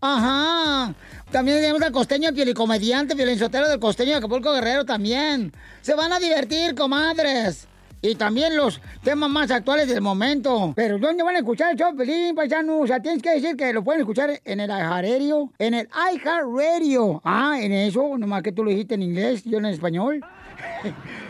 Ajá. También tenemos al costeño pielicomediante, violinsotero del costeño de Acapulco Guerrero también. Se van a divertir, comadres. Y también los temas más actuales del momento. Pero ¿dónde van a escuchar el show, Pelín, paisano? O sea, tienes que decir que lo pueden escuchar en el iHeartRadio. En el iHeartRadio. Ah, en eso, nomás que tú lo dijiste en inglés, yo en español.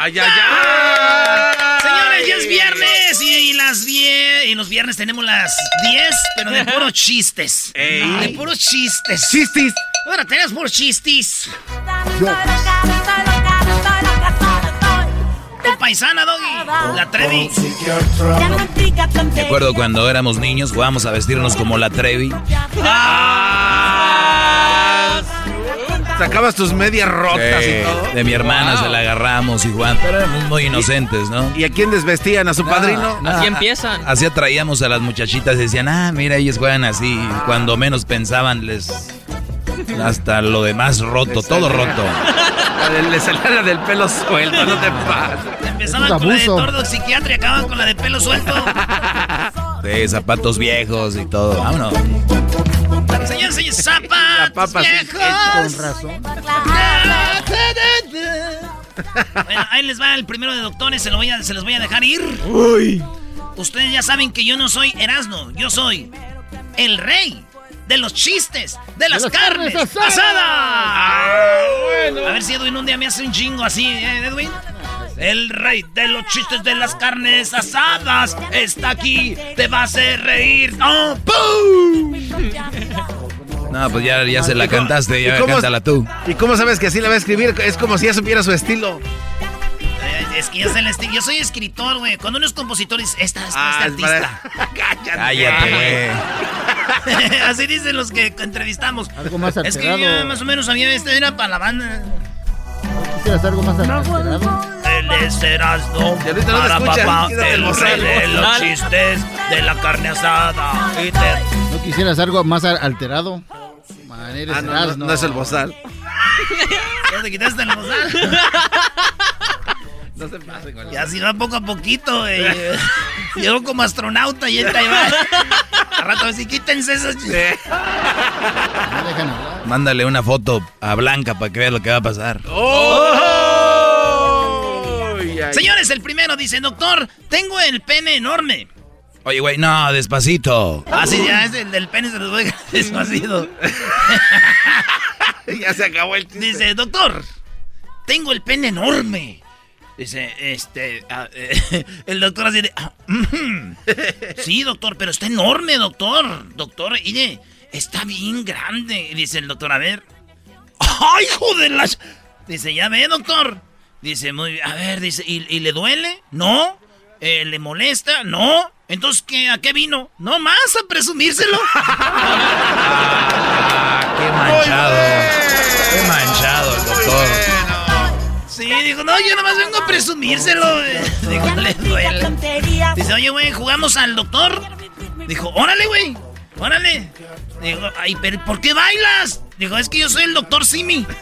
¡Ay, ay, ay! Señores, ya es viernes y, y las 10. Y los viernes tenemos las 10, pero de puros chistes. De puros chistes. Chistis. Ahora tenemos puros chistis. Tu paisana, Doggy. La Trevi. Me acuerdo cuando éramos niños, jugábamos a vestirnos como la Trevi. Sacabas tus medias rotas Sí, y todo. de mi hermana Wow. se la agarramos y jugamos, pero éramos muy inocentes, ¿no? ¿Y a quién desvestían? ¿A su padrino? No, a- Así atraíamos a las muchachitas y decían, ah, mira, ellos juegan así. Y Cuando menos pensaban, les. Hasta lo demás roto, todo roto. Le salía la del pelo suelto, no te pases. Empezaban con la de tordo psiquiatra y acababan con la de pelo suelto. Sí, zapatos viejos y todo. Vámonos. Señores, señores, zapatos papa sí. viejos. Con razón. Bueno, ahí les va el primero de doctores, se, lo voy a- se los voy a dejar ir. Uy. Ustedes ya saben que yo no soy Erasmo, yo soy el rey de los chistes, de las las carnes, carnes asadas. asadas. A ver si Edwin un día me hace un chingo así, ¿eh, Edwin? El rey de los chistes de las carnes asadas está aquí, te va a hacer reír. ¡Oh, ¡pum! No, pues ya, ya se la cantaste, ya ¿Y cómo- cántala tú. ¿Y cómo sabes que así la va a escribir? Es como si ya supiera su estilo. Es que yo, sé el estilo. yo soy escritor, güey. Cuando uno es compositor, es esta es Ah, este es artista. Cállate, güey. Así dicen los que entrevistamos. Algo más Es que alterado. más o menos había este era para la banda. ¿Quisieras algo más alterado? Él es Erasmo, no para papá, el rey de los chistes de la carne asada. ¿No quisieras algo más al- alterado? Man, eres Ah, no, no, Erasmo. no es el bozal. ¿Ya te quitaste el bozal? No se pase con Y así va poco a poquito, güey. Llegó como astronauta y esta iba. A rato así, quítense hablar. Mándale una foto a Blanca para que vea lo que va a pasar. ¡Oh! Señores, el primero dice, doctor, tengo el pene enorme. Oye, güey, no, despacito. Ah, sí, ya es el del pene se los voy a despacito. ya se acabó el chiste. Dice, doctor, tengo el pene enorme. Dice, este, ah, eh, el doctor así de, ah, mm, sí, doctor, pero está enorme, doctor. Doctor, oye, está bien grande. Dice el doctor, a ver. ¡Ay, joder! Las... Dice, ya ve, doctor. Dice, muy bien, a ver, dice, ¿y, y le duele? No. Eh, ¿Le molesta? No. Entonces, ¿qué, ¿a qué vino? No más, a presumírselo. Ah, qué manchado. Qué manchado el doctor. Sí, dijo, no, yo nomás vengo a presumírselo. Dijo, le duele. Dice, oye, güey, ¿jugamos al doctor? Dijo, órale, güey, órale. Dijo, ay, pero ¿por qué bailas? Dijo, es que yo soy el doctor Simi.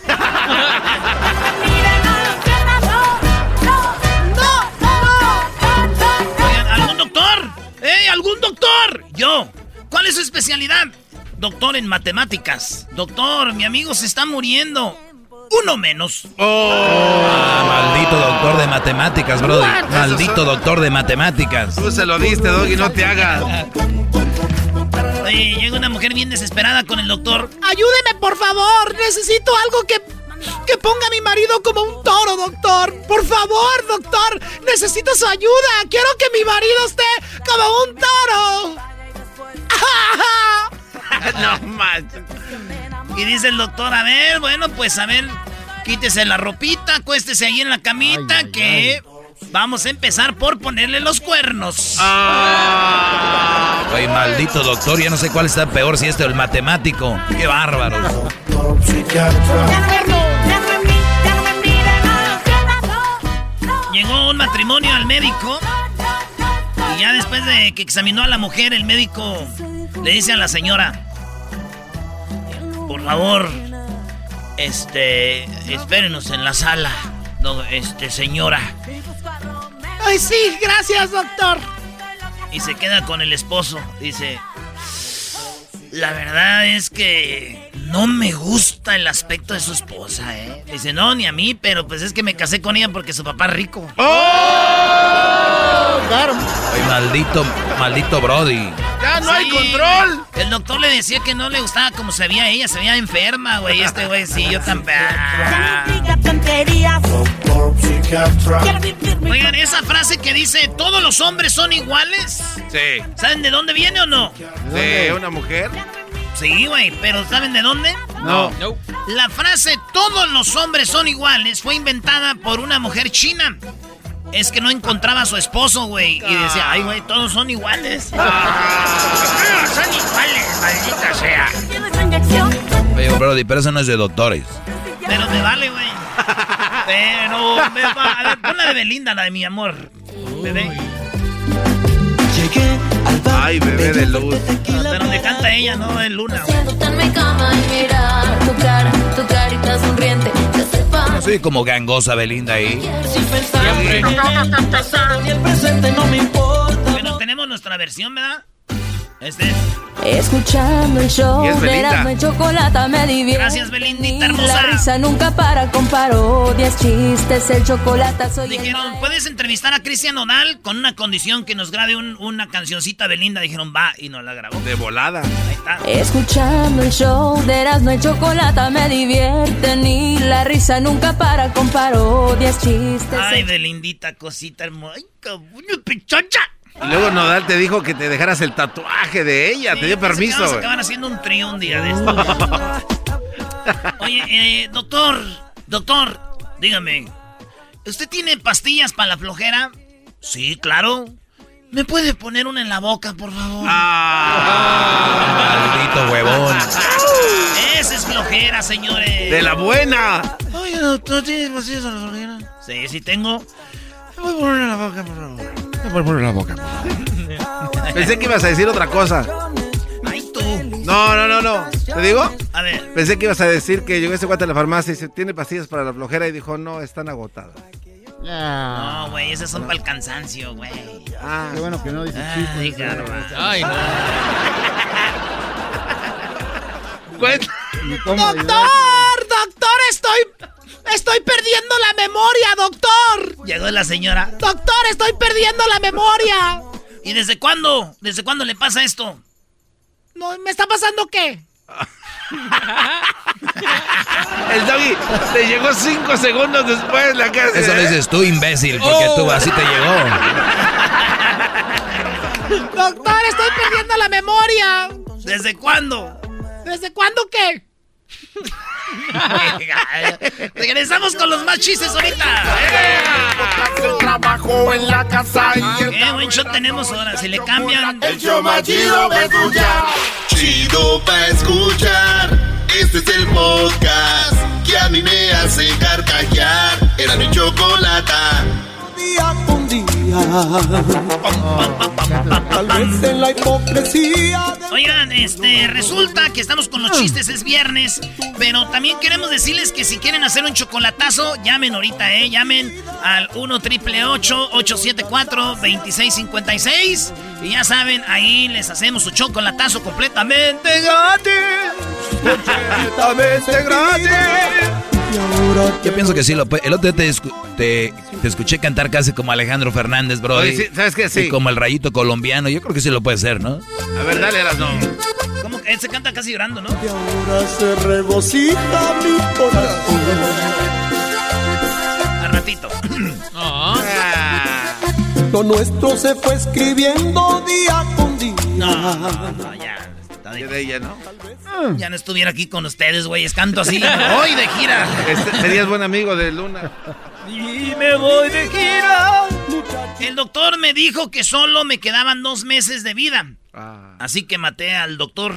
Oigan, ¿algún doctor? ¡Eh, algún doctor! Yo. ¿Cuál es su especialidad? Doctor en matemáticas. Doctor, mi amigo se está muriendo. Uno menos. Ah, maldito doctor de matemáticas, brody. Maldito doctor de matemáticas. Tú se lo diste, Doggy, no te hagas. Oye, llega una mujer bien desesperada con el doctor. Ayúdeme, por favor. Necesito algo que, que ponga a mi marido como un toro, doctor. Por favor, doctor. Necesito su ayuda. Quiero que mi marido esté como un toro. no manches. Y dice el doctor, a ver, bueno, pues a ver, quítese la ropita, acuéstese ahí en la camita, que vamos a empezar por ponerle los cuernos. Oye, maldito doctor, ya no sé cuál está peor, si este o el matemático. Qué bárbaro. Llegó un matrimonio al médico y ya después de que examinó a la mujer, el médico le dice a la señora, por favor, este, espérenos en la sala, no, este, señora. Ay, sí, gracias, doctor. Y se queda con el esposo. Dice, la verdad es que no me gusta el aspecto de su esposa, ¿eh? Dice, no, ni a mí, pero pues es que me casé con ella porque su papá es rico. ¡Oh! Claro. Ay, maldito, maldito Brody. ¡Ya no hay Sí, control! El doctor le decía que no le gustaba como se veía ella, se veía enferma, güey. Este güey, sí, yo también. Oigan, esa frase que dice, todos los hombres son iguales. Sí. ¿Saben de dónde viene o no? ¿De una mujer? Sí, güey, pero ¿saben de dónde? No. La frase todos los hombres son iguales fue inventada por una mujer china. Es que no encontraba a su esposo, güey. Y decía, ay, güey, todos son iguales. Todos son iguales, maldita sea. Oye, Brody, pero eso no es de doctores. Pero me vale, güey. Pero me va. A ver, pon la de Belinda, la de mi amor. Bebé. Ay, bebé de luz. De donde canta ella, no en Luna, sepa Soy como gangosa Belinda ahí. no importa. Pero tenemos nuestra versión, ¿verdad? Este es. Escuchando el show Y es de Belinda. Erasmo y Chocolata me divierte. Gracias, Belindita hermosa. La risa nunca para con parodias, chistes, el chocolate soy el Dijeron, ¿puedes entrevistar a Cristian Odal con una condición que nos grabe un- una cancioncita Belinda? Dijeron, va, y nos la grabó. De volada. Ahí está. Escuchando el show de Erasmo y Chocolata me divierte Ni la risa nunca para con parodias, chistes. Ay, Belindita, cosita hermosa. Ay, cabrón, pichocha. Y luego Nodal te dijo que te dejaras el tatuaje de ella. Sí, te dio permiso. Vamos a güey. acabar haciendo un trío un día de esto. Oye, eh, doctor, doctor, dígame, ¿usted tiene pastillas para la flojera? Sí, claro. ¿Me puede poner una en la boca, por favor? Ah, Maldito huevón. Esa es flojera, señores. de la buena. Oye, doctor, ¿tienes pastillas para la flojera? Sí, sí tengo. Me voy a poner en la boca, por favor. A poner la boca. Pensé que ibas a decir otra cosa. Ay, tú. No, no, no, no. ¿Te digo? A ver, Pensé que ibas a decir que llegó ese guate a la farmacia y dice, ¿tiene pastillas para la flojera? Y dijo, no, están agotadas. no, güey, esas son para el cansancio, güey. Ah, Qué bueno que no dice garba. Ay, no. doctor, estoy. Estoy perdiendo la memoria, doctor. Llegó la señora. Doctor, estoy perdiendo la memoria. ¿Y desde cuándo? ¿Desde cuándo le pasa esto? No, ¿me está pasando qué? El doggy te llegó cinco segundos después la casa. Eso lo dices tú, imbécil, porque tú así te llegó. Doctor, estoy perdiendo la memoria. ¿Desde cuándo? ¿Desde cuándo qué? Regresamos con los más chistes ahorita. El trabajo en la casa y el Qué buen show tenemos ahora. Si le cambian. El show más chido pa' escuchar. Chido pa' escuchar. Este es el podcast que a mí me hace carcajear. Era mi chocolata. Día con día. Tal vez en la hipocresía. Oigan, este, resulta que estamos con los chistes, es viernes, pero también queremos decirles que si quieren hacer un chocolatazo, llamen ahorita, ¿eh? Llamen al 1 triple 874 2656 y ya saben, ahí les hacemos su chocolatazo completamente gratis. Completamente gratis. Y ahora Yo pienso que sí lo puede. El otro día te, escu- te- te escuché cantar casi como Alejandro Fernández, bro. Oye, sí, ¿sabes qué? Sí. Y como el rayito colombiano. Yo creo que sí lo puede hacer, ¿no? A ver, dale las no. ¿Cómo que él se canta casi llorando, no? Y ahora se regocija mi corazón. Al ratito. Lo nuestro se fue escribiendo día con día. No, no, ya. De difícil. ella, ¿no? Ya no estuviera aquí con ustedes, güey. Canto así. Hoy de gira. Este, serías buen amigo de Luna. Y me voy de gira. El doctor me dijo que solo me quedaban dos meses de vida. Ah. Así que maté al doctor.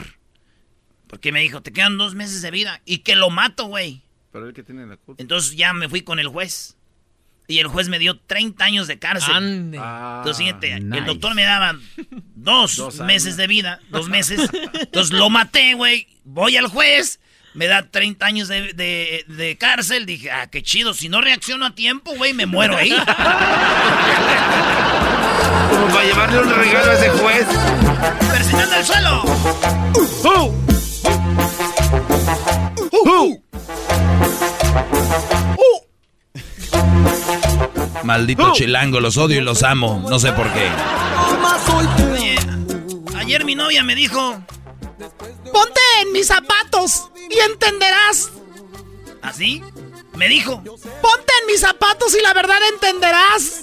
Porque me dijo, te quedan dos meses de vida. Y que lo mato, güey. Pero él que tiene la culpa. Entonces ya me fui con el juez. Y el juez me dio 30 años de cárcel. Ande. Ah, Entonces, siguiente, nice. el doctor me daba dos, meses de vida, dos meses. Entonces lo maté, güey. Voy al juez, me da 30 años de, de- de cárcel. Dije, ah, qué chido. Si no reacciono a tiempo, güey, me muero ahí. Como para llevarle un regalo a ese juez. ¡Presionando al suelo! ¡Uh! ¡Uh! Maldito chilango, los odio y los amo. No sé por qué. Oye, ayer mi novia me dijo, Ponte en mis zapatos y entenderás. ¿así? Me dijo. Ponte en mis zapatos y la verdad entenderás.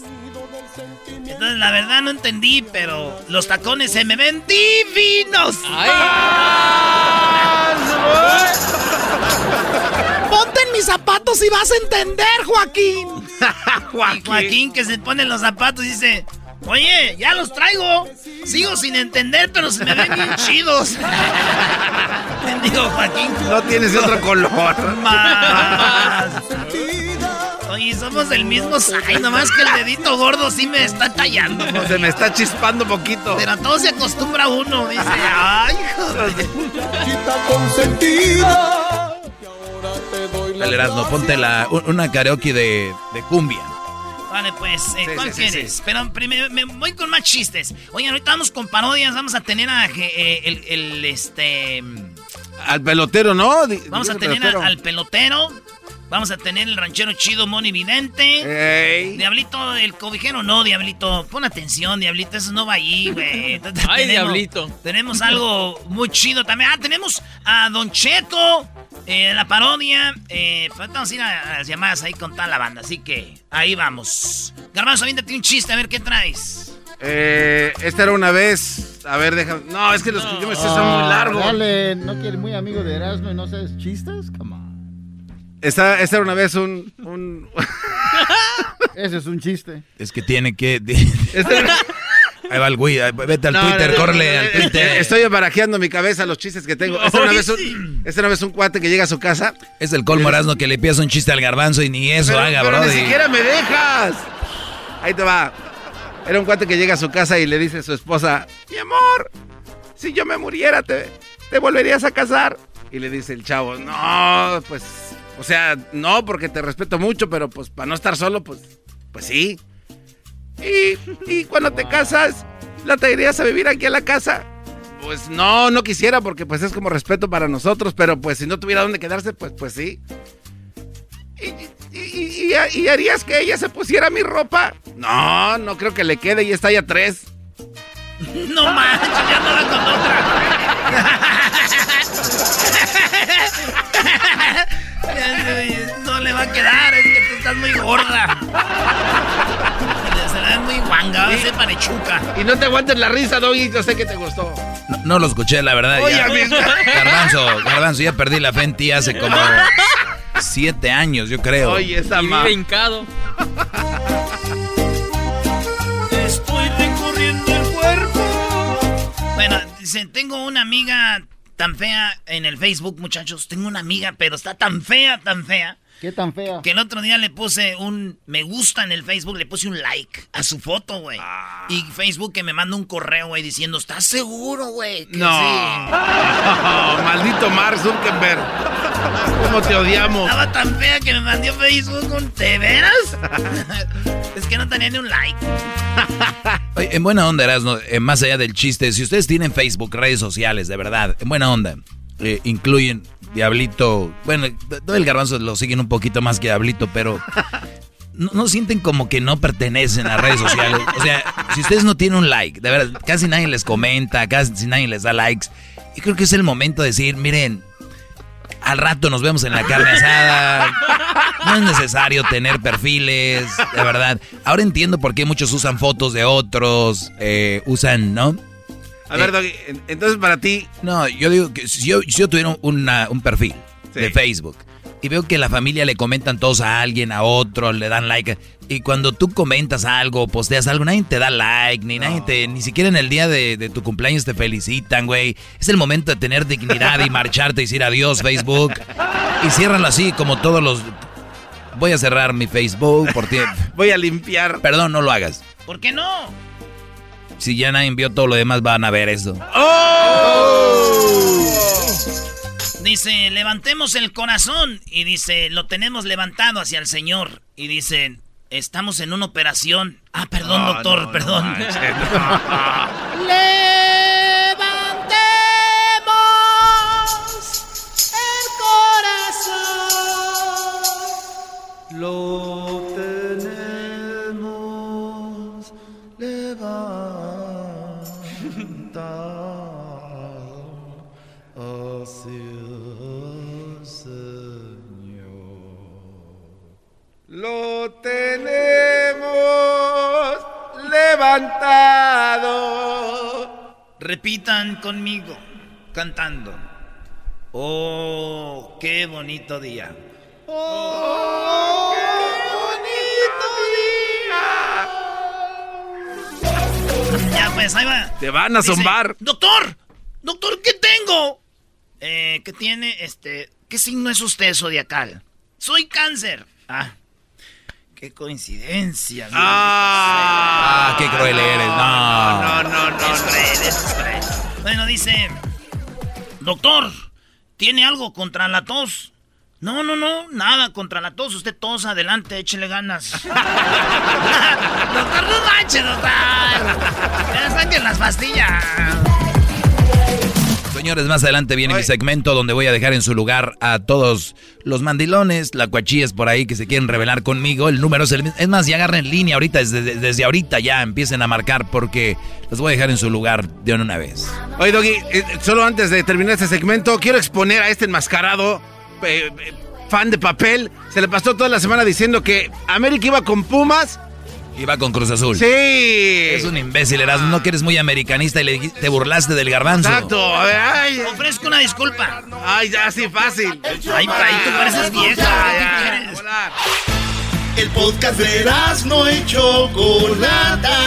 Entonces, la verdad no entendí, pero los tacones se me ven divinos. Ponte en mis zapatos y vas a entender, Joaquín. Y Joaquín que se pone los zapatos y dice, oye, ya los traigo. Sigo sin entender, pero se me ven bien chidos. Digo, Joaquín, No tienes otro color. más. Oye, somos del mismo size, nomás que el dedito gordo sí me está tallando. Se me está chispando poquito. Pero a todo se acostumbra uno, dice, ay, joder. muchachita consentida. Dale, Erasmo, ponte la, un- una karaoke de, de cumbia. Vale, pues, eh, Sí, ¿cuál sí, quieres? sí. Pero primero me voy con más chistes. Oigan, ahorita vamos con parodias, vamos a tener a eh, el, el, este... Al pelotero, ¿no? Vamos a tener a- al pelotero, vamos a tener el ranchero chido Moni Vidente. Ey. Diablito, el cobijero, no, Diablito. Pon atención, Diablito, eso no va ahí, güey. Ay, Tenemos- Diablito. Tenemos algo muy chido también. Ah, tenemos a Don Cheto, eh, la parodia. Eh, pues vamos a ir a, a las llamadas ahí con toda la banda, así que ahí vamos. Garbanzo, aviéntate un chiste, a ver qué traes. Eh, esta era una vez. A ver, déjame. No, es que los que yo me sé son muy largos. Dale, ¿no quieres muy amigo de Erasmo y no sabes chistes? Come on. Esta, esta era una vez un. un Ese es un chiste. Es que tiene que... esta era- Ahí va el güey, vete al No, Twitter, no, no, al Twitter. eh, Estoy barajeando mi cabeza los chistes que tengo. Esta una vez un, esta era una vez un cuate que llega a su casa. Es el colmo Erasmo que le pidas un chiste al garbanzo y ni eso Pero- haga, pero bro. Ni siquiera me dejas. Ahí te va. Era un cuate que llega a su casa y le dice a su esposa: Mi amor, si yo me muriera, ¿te, te volverías a casar? Y le dice el chavo: No, pues. O sea, no, porque te respeto mucho, pero pues para no estar solo, pues. Pues sí. Y, y cuando te casas, ¿la traerías a vivir aquí a la casa? Pues no, no quisiera porque pues es como respeto para nosotros, pero pues si no tuviera dónde quedarse, pues pues sí. Y, y- ¿Y, ¿Y harías que ella se pusiera mi ropa? No, no creo que le quede y está ya tres. No manches, ya no va con otra. no le va a quedar, es que tú estás muy gorda. Muy guanga, ese parechuca. Y no te aguantes la risa, Doggy, yo sé que te gustó. No, no lo escuché, la verdad. Oye. Garbanzo, Garbanzo, ya perdí la fe en ti hace como siete años, yo creo. Oye, esa Y ma- vive hincado. Estoy recorriendo el cuerpo. Bueno, dice, tengo una amiga tan fea en el Facebook, muchachos. Tengo una amiga, pero está tan fea, tan fea. ¿Qué tan fea? Que el otro día le puse un me gusta en el Facebook, le puse un like a su foto, güey. Ah. Y Facebook que me manda un correo, güey, diciendo, ¿estás seguro, güey? que No. sí?" maldito Mark Zuckerberg. ¿Cómo te odiamos? Estaba tan fea que me mandó Facebook un ¿de veras? es que no tenía ni un like. Oye, en buena onda, Erasmo, eh, más allá del chiste, si ustedes tienen Facebook, redes sociales, de verdad, en buena onda, eh, incluyen Diablito, bueno, todo el garbanzo lo siguen un poquito más que Diablito, pero no, sienten como que no pertenecen a redes sociales. O sea, si ustedes no tienen un like, de verdad, casi nadie les comenta, casi nadie les da likes. Y creo que es el momento de decir, miren, al rato nos vemos en la carne asada. No es necesario tener perfiles, de verdad. Ahora entiendo por qué muchos usan fotos de otros, eh, usan, ¿no? A ver, Doggy, en- entonces para ti. No, yo digo que si yo, si yo tuviera una- un perfil Sí. de Facebook y veo que la familia le comentan todos a alguien, a otro, le dan like, y cuando tú comentas algo, posteas algo, nadie te da like, ni nadie te, ni siquiera en el día de, de tu cumpleaños te felicitan, güey. Es el momento de tener dignidad y marcharte y decir adiós, Facebook. Y ciérralo así, como todos los. Voy a cerrar mi Facebook por ti. Voy a limpiar. Perdón, no lo hagas. ¿Por qué no? Si ya nadie vio todo lo demás, van a ver eso. Dice, levantemos el corazón. Y dice, lo tenemos levantado hacia el Señor. Y dice, estamos en una operación. Ah, perdón, No, doctor, no, no perdón. Levantemos el corazón. Lo Lo tenemos levantado. Repitan conmigo, cantando. Oh, qué bonito día. Oh, qué Ya, pues, ahí va. Te van a Dice, zombar. Doctor, doctor, ¿qué tengo? Eh, ¿qué tiene? Este, ¿qué signo es usted zodiacal? Soy cáncer. Ah, qué coincidencia. Ah, qué cruel eres. No. No, no, no. Es cruel, es cruel. Bueno, dice, doctor, ¿tiene algo contra la tos? No, no, no, nada contra la tos. Usted tos, adelante, échele ganas. doctor, no manches, doctor. Ya saquen las pastillas. Señores, más adelante viene mi segmento donde voy a dejar en su lugar a todos los mandilones, la cuachillas por ahí que se quieren revelar conmigo. El número es el mismo. Es más, ya agarren línea ahorita, desde, desde ahorita ya empiecen a marcar porque los voy a dejar en su lugar de una vez. Oye, Doggy, eh, solo antes de terminar este segmento, quiero exponer a este enmascarado eh, eh, fan de papel. Se le pasó toda la semana diciendo que América iba con Pumas. Iba con Cruz Azul. Sí. Es un imbécil, Erasmo. No que eres muy americanista y le te burlaste del garbanzo. Exacto. A ver, ay, Ofrezco una disculpa. ay, ya, sí, fácil. Ay, ay, tú pareces vieja. Ya, ¿Qué ya. quieres? El podcast de no y Chocolata.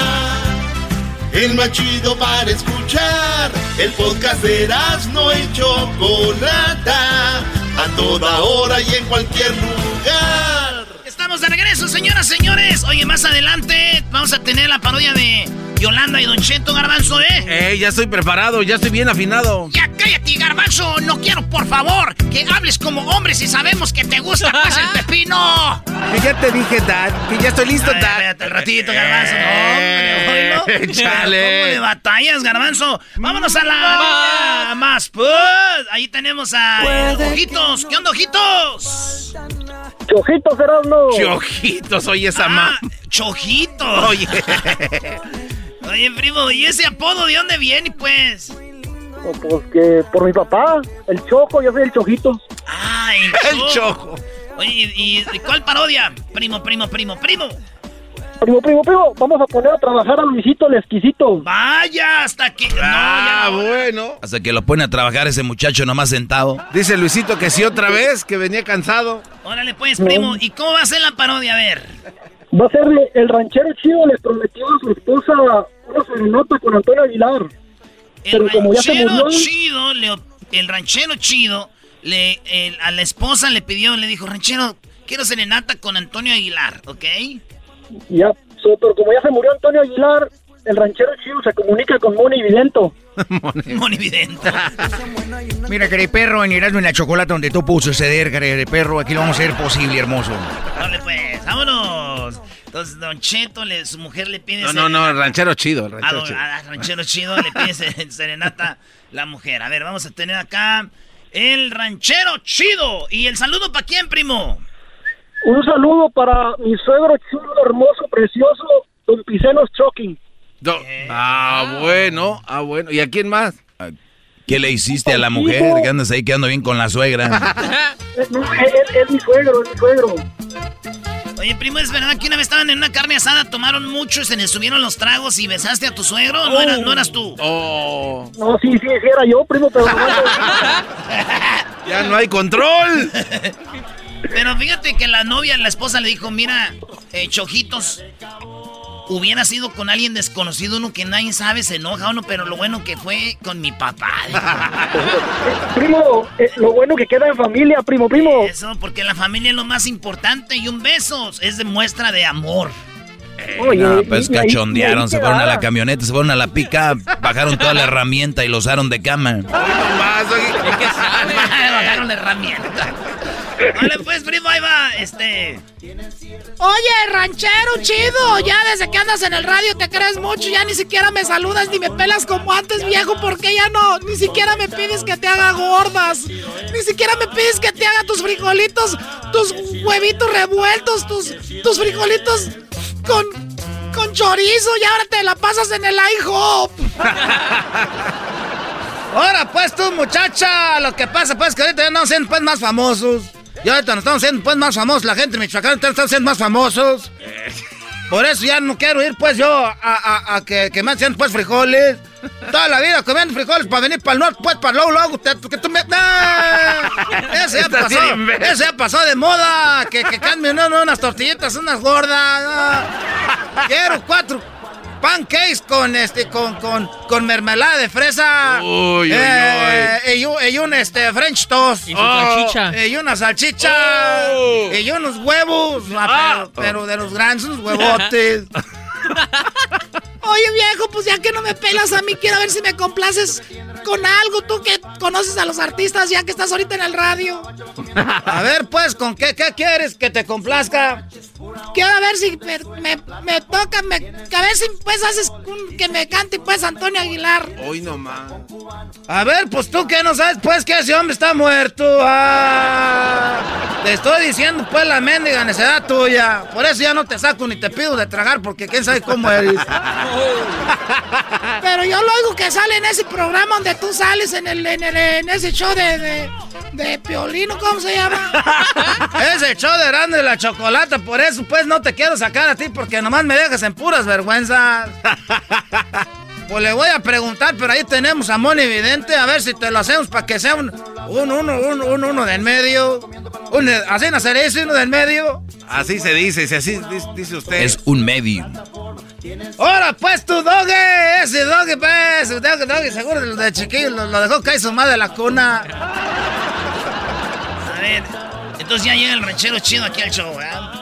El más chido para escuchar. El podcast de no y Chocolata. A toda hora y en cualquier lugar. Estamos de regreso, señoras, señores. Oye, más adelante vamos a tener la parodia de Yolanda y Don Cheto Garbanzo, ¿eh? Eh, ya estoy preparado, ya estoy bien afinado. Ya cállate, Garbanzo. No quiero, por favor, que hables como hombre si sabemos que te gusta más el pepino. Que ya te dije, Dad, que ya estoy listo, Dad. espérate el ratito, Garbanzo. No, hombre, oílo. Eh, chale. ¿Cómo de batallas, Garbanzo? Vámonos a la más, pues. Ahí tenemos a eh, Ojitos. ¿Qué onda, Ojitos? Chojitos, no. Chojitos, oye esa ma. Ah, Chojito. Oye. Oye, primo, ¿y ese apodo de dónde viene, pues? O Pues que por mi papá, el Choco, yo soy el Chojito. Ah, el El Choco. Oye, ¿y, y cuál parodia? Primo, primo, primo, primo. Primo, primo, primo, vamos a poner a trabajar a Luisito el exquisito. Vaya, hasta que... Ah, no, ya no. bueno. Hasta que lo pone a trabajar ese muchacho nomás sentado. Dice Luisito que sí otra vez, que venía cansado. Órale, pues, primo. ¿Y cómo va a ser la parodia? A ver. Va a ser el ranchero chido le prometió a su esposa una serenata con Antonio Aguilar. El Pero como ya se ranchero murió- chido, le- el ranchero chido, le, el- a la esposa le pidió, le dijo, ranchero, quiero serenata con Antonio Aguilar, ¿ok? Ya, so- pero como ya se murió Antonio Aguilar, el ranchero chido se comunica con Moni Vidento. Monividente. Mira, querido perro, en Erasmo en la Chocolata, donde todo pudo suceder, querido perro, aquí lo vamos a hacer posible, hermoso. Dale, pues, vámonos. Entonces, Don Cheto, le- su mujer le pide... No, no, no, el ranchero chido, el A ranchero chido. a ranchero chido le pide se- serenata la mujer. A ver, vamos a tener acá el ranchero chido. ¿Y el saludo para quién, primo? Un saludo para mi suegro chulo, hermoso, precioso, Don Picenos Choking. Do- ah, bueno, ah, bueno. ¿Y a quién más? ¿Qué le hiciste a la mujer? Que andas ahí quedando bien con la suegra. Eh, no, es mi suegro, es mi suegro. Oye, primo, ¿es verdad que una vez estaban en una carne asada, tomaron mucho, se les subieron los tragos y besaste a tu suegro? ¿No, era- no eras tú? Oh, No, sí, sí, sí era yo, primo, pero no, ya no hay control. Pero fíjate que la novia, la esposa le dijo, mira, eh, Chojitos, hubiera sido con alguien desconocido, uno que nadie sabe, se enoja uno, pero lo bueno que fue con mi papá. primo, eh, lo bueno que queda en familia, primo, primo. Eso, porque la familia es lo más importante y un beso es de muestra de amor. Oye, No, pues y ahí- y cachondearon, ahí se fueron a la camioneta, se fueron a la pica, bajaron toda la herramienta y lo usaron de cama. Oye. Bajaron la herramienta. Vale, pues, primo, ahí va, este... Oye, ranchero chido, ya desde que andas en el radio te crees mucho, ya ni siquiera me saludas ni me pelas como antes, viejo, porque ya no, ni siquiera me pides que te haga gordas, ni siquiera me pides que te haga tus frijolitos, tus huevitos revueltos, tus, tus frijolitos con, con chorizo y ahora te la pasas en el IHOP. Ahora pues tú, muchacha, lo que pasa pues que ahorita ya no siendo pues más famosos. Y ahorita nos estamos siendo pues más famosos, la gente de Michoacán está siendo más famosos. Por eso ya no quiero ir pues yo a, a- a que, que me hacen pues frijoles. Toda la vida comiendo frijoles para venir para el norte, pues para luego, luego, que tú me... ¡Ah! Ese ya pasó, ese ya pasó de moda, que, que cambien no, no, unas tortillitas, unas gordas. Quiero cuatro pancakes con este, con, con, con mermelada de fresa. Uy, uy, Eh, Y, un, y un, este French toast. Y su salchicha. Y una salchicha. Oh. Y unos huevos. ah, pero, pero de los grandes, unos huevotes. Oye, viejo, pues ya que no me pelas a mí, quiero ver si me complaces con algo, tú que conoces a los artistas ya que estás ahorita en el radio. A ver, pues, ¿con qué, qué quieres que te complazca? Quiero ver si me, me- me toca, me, a ver si pues haces un- que me cante pues Antonio Aguilar. Hoy nomás. A ver, pues tú que no sabes, pues, que ese hombre está muerto. Ah, te estoy diciendo, pues, la mendiga necedad tuya. Por eso ya no te saco ni te pido de tragar, porque quién sabe cómo eres. Pero yo lo oigo que sale en ese programa donde tú sales en el, en, el- en ese show de, de, de Piolino, ¿cómo se llama? Ese show de grande de la chocolata, por eso pues no te quiero sacar a ti porque nomás me dejas en puras vergüenzas. Pues le voy a preguntar, pero ahí tenemos a Moni Vidente, a ver si te lo hacemos para que sea un, un uno, un, un uno del medio. Un, así no será eso, uno del medio. Así se dice, si así dice, dice usted. Es un medium. Ahora pues tu doge, ese doge pues, doge, doge, seguro de, de chiquillo lo, lo dejó caer su madre de la cuna. A ver, entonces ya llega el ranchero chido aquí al show, ¿verdad?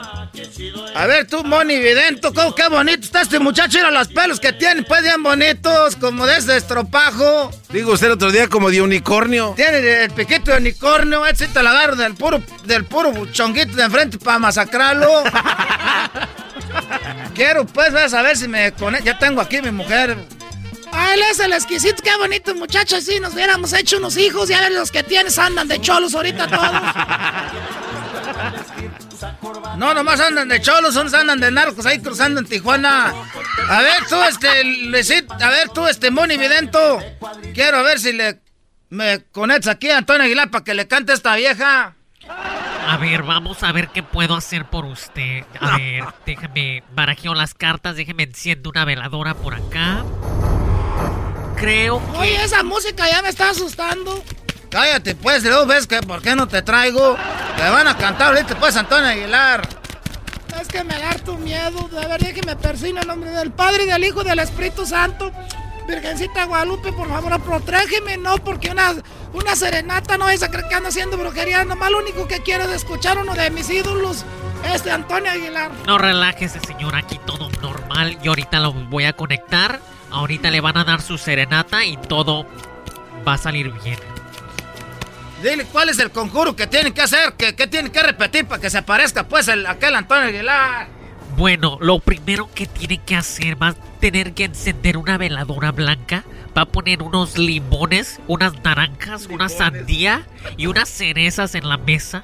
A ver tú, Moni Vidento, ¿cómo qué bonito está este muchacho? Mira los pelos que tiene, pues bien bonitos, como de ese estropajo. Digo usted el otro día como de unicornio. Tiene el piquito de unicornio, ese te lo agarro del puro, del puro chonguito de enfrente para masacrarlo. Quiero pues ver a ver si me conecto. Ya tengo aquí mi mujer. Él es el exquisito, qué bonito muchacho, si nos hubiéramos hecho unos hijos, ya ver los que tienes andan de cholos ahorita todos. No, nomás andan de cholos, unos andan de narcos ahí cruzando en Tijuana. A ver, tú, este, Luisito, a ver, tú, este, Moni Vidento. Quiero ver si le me conectas aquí a Antonio Aguilar para que le cante a esta vieja. A ver, vamos a ver qué puedo hacer por usted. A ver, déjeme barajeo las cartas, déjeme enciendo una veladora por acá. Creo que... Oye, esa música ya me está asustando. Cállate, pues, luego ves que por qué no te traigo. Le van a cantar ahorita, pues, Antonio Aguilar. Es que me da tu miedo. De verdad que me persina el nombre del Padre, del Hijo y del Espíritu Santo. Virgencita Guadalupe, por favor, protégeme, no, porque una, una serenata no es a creer que ando haciendo brujería. Nomás lo único que quiero es escuchar uno de mis ídolos, este Antonio Aguilar. No relájese, señor, aquí todo normal. Yo ahorita lo voy a conectar. Ahorita le van a dar su serenata y todo va a salir bien. Dile cuál es el conjuro que tienen que hacer, que, que tienen que repetir para que se aparezca pues el, aquel Antonio Aguilar. Bueno, lo primero que tiene que hacer va a tener que encender una veladora blanca, va a poner unos limones, unas naranjas, una sandía y unas cerezas en la mesa.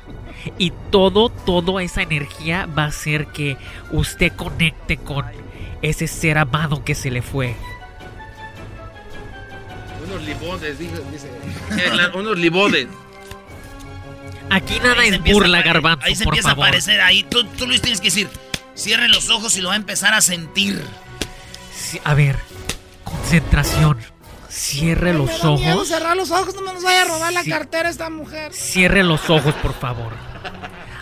Y todo, toda esa energía va a hacer que usted conecte con ese ser amado que se le fue. Unos limones, dice. Eh, unos limones. Aquí nada es burla, garbanzo. Ahí se empieza a aparecer. Ahí tú, tú Luis tienes que decir. Cierre los ojos y lo va a empezar a sentir. a ver, concentración. Cierre los ojos. Miedo cerrar los ojos, no me nos vaya a robar la cartera esta mujer. Cierre los ojos, por favor.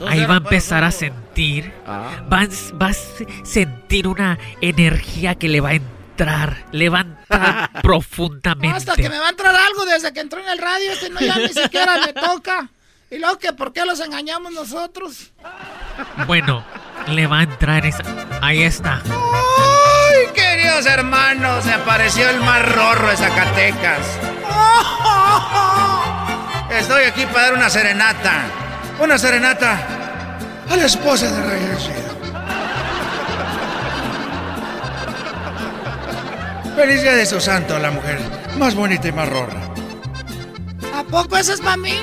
Ahí va a empezar a sentir. Ah. Va, va, a sentir una energía que le va a entrar. Le va a entrar profundamente. Hasta que me va a entrar algo desde que entró en el radio. Este no ya ni siquiera me toca. Y luego que por qué los engañamos nosotros. Bueno, le va a entrar esa. Ahí está. ¡Ay, queridos hermanos! Se apareció el más rorro de Zacatecas. Estoy aquí para dar una serenata. Una serenata a la esposa de Rey Feliz día de su santo, la mujer más bonita y más rorra. ¿A poco eso es para mí?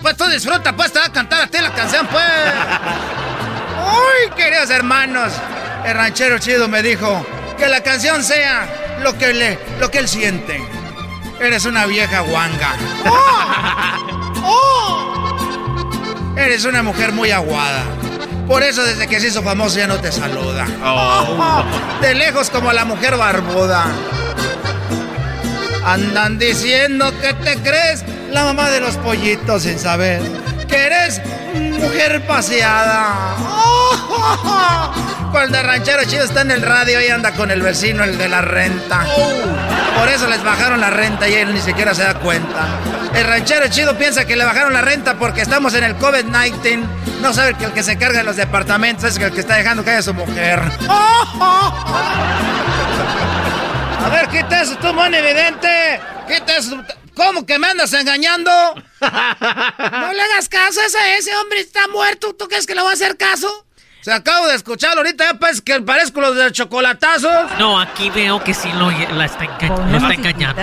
Pues tú disfruta, pues te va a cantar a ti la canción, pues. ¡Uy, queridos hermanos! El ranchero chido me dijo que la canción sea lo que, le, lo que él siente. Eres una vieja guanga. ¡Oh! Eres una mujer muy aguada. Por eso desde que se hizo famoso ya no te saluda. Oh. De lejos como la mujer barbuda. Andan diciendo que te crees la mamá de los pollitos sin saber que eres mujer paseada. Cuando el ranchero chido está en el radio y anda con el vecino, el de la renta. Por eso les bajaron la renta y él ni siquiera se da cuenta. El ranchero chido piensa que le bajaron la renta porque estamos en el COVID-19. No sabe que el que se carga de los departamentos es el que está dejando que haya su mujer. A ver, quita eso, tú, mon evidente. Quita eso. ¿Cómo que me andas engañando? no le hagas caso a ese, ese hombre está muerto. ¿Tú crees que le va a hacer caso? Se acabo de escucharlo ahorita, ya pues que parezco los de chocolatazos. No, aquí veo que sí lo, la está, lo está engañando.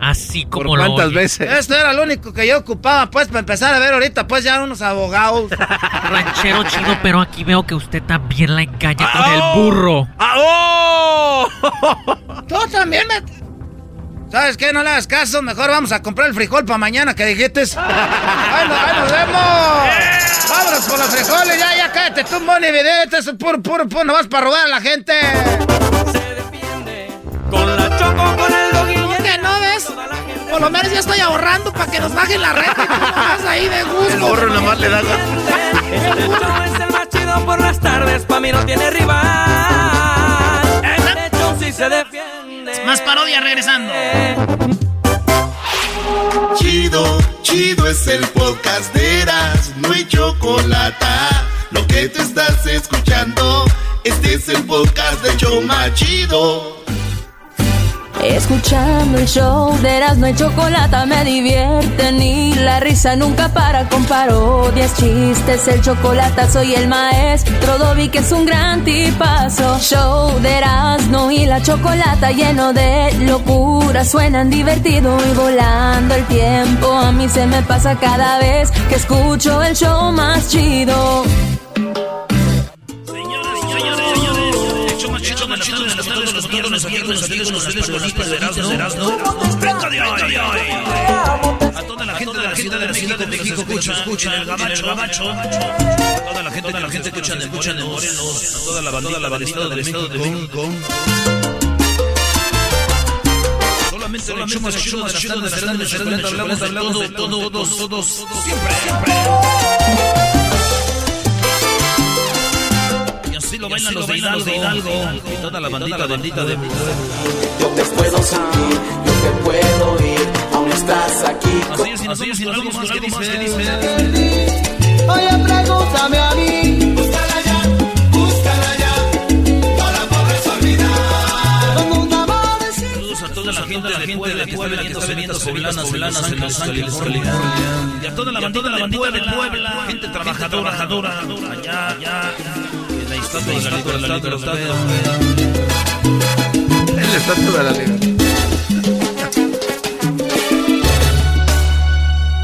Así como ¿Por lo cuántas veces? Esto era lo único que yo ocupaba, pues, para empezar a ver ahorita, pues, ya unos abogados. Ranchero chido, pero aquí veo que usted también la engaña con el ¡Oh! burro. ¡Ah, oh! Tú también me... ¿Sabes qué? No le hagas caso. Mejor vamos a comprar el frijol para mañana que dijiste. ¡Ay, no, ay, nos vemos! ¡Vámonos por los frijoles! Ya, ya, cállate tú, Moni Vidente. Es puro, puro, puro. No vas para robar a la gente. Con la Por lo menos ya estoy ahorrando para que nos bajen la renta y tú nomás ahí de gusto. El burro nomás le da show es el más chido por las tardes, pa' mí no tiene rival. De hecho, sí se defiende. Más parodia regresando. Chido, chido es el podcast de Eras, no hay chocolate. Lo que te estás escuchando, este es el podcast de Choma Chido. Escuchando el show de Erasmo y Chocolata me divierten y la risa nunca para con parodias, chistes, el chocolate soy el maestro Dobby que es un gran tipazo. Show de Erasmo y la Chocolata lleno de locura, suenan divertido y volando el tiempo. A mí se me pasa cada vez que escucho el show más chido. A toda la gente de la ciudad de México que nos escucha, escucha el gabacho, gabacho. Toda la gente, toda la gente que escucha de Morelos, toda la bandita, la bandita del estado de México. Solamente el hecho más chido de las tardes, de las tardes, hablamos de todo, de todo, todos, todos, siempre, siempre. Así lo bailan los de Hidalgo, y toda la bandita bendita de Yo te puedo sentir, yo te puedo oír, aún estás aquí. Así es, y nosotros con algo más que dice. Oye, pregúntame a mí. Búscala ya, búscala ya, no la podrás olvidar. Saludos a toda la gente de Puebla, que está poblanas, poblanas en Los Ángeles, California. Y a toda la bandita de Puebla, gente trabajadora, trabajadora, allá, allá. La estatua de la libertad la estatua de la libertad.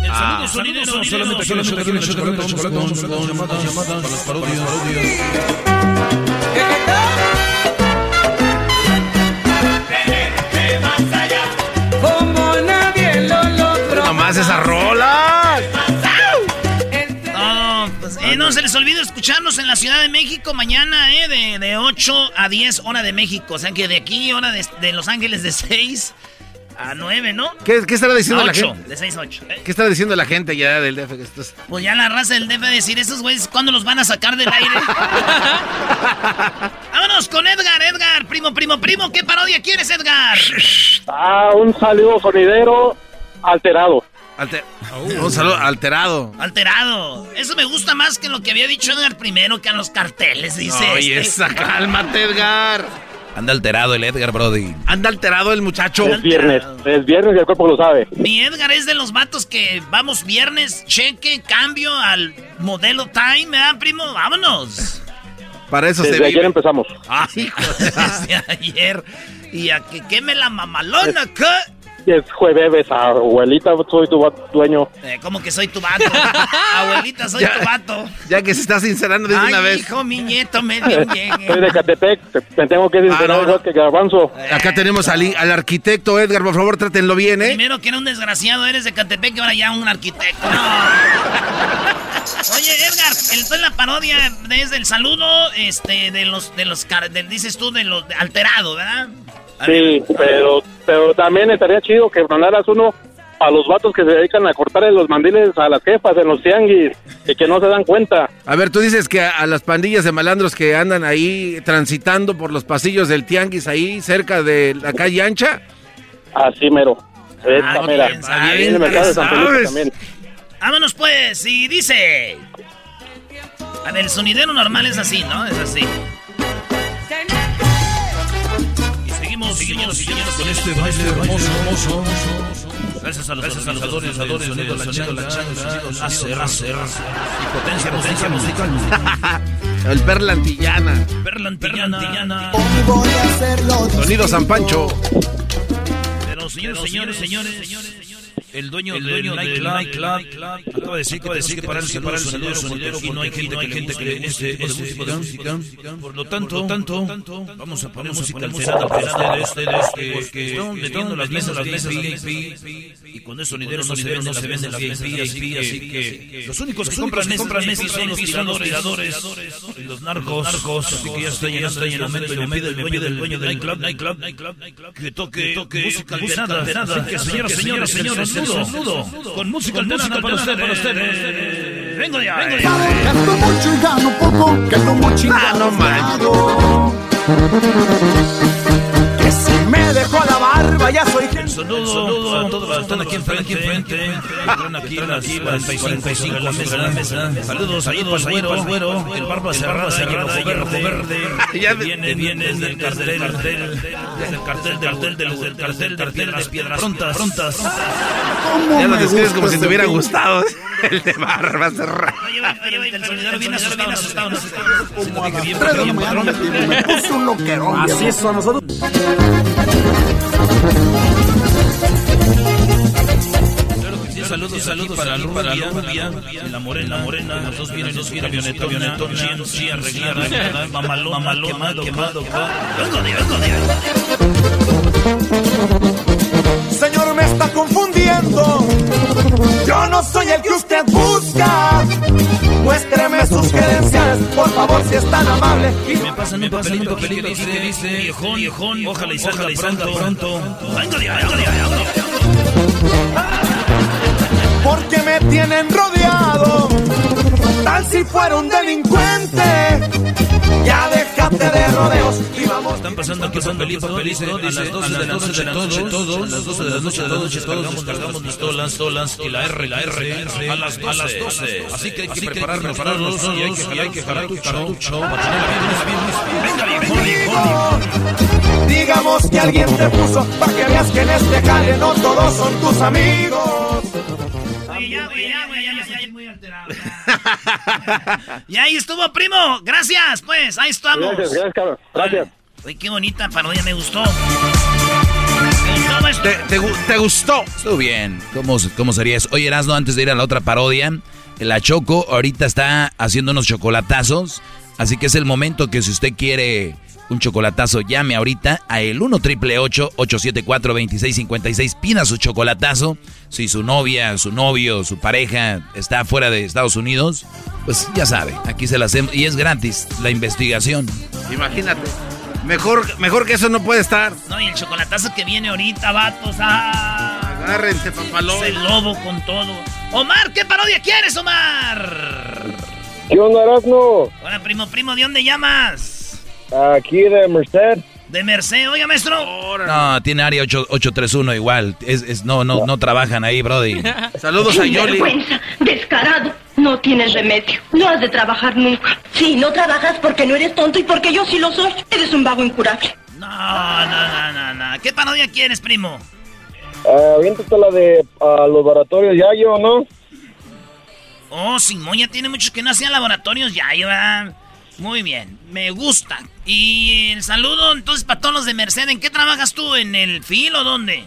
El saludo sonidero, solamente solamente aquí en el chocolate, chocolate, chocolate, llamadas, llamadas, para las parodias. Como nadie lo logró. Nomás escucharnos en la Ciudad de México mañana, eh, de, de 8 a 10 hora de México. O sea que de aquí, hora de, de Los Ángeles de 6 a 9, ¿no? ¿Qué, qué estará diciendo A la 8, gente? de 6 a 8. eh. ¿Qué estará diciendo la gente ya del DF? que estás- Pues ya la raza del DF decir, esos güeyes, ¿cuándo los van a sacar del aire? Vámonos con Edgar, Edgar, primo, primo, primo, ¿qué parodia quieres, Edgar? Ah, un saludo sonidero alterado. Alter- Un saludo alterado. Alterado. Eso me gusta más que lo que había dicho Edgar primero, que a los carteles, dice. Oye, este. esa, cálmate, Edgar. Anda alterado el Edgar, Brody. Anda alterado el muchacho. Es viernes, es viernes y el cuerpo lo sabe. Mi Edgar es de los vatos que vamos viernes, cheque, cambio al modelo time, ¿verdad, primo? Vámonos. Para eso se Desde ayer vive. empezamos. Ay, hijo de- Desde ayer. Y a que queme la mamalona, ¿qué? Es jueves, abuelita, soy tu dueño. Eh, ¿Cómo que soy tu vato? Abuelita, soy Ya. tu vato. Ya que se está sincerando de una vez. hijo, mi nieto, me. Soy de Catepec, te, te tengo que decir Ah, no, no. que Garbanzo. Acá tenemos al, al arquitecto Edgar, por favor, trátenlo bien, ¿eh? Primero que era un desgraciado, eres de Catepec y ahora ya un arquitecto. No. Oye, Edgar, entonces la parodia es del saludo, este, de los, de los, car- del- dices tú, de los de alterado, ¿verdad? Sí, pero, pero también estaría chido que mandaras uno a los vatos que se dedican a cortarle los mandiles a las jefas en los tianguis y que no se dan cuenta. A ver, tú dices que a, a las pandillas de malandros que andan ahí transitando por los pasillos del tianguis ahí cerca de la calle ancha. Así mero. Esta Ah, mera. bien, Ahí bien, en el mercado de San Felipe sabes. también. Vámonos pues, y dice. A ver, el sonidero normal es así, ¿no? Es así. Seguimos, seguimos, seguimos con este baile hermoso, hermoso. Gracias a los gracias organizadores, organizadores, sonido, la changa, la changa, láser, y potencia, potencia musical. El Perla Antillana. Perlantillana. Sonido San Pancho. Pero señores, señores, señores, el dueño, el dueño del nightclub. acaba de decir que, decir que para el separar el sonidero, sonidero aquí no hay gente, que le guste ese tipo de música. Por lo tanto, tanto, vamos a poner música alterada para ustedes, porque están metiendo las mesas, las mesas VIP, y con eso sonidero no se vende, no se vende la VIP, así que los únicos que compran mesas, mesas son los tiradores, y los narcos, así que ya está llegando el momento y me pide, el dueño del nightclub, que toque, música alterada, así que señoras, señores, señores, desnudo, con música alterada para ustedes, para ustedes. Vengo de ahí, vengo. Gasto mucho y gano poco, que ando muy Ah, no manches. Que si me dejó la barba, ya soy gente. Saludo a todos los que están aquí enfrente. Aquí enfrente. Están aquí en las 45 en la mesa. la mesa. Saludos ahí, pues güero, güero. El barba cerrada el ojo verde. Viene, viene desde el cartel, desde el cartel, del cartel, del del cartel, de piedras, piedras prontas, prontas. Ya lo describes como si te hubiera gustado. El de barba cerrada. El sonidero viene asustado, bien asustado. Como a las 3 de la mañana me puse un loquerón. Así es, a nosotros. Saludos, saludos para la rubia, la morena, la morena, los dos vienen, los vienen, avioneta, avioneta, chien, chien, arreglada, mamalón, mamalón, quemado, quemado, vengo de, vengo de. Señor, me está confundiendo. Yo no soy el que usted busca. Muéstreme sus credenciales, por favor, si es tan amable. Y Me pasan un papelito, papelito, dice, dice, viejón, viejón, ojalá y salga pronto, pronto. Vengo de, vengo de, vengo de. Porque me tienen rodeado. Tal si fuera un delincuente. Ya déjate de rodeos y vamos. Están pasando aquí papelito, papelito, a las 12 de la noche, todos, todos, a las 12 de la noche, todos cargamos pistolas, pistolas, y la R, la R, a las a las 12. Así que hay que prepararnos todos, y hay que jalar, hay que jalar tu cartucho, para tener la vida bien, bien, bien. Digamos que alguien te puso para que veas que en este jale no todos son tus amigos. Ya, güey, ya, güey, ya me siento muy alterado. ya. Y ahí estuvo, primo. Gracias, pues. Ahí estamos. Gracias, gracias, cabrón. Gracias. Uy, qué bonita parodia, me gustó. Me gustó esto. ¿Te, te, gu- te gustó? Estuvo bien. ¿Cómo, ¿Cómo sería eso? Oye, Erasno, antes de ir a la otra parodia, la Choco ahorita está haciendo unos chocolatazos. Así que es el momento que si usted quiere un chocolatazo, llame ahorita a el 1 triple 874 2656 Pida su chocolatazo. Si su novia, su novio, su pareja está fuera de Estados Unidos, pues ya sabe, aquí se la hacemos. Y es gratis la investigación. Imagínate. Mejor, mejor que eso no puede estar. No, y el chocolatazo que viene ahorita, vatos. ¡Ah! Agárrense, papalón. Es el lobo con todo. Omar, ¿qué parodia quieres, Omar? ¿Qué onda, Erasmo? Hola, primo, primo, ¿de dónde llamas? Aquí de Merced. De Merced, oiga, maestro. No, tiene área 8- 831 igual. Es, es- no, no, no trabajan ahí, Brody. Saludos a Yoli. Vergüenza, descarado. No tienes remedio. No has de trabajar nunca. Sí, no trabajas porque no eres tonto y porque yo sí lo soy. Eres un vago incurable. No, no, no, no, no. ¿Qué parodia quieres, primo? Aviéntate la de los laboratorios Yayo, ¿no? Oh, Simón ya tiene muchos que no hacían laboratorios ya, ¿verdad? Muy bien, me gusta. Y el saludo entonces para todos los de Merced. ¿En qué trabajas tú? ¿En el fil o dónde?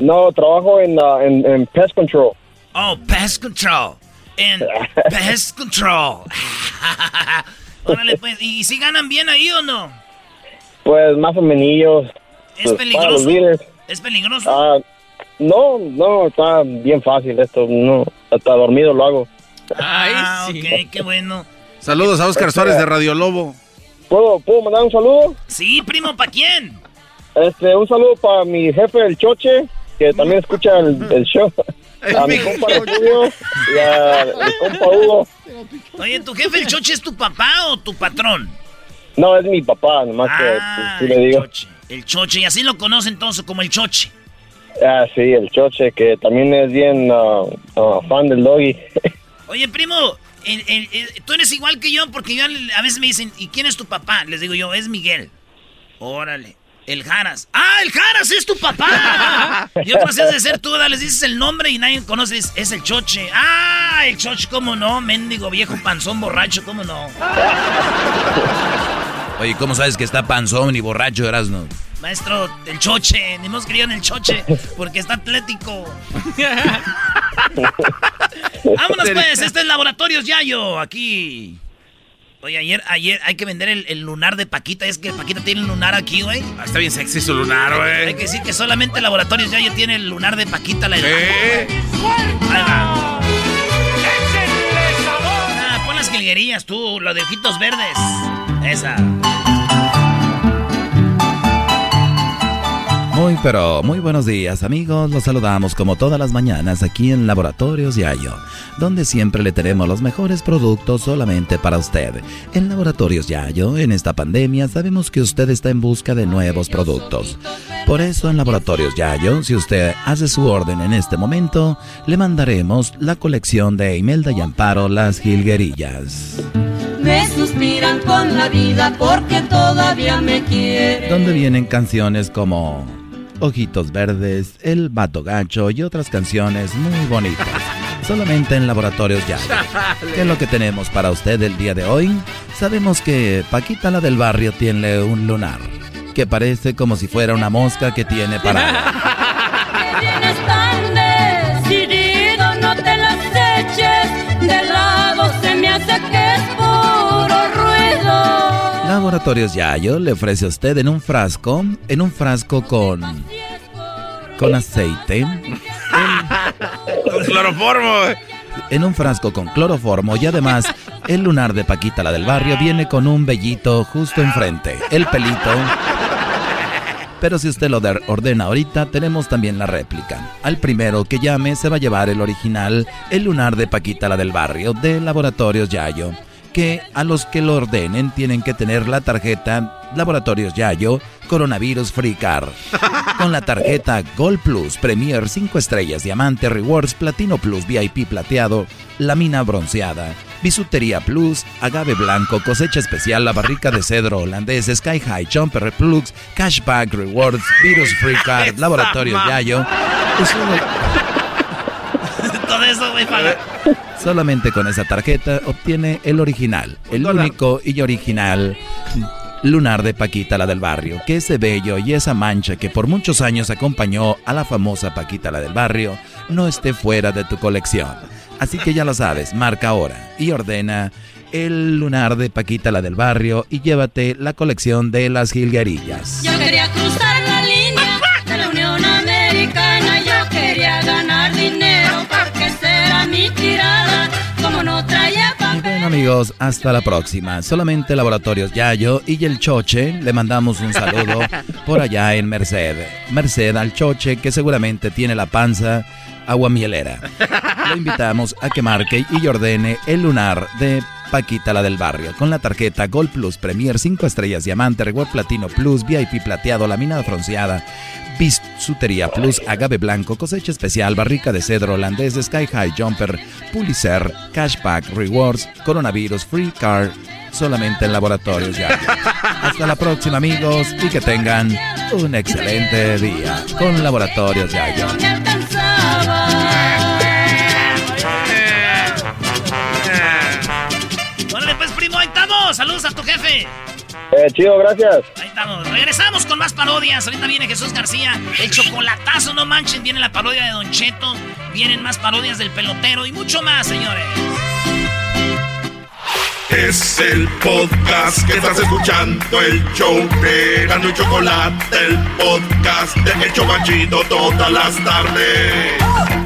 No, trabajo en, ah, en, en Pest Control. Oh, Pest Control. En Pest Control. Órale, pues, ¿y si ganan bien ahí o no? Pues más o menos. ¿Es pues, peligroso? para los líderes. ¿Es peligroso? Ah, no, no, está bien fácil esto. No, hasta dormido lo hago. ah, ok, qué bueno. Saludos a Oscar Suárez de Radio Lobo. ¿Puedo, ¿Puedo mandar un saludo? Sí, primo, ¿para quién? Este, un saludo para mi jefe, el Choche, que también escucha el, el show. A mi compa Julio y a mi compa Hugo. Oye, ¿tu jefe el choche es tu papá o tu patrón? No, es mi papá, nomás Ah, que pues, sí le digo. El choche, y así lo conocen entonces como el choche. Ah, sí, el Choche, que también es bien ah, ah, fan del doggy. Oye, primo, el- el- el- tú eres igual que yo porque yo a veces me dicen, ¿y quién es tu papá? Les digo yo, es Miguel. Órale. El Jaras. ¡Ah, el Jaras es tu papá! y otras veces de ser tú, les dices el nombre y nadie conoce, es, es el Choche. ¡Ah, el Choche, cómo no! Mendigo viejo panzón borracho, cómo no. Oye, ¿cómo sabes que está panzón y borracho, Erasno? Maestro, el Choche, ni hemos querido en el Choche porque está atlético. Vámonos pues, este es Laboratorios Yayo, aquí. Oye, ayer, ayer hay que vender el, el lunar de Paquita, es que Paquita tiene el lunar aquí, güey. Ah, está bien sexy su lunar, güey. Hay que decir que solamente Laboratorios Yayo tiene el lunar de Paquita. La ¿Eh? Ahí va. Ah, pon las jilguerías tú, los de ojitos verdes. Esa. Muy pero muy buenos días amigos, los saludamos como todas las mañanas aquí en Laboratorios Yayo, donde siempre le tenemos los mejores productos solamente para usted. En Laboratorios Yayo, en esta pandemia, sabemos que usted está en busca de nuevos productos. Por eso en Laboratorios Yayo, si usted hace su orden en este momento, le mandaremos la colección de Imelda y Amparo Las Gilguerillas. Me suspiran con la vida porque todavía me quieren. Donde vienen canciones como Ojitos Verdes, El Vato Gacho y otras canciones muy bonitas. Solamente en Laboratorios Ya. ¿Qué es lo que tenemos para usted el día de hoy? Sabemos que Paquita la del barrio tiene un lunar, que parece como si fuera una mosca que tiene para... Laboratorios Yayo le ofrece a usted en un frasco, en un frasco con con aceite, Con cloroformo. en un frasco con cloroformo y además el lunar de Paquita la del barrio viene con un vellito justo enfrente, el pelito. Pero si usted lo de- ordena ahorita, tenemos también la réplica. Al primero que llame se va a llevar el original, el lunar de Paquita la del barrio, de Laboratorios Yayo. Que a los que lo ordenen tienen que tener la tarjeta Laboratorios Yayo Coronavirus Free Card. Con la tarjeta Gold Plus, Premier 5 estrellas, Diamante Rewards, Platino Plus, VIP plateado, Lamina bronceada, Bisutería Plus, Agave Blanco, Cosecha Especial, La Barrica de Cedro Holandés, Sky High, Jumper Plus, Cashback Rewards, Virus Free Card, Laboratorios Yayo. Es Todo eso, güey, para... Solamente con esa tarjeta obtiene el original, el único y original lunar de Paquita la del barrio, que ese bello y esa mancha que por muchos años acompañó a la famosa Paquita la del barrio no esté fuera de tu colección. Así que ya lo sabes, marca ahora y ordena el lunar de Paquita la del barrio y llévate la colección de las jilguerillas. Yo quería cruzar amigos, hasta la próxima. Solamente Laboratorios Yayo y el Choche le mandamos un saludo por allá en Merced. Merced al Choche que seguramente tiene la panza aguamielera. Lo invitamos a que marque y ordene el lunar de Paquita la del barrio con la tarjeta Gold Plus Premier 5 estrellas diamante Reward Platino Plus VIP plateado laminada bronceada Bisutería Plus Agave Blanco Cosecha Especial Barrica de Cedro Holandés Sky High Jumper Pulitzer Cashback Rewards Coronavirus Free Card solamente en laboratorios ya. Hasta la próxima amigos y que tengan un excelente día con laboratorios ya. Saludos a tu jefe. Eh, chido, gracias. Ahí estamos. Regresamos con más parodias. Ahorita viene Jesús García. El chocolatazo, no manchen. Viene la parodia de Don Cheto. Vienen más parodias del pelotero y mucho más, señores. Es el podcast que estás escuchando, el show de Erasmo y Chocolate, el podcast de El Chobachito todas las tardes.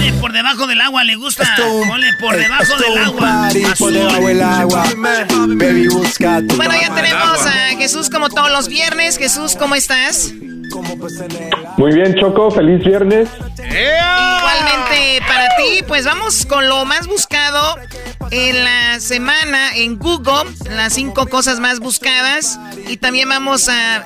Ponle por debajo del agua, le gusta. Ponle por debajo del agua. Por debajo del agua. Baby, busca tu Bueno, ya tenemos a Jesús como todos los viernes. Jesús, ¿cómo estás? Muy bien, Choco, feliz viernes. Igualmente para ti, pues vamos con lo más buscado en la semana en Google, las cinco cosas más buscadas. Y también vamos a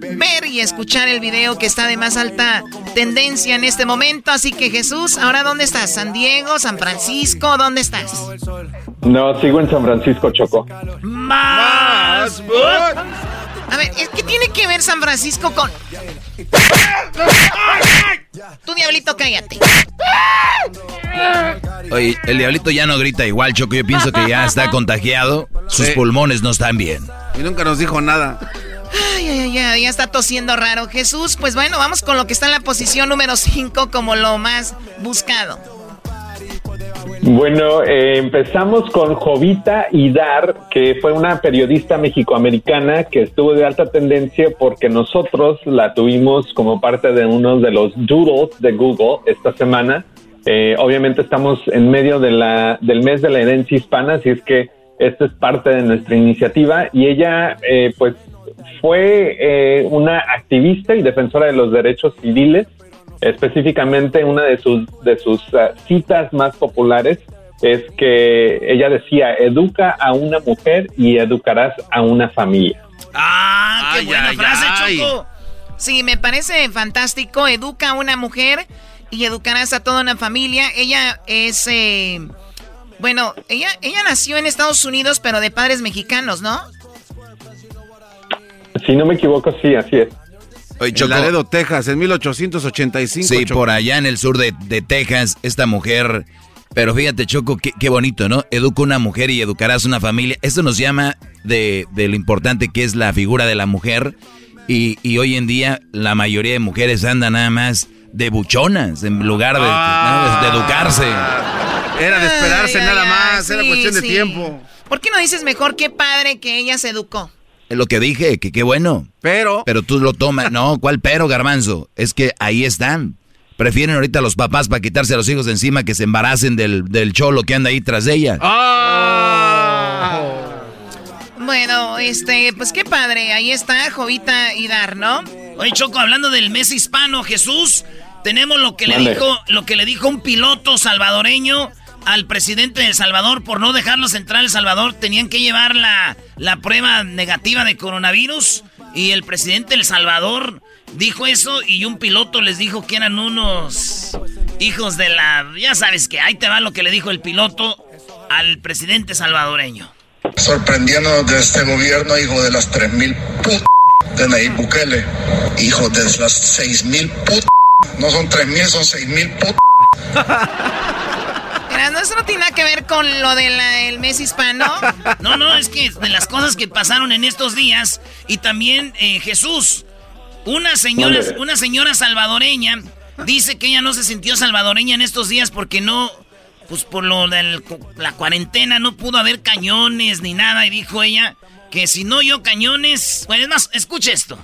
ver y escuchar el video que está de más alta tendencia en este momento. Así que Jesús, ¿ahora dónde estás? ¿San Diego? ¿San Francisco? ¿Dónde estás? No, sigo en San Francisco, Choco. Más. A ver, ¿qué tiene que ver San Francisco con...? Tu diablito, cállate. Oye, el diablito ya no grita igual, Choco. Yo pienso que ya está contagiado. Sus Sí. pulmones no están bien. Y nunca nos dijo nada. Ay, ay, ay, ya está tosiendo raro. Jesús, pues bueno, vamos con lo que está en la posición número 5 como lo más buscado. Bueno, eh, empezamos con Jovita Idar, que fue una periodista mexicoamericana que estuvo de alta tendencia porque nosotros la tuvimos como parte de uno de los doodles de Google esta semana. Eh, obviamente estamos en medio de la, del mes de la herencia hispana, así es que esta es parte de nuestra iniciativa y ella eh, pues fue eh, una activista y defensora de los derechos civiles Específicamente, una de sus, de sus uh, citas más populares es que ella decía, educa a una mujer y educarás a una familia. ¡Ah, qué Ay, buena ay, frase, ay. Choco! Sí, me parece fantástico. Educa a una mujer y educarás a toda una familia. Ella es... eh, bueno, ella, ella nació en Estados Unidos, pero de padres mexicanos, ¿no? Si no me equivoco, sí, así es. Oye, En. Laredo, Texas, en 1885. Sí, Choco. por allá en el sur de, de Texas, esta mujer. Pero fíjate, Choco, qué, qué bonito, ¿no? Educa una mujer y educarás una familia. Esto nos llama de, de lo importante que es la figura de la mujer. Y, y hoy en día la mayoría de mujeres andan nada más de buchonas en lugar de, Ah. ¿no? de- de educarse. Era de esperarse Ay, nada ay, más, era sí, cuestión de tiempo. ¿Por qué no dices mejor qué padre que ella se educó? Es lo que dije, que qué bueno. Pero. Pero tú lo tomas. No, ¿cuál pero, garbanzo? Es que ahí están. Prefieren ahorita los papás para quitarse a los hijos de encima que se embaracen del, del cholo que anda ahí tras de ella. ¡Ah! Bueno, este, pues qué padre. Ahí está Jovita Idar, ¿no? Oye, Choco, hablando del mes hispano, Jesús, tenemos lo que le dijo, lo que le dijo un piloto salvadoreño al presidente de El Salvador por no dejarlos entrar a El Salvador. Tenían que llevar la, la prueba negativa de coronavirus. Y el presidente de El Salvador dijo eso y un piloto les dijo que eran unos hijos de la... Ya sabes que ahí te va lo que le dijo el piloto al presidente salvadoreño. sorprendiéndonos de este gobierno, hijo de las 3.000 put de Nayib Bukele, hijo de las 6.000 put, no son 3.000, son 6.000 put. No, eso no tiene nada que ver con lo del mes hispano. No, no, es que de las cosas que pasaron en estos días y también eh, Jesús, una señora, una señora salvadoreña dice que ella no se sintió salvadoreña en estos días porque no, pues por lo de la cuarentena no pudo haber cañones ni nada y dijo ella que si no yo cañones, bueno, es más, escuche esto.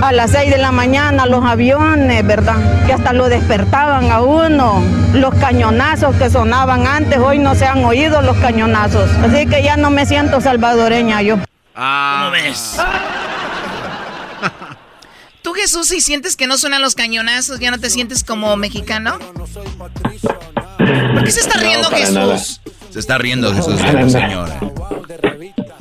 A las 6 de la mañana los aviones, ¿verdad? Que hasta lo despertaban a uno. Los cañonazos que sonaban antes, hoy no se han oído los cañonazos. Así que ya no me siento salvadoreña yo. ¿Cómo ves? ¿Tú, Jesús, si sientes que no suenan los cañonazos, ya no te sientes como mexicano? ¿Por qué se está riendo Jesús? nada. Se está riendo Jesús la señora.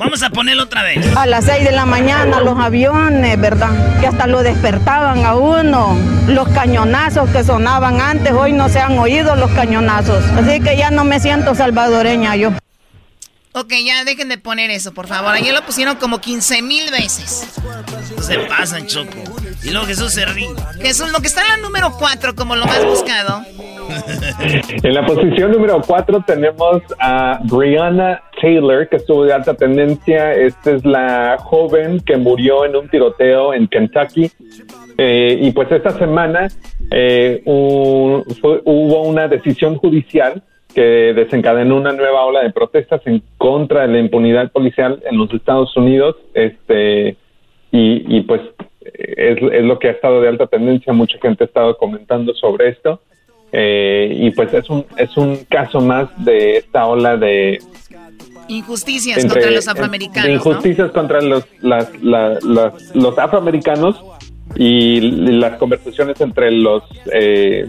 Vamos a ponerlo otra vez. A las 6 de la mañana los aviones, ¿verdad? Que hasta lo despertaban a uno. Los cañonazos que sonaban antes, hoy no se han oído los cañonazos. Así que ya no me siento salvadoreña yo. Ok, ya dejen de poner eso, por favor. Ayer lo pusieron como 15 mil veces. Se pasan, Choco. Y luego Jesús se ríe. Jesús, lo que está en la número 4 como lo más buscado. En la posición número 4 tenemos a Brianna Taylor, que estuvo de alta tendencia. Esta es la joven que murió en un tiroteo en Kentucky. Eh, y pues esta semana eh, un- fue- hubo una decisión judicial que desencadenó una nueva ola de protestas en contra de la impunidad policial en los Estados Unidos. Este, y, y, pues es, es lo que ha estado de alta tendencia. Mucha gente ha estado comentando sobre esto. Eh, y pues es un, es un caso más de esta ola de, Injusticias entre- contra los de afroamericanos, ¿no? injusticias contra los, las, la- las- los afroamericanos y las conversaciones entre los, eh,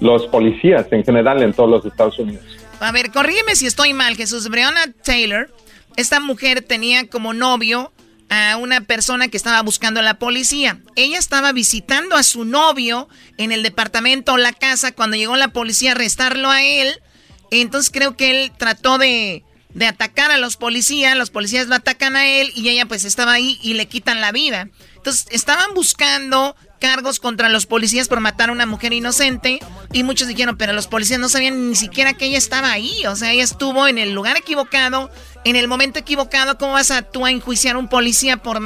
los policías en general en todos los Estados Unidos. A ver, corrígeme si estoy mal, Jesús. Breonna Taylor, esta mujer tenía como novio a una persona que estaba buscando a la policía. Ella estaba visitando a su novio en el departamento o la casa cuando llegó la policía a arrestarlo a él. Entonces creo que él trató de, de atacar a los policías, los policías lo atacan a él y ella pues estaba ahí y le quitan la vida. Entonces estaban buscando cargos contra los policías por matar a una mujer inocente y muchos dijeron, pero los policías no sabían ni siquiera que ella estaba ahí, o sea, ella estuvo en el lugar equivocado, en el momento equivocado, ¿cómo vas a tú a enjuiciar a un policía por?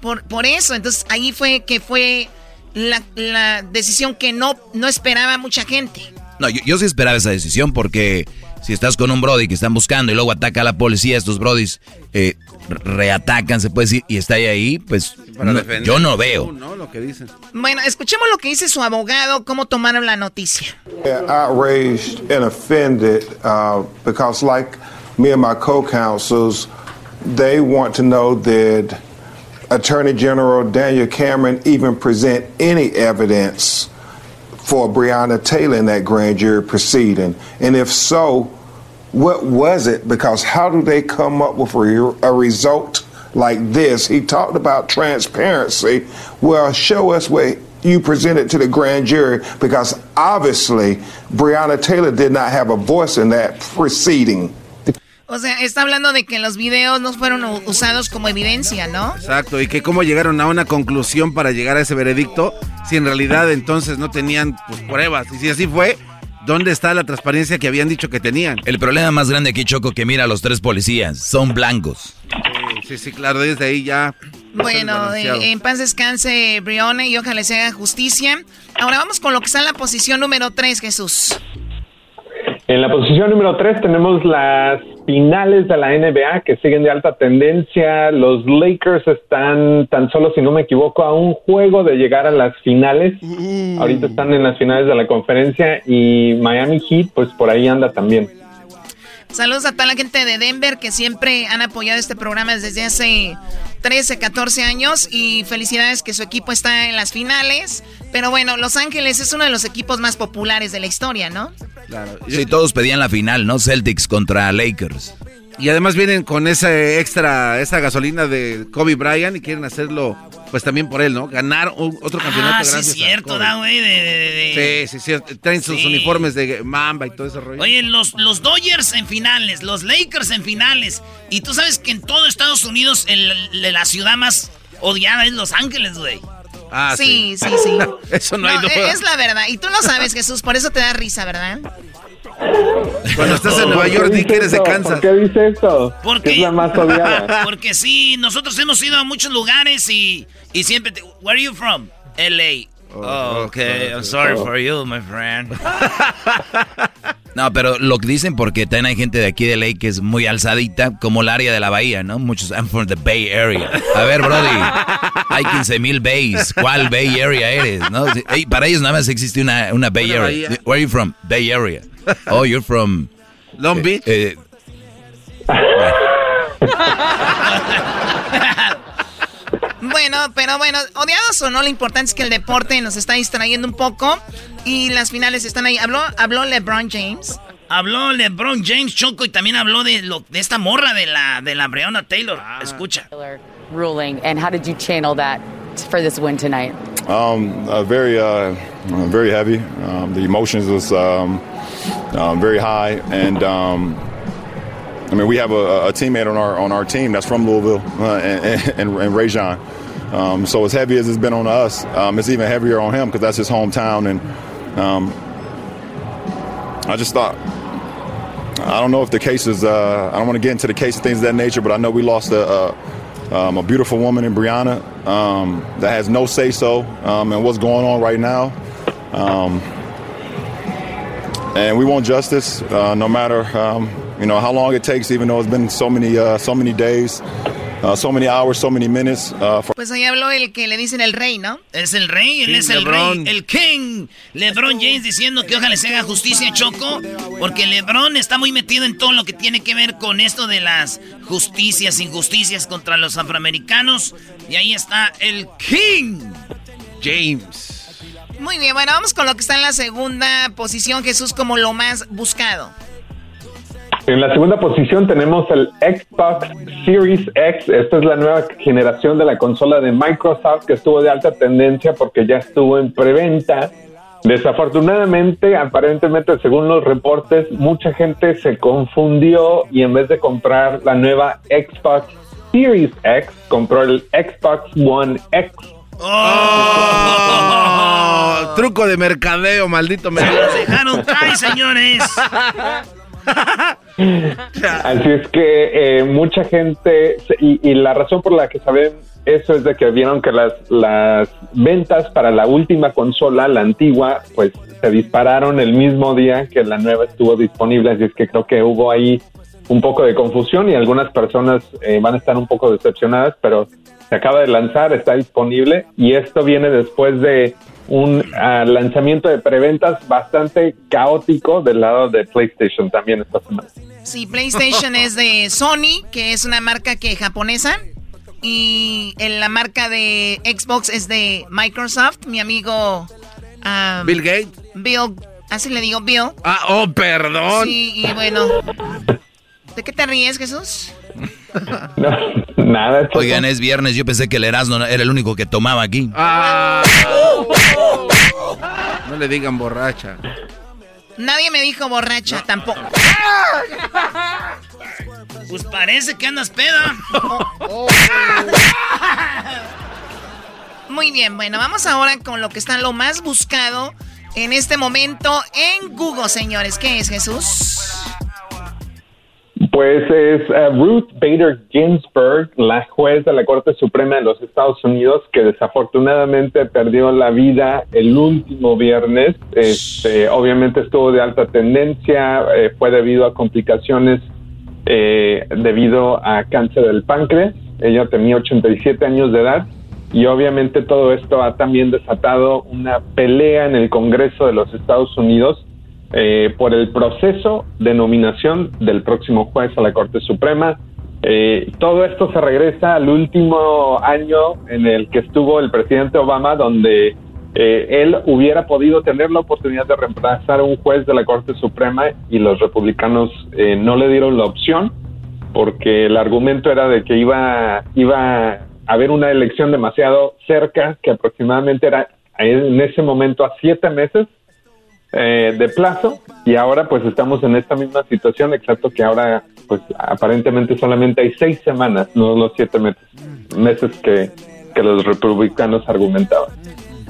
Por, por eso, entonces ahí fue que fue la, la decisión que no, no esperaba mucha gente. No, yo sí esperaba esa decisión porque si estás con un brody que están buscando y luego ataca a la policía, estos brodis eh, reatacan, se puede decir, y está ahí, pues yo no veo. Bueno, escuchemos lo que dice su abogado, cómo tomaron la noticia. Outraged and offended uh, because like me and my co-counsels, they want to know that Attorney General Daniel Cameron even present any evidence for Breonna Taylor in that grand jury proceeding? And if so, what was it? Because how do they come up with a, a result like this? He talked about transparency. Well, show us what you presented to the grand jury because obviously Breonna Taylor did not have a voice in that proceeding. O sea, está hablando de que los videos no fueron usados como evidencia, ¿no? Exacto, y que cómo llegaron a una conclusión para llegar a ese veredicto si en realidad entonces no tenían pues, pruebas. Y si así fue, ¿dónde está la transparencia que habían dicho que tenían? El problema más grande aquí, Choco, que mira a los tres policías, son blancos. Sí, sí, claro, desde ahí ya... Bueno, eh, en paz descanse Brione y ojalá se haga justicia. Ahora vamos con lo que está en la posición número 3, Jesús. En la posición número 3 tenemos las finales de la NBA que siguen de alta tendencia. Los Lakers están tan solo, si no me equivoco, a un juego de llegar a las finales. Mm. Ahorita están en las finales de la conferencia y Miami Heat, pues por ahí anda también. Saludos a toda la gente de Denver que siempre han apoyado este programa desde hace 13, 14 años y felicidades que su equipo está en las finales. Pero bueno, Los Ángeles es uno de los equipos más populares de la historia, ¿no? Claro. Sí, todos pedían la final, ¿no? Celtics contra Lakers. Y además vienen con esa extra, esa gasolina de Kobe Bryant y quieren hacerlo, pues también por él, ¿no? Ganar otro ah, campeonato ah, sí, cierto, da, güey. Sí, sí, cierto. Traen sus uniformes de Mamba y todo ese rollo. Oye, los, los Dodgers en finales, los Lakers en finales. Y tú sabes que en todo Estados Unidos la ciudad más odiada es Los Ángeles, güey. Ah, sí, sí, sí. Eso no, hay duda. Es la verdad. Y tú lo sabes, Jesús, por eso te da risa, ¿verdad? Cuando estás en Nueva York, di que eres de Kansas. ¿Por qué dice esto? Porque, es la más odiada. Porque sí, nosotros hemos ido a muchos lugares y, y siempre... Te, Where are you from? L.A. Oh, okay. I'm sorry for you, my friend. No, pero lo que dicen porque también hay gente de aquí de LA que es muy alzadita, como el área de la bahía, ¿no? Muchos, I'm from the Bay Area. A ver, Brody, hay 15 mil bays. ¿Cuál Bay Area eres? ¿No? para ellos nada más existe una, una Bay Area. Where are you from? Bay Area. Oh, you're from... Long eh, Beach. Eh, bueno, pero bueno, odiados o no, lo importante es que el deporte nos está distrayendo un poco y las finales están ahí. ¿Habló, habló LeBron James? Habló LeBron James Choco y también habló de lo de esta morra de la de la Breonna Taylor. Ah. Escucha. Ruling and how did you channel that for this win tonight? Um, uh, very, uh, very heavy. Um, the emotions was um, um, very high, and um, I mean we have a, a, teammate on our on our team that's from Louisville, uh, and, and, and Rajon. Um, so as heavy as it's been on us, um, it's even heavier on him because that's his hometown. And um, I just thought, I don't know if the case is, uh, I don't want to get into the case of things of that nature, but I know we lost a, a, um, a beautiful woman in Brianna um, that has no say so um, in what's going on right now. and we want justice, uh, no matter you know how long it takes, even though it's been so many uh, so many days. Uh, so many hours, so many minutes. Uh, pues ahí habló el que le dicen el rey, ¿no? Es el rey, él es el rey, el king. LeBron James diciendo que ojalá se haga justicia, Choco, porque LeBron está muy metido en todo lo que tiene que ver con esto de las justicias, injusticias contra los afroamericanos. Y ahí está el king, James. Muy bien, bueno, vamos con lo que está en la segunda posición, Jesús, como lo más buscado. En la segunda posición tenemos el Xbox Series X. Esta es la nueva generación de la consola de Microsoft que estuvo de alta tendencia porque ya estuvo en preventa. Desafortunadamente, aparentemente, según los reportes, mucha gente se confundió y en vez de comprar la nueva Xbox Series X, compró el Xbox One X. ¡Oh! Truco de mercadeo, maldito me dejaron señores. Así es que eh, mucha gente, y, la razón por la que saben, eso es de que vieron que las, las ventas para la última consola, la antigua, pues se dispararon el mismo día que la nueva estuvo disponible, así es que creo que hubo ahí un poco de confusión y algunas personas eh, van a estar un poco decepcionadas, pero se acaba de lanzar, está disponible y esto viene después de un ah, lanzamiento de preventas bastante caótico del lado de PlayStation también esta semana. Sí, PlayStation es de Sony, que es una marca que japonesa. Y en la marca de Xbox es de Microsoft, mi amigo... um, Bill Gates. Bill, así le digo, Bill. Ah, oh, perdón. Sí, y bueno. ¿De qué te ríes, Jesús? Nada. Oigan, es viernes, yo pensé que el Erasmo era el único que tomaba aquí. Ah. No le digan borracha. Nadie me dijo borracha, tampoco. Pues parece que andas peda. Muy bien, bueno, vamos ahora con lo que está lo más buscado en este momento en Google, señores. ¿Qué es, Jesús? Pues es eh, Ruth Bader Ginsburg, la juez de la Corte Suprema de los Estados Unidos, que desafortunadamente perdió la vida el último viernes. Este, obviamente estuvo de alta tendencia, eh, fue debido a complicaciones eh, debido a cáncer del páncreas. Ella tenía 87 años de edad y obviamente todo esto ha también desatado una pelea en el Congreso de los Estados Unidos eh, por el proceso de nominación del próximo juez a la Corte Suprema. Eh, todo esto se regresa al último año en el que estuvo el presidente Obama, donde eh, él hubiera podido tener la oportunidad de reemplazar a un juez de la Corte Suprema y los republicanos eh, no le dieron la opción porque el argumento era de que iba, iba a haber una elección demasiado cerca, que aproximadamente era en ese momento a siete meses eh, de plazo y ahora pues estamos en esta misma situación, excepto que ahora pues aparentemente solamente hay seis semanas, no los siete meses, meses que, que los republicanos argumentaban.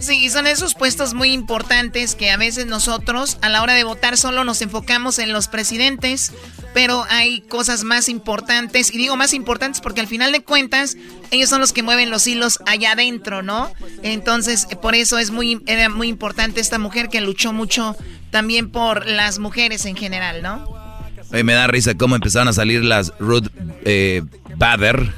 Sí, son esos puestos muy importantes que a veces nosotros a la hora de votar solo nos enfocamos en los presidentes, pero hay cosas más importantes, y digo más importantes porque al final de cuentas ellos son los que mueven los hilos allá adentro, ¿no? Entonces, por eso es muy, era muy importante esta mujer que luchó mucho también por las mujeres en general, ¿no? Oye, me da risa cómo empezaron a salir las Ruth eh, Bader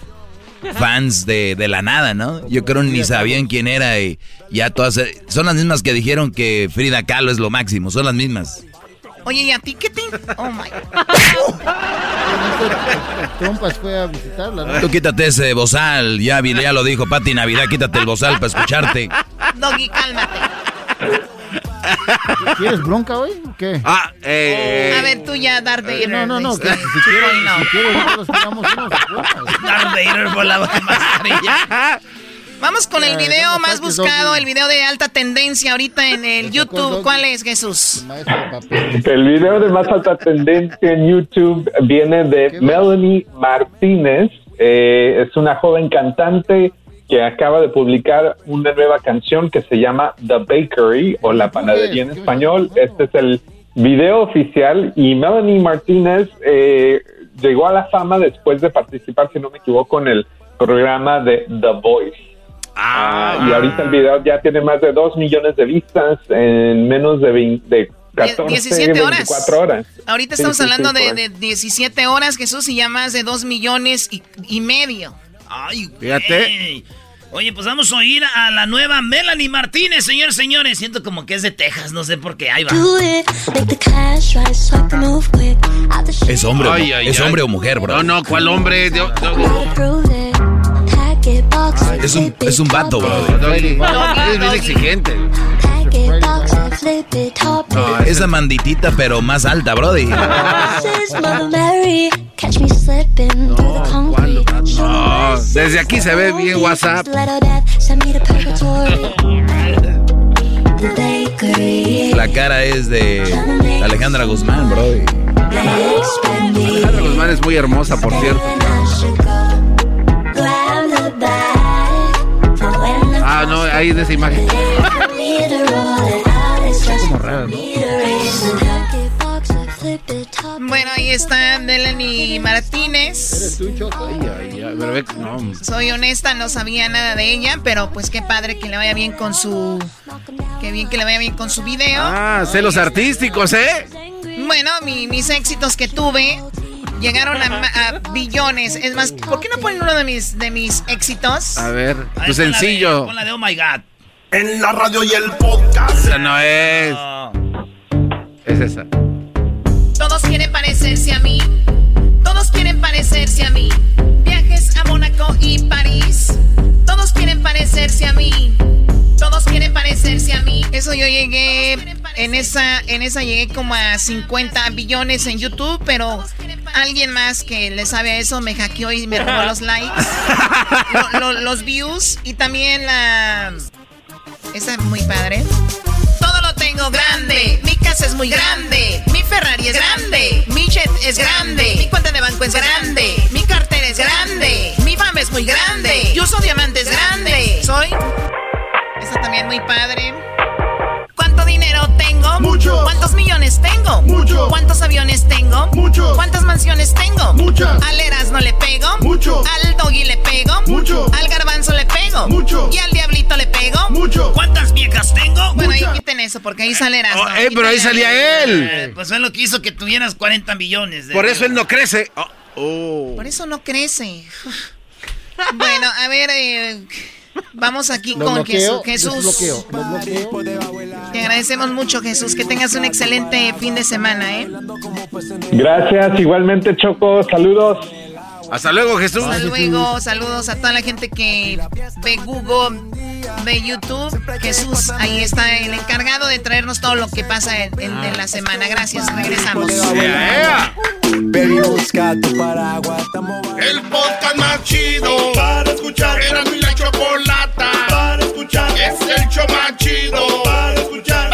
fans de, de la nada, ¿no? Yo creo ni sabían quién era y ya todas... eh, Son las mismas que dijeron que Frida Kahlo es lo máximo, son las mismas. Oye, ¿y a ti qué te...? Oh, my... Trompas fue a visitarla, ¿no? Tú quítate ese bozal, ya, ya lo dijo Pati Navidad, quítate el bozal para escucharte. Doggy, cálmate. ¿Quieres bronca hoy? o ¿Qué? Ah, eh. A ver, tú ya, Darth Vader. No, no, no, que si quieres, no. si quieres, nosotros tiramos unos Darth Vader volaba mascarilla. Vamos con el Eh, video ¿cómo más buscado, el video de alta tendencia ahorita en el YouTube. ¿Cuál es, Jesús? El video de más alta tendencia en YouTube viene de Melanie Martínez. Eh, es una joven cantante que acaba de publicar una nueva canción que se llama The Bakery o La Panadería en español. Este es el video oficial y Melanie Martínez eh, llegó a la fama después de participar, si no me equivoco, en el programa de The Voice. Ah, y ahorita el video ya tiene más de 2 millones de vistas en menos de, 20, de 14, 17 horas. 24 horas. Ahorita Sí, estamos sí, sí, hablando de, de 17 horas, Jesús, y ya más de 2 millones y, y medio. Ay, Fíjate. Oye, pues vamos a oír a la nueva Melanie Martínez, señores, señores. Siento como que es de Texas, no sé por qué. Ahí va. Es hombre, o- Ay, ay, es ay. hombre o mujer, bro. No, no, ¿cuál hombre? Yo- Es un, es un vato, bro. Doggy, Es bien exigente. No, esa manditita, pero más alta, brody. No, desde aquí se ve bien WhatsApp. La cara es de Alejandra Guzmán, brody. Alejandra Guzmán es muy hermosa, por cierto. Ah, no, ahí de esa imagen. Como raro, ¿no? Bueno, ahí está Melanie Martínez. Soy honesta, no sabía nada de ella, pero pues qué padre que le vaya bien con su... Qué bien que le vaya bien con su video. Ah, celos artísticos, ¿eh? Bueno, mis éxitos que tuve llegaron a, billones. Es más, ¿por qué no ponen uno de mis, de mis éxitos? A ver, tu sencillo. Con la de Oh My God. En la radio y el podcast. Esa no es. Es esa. Todos quieren parecerse a mí. Todos quieren parecerse a mí. Viajes a Mónaco y París. Todos quieren parecerse a mí. Todos quieren parecerse a mí. Eso yo llegué en esa en esa llegué como a 50 billones en YouTube, pero alguien más que le sabe a eso me hackeó y me robó los likes, los views y también la esa es muy padre. Todo lo tengo grande. Mi casa es muy grande. Mi Ferrari es grande. Mi jet es grande. Mi cuenta de banco es grande. Mi cartera es grande. Mi fama es muy grande. Yo soy diamante es grande. Soy. Esta también muy padre. ¿Cuánto dinero tengo? Mucho. ¿Cuántos millones tengo? Mucho. ¿Cuántos aviones tengo? Mucho. ¿Cuántas mansiones tengo? Muchas. Al Eras no le pego. Mucho. Al Doggy le pego. Mucho. Al Garbanzo le pego. Mucho. Y al Diablito le pego. Mucho. ¿Cuántas viejas tengo? Bueno, ahí quiten eso porque ahí sale Eras. Oh, eh, pero ahí salía él. Eh, pues fue lo que hizo que tuvieras 40 millones. De Por eso él no crece. Oh, oh. Por eso no crece. bueno, a ver, eh, vamos aquí Lo con bloqueo, Jesús. Jesús. Te agradecemos mucho, Jesús. Que tengas un excelente fin de semana, ¿eh? Gracias, igualmente Choco, saludos. Hasta luego, Jesús. Hasta luego. Saludos a toda la gente que ve Google, ve YouTube. Jesús, ahí está el encargado de traernos todo lo que pasa en, en- en la semana. Gracias, regresamos. Baby, busca tu paraguas. El podcast más chido para escuchar. Era mi la chocolata para escuchar. Es el show más chido para escuchar.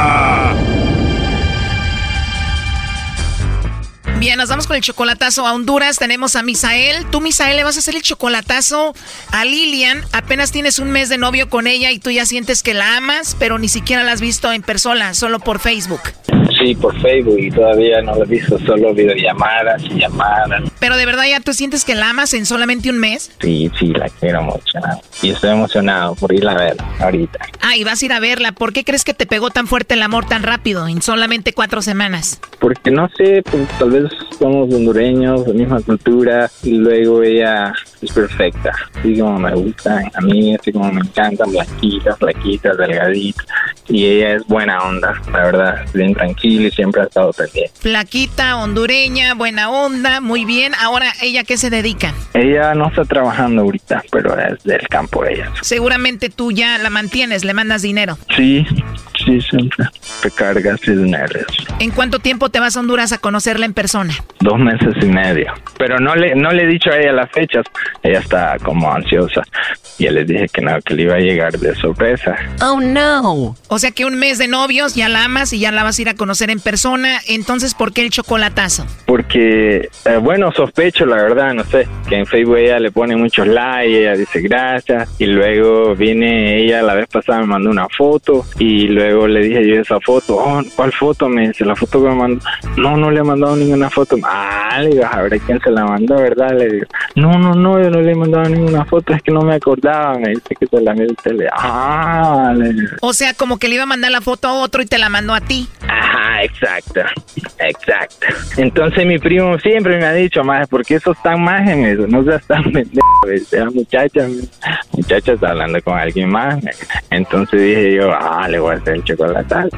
Bien, nos vamos con el chocolatazo a Honduras. Tenemos a Misael. Tú, Misael, le vas a hacer el chocolatazo a Lilian. Apenas tienes un mes de novio con ella y tú ya sientes que la amas, pero ni siquiera la has visto en persona, solo por Facebook. Sí, por Facebook y todavía no lo he visto, solo videollamadas y llamadas. Pero de verdad ya tú sientes que la amas en solamente un mes. Sí, sí, la quiero mucho. Y estoy emocionado por ir a ver ahorita. Ah, y vas a ir a verla. ¿Por qué crees que te pegó tan fuerte el amor tan rápido, en solamente cuatro semanas? Porque no sé, pues, tal vez somos hondureños, la misma cultura, y luego ella es perfecta, así como me gusta, a mí así como me encantan, blanquitas, flaquitas, delgaditas, y ella es buena onda, la verdad, bien tranquila y siempre ha estado pendiente. Flaquita, hondureña, buena onda, muy bien. Ahora, ¿ella qué se dedica? Ella no está trabajando ahorita, pero es del campo ella. Seguramente tú ya la mantienes, le mandas dinero. Sí, sí, siempre. Recargas y dinero. ¿En cuánto tiempo te vas a Honduras a conocerla en persona? Dos meses y medio. Pero no le, no le he dicho a ella las fechas. Ella está como ansiosa. Y ya les dije que no, que le iba a llegar de sorpresa. Oh no. O sea que un mes de novios ya la amas y ya la vas a ir a conocer en persona. Entonces, ¿por qué el chocolatazo? Porque, eh, bueno, sospecho, la verdad, no sé, que en Facebook ella le pone muchos likes, ella dice gracias, y luego viene ella, la vez pasada me mandó una foto, y luego le dije yo esa foto, oh, ¿cuál foto? Me dice, la foto que me mandó, no, no le he mandado ninguna foto, ah, le digo, a ver quién se la mandó, ¿verdad? Le digo, no, no, no, yo no le he mandado ninguna foto, es que no me acordaba, me dice que se la a tele, ah, le digo. O sea, como que le iba a mandar la foto a otro y te la mandó a ti. Ajá, exacto, exacto. Entonces mi primo siempre me ha dicho, más porque eso están más en eso, no seas tan pendejo, esa muchacha, muchacha está hablando con alguien más. Entonces dije yo, ah, le voy a hacer el chocolatazo.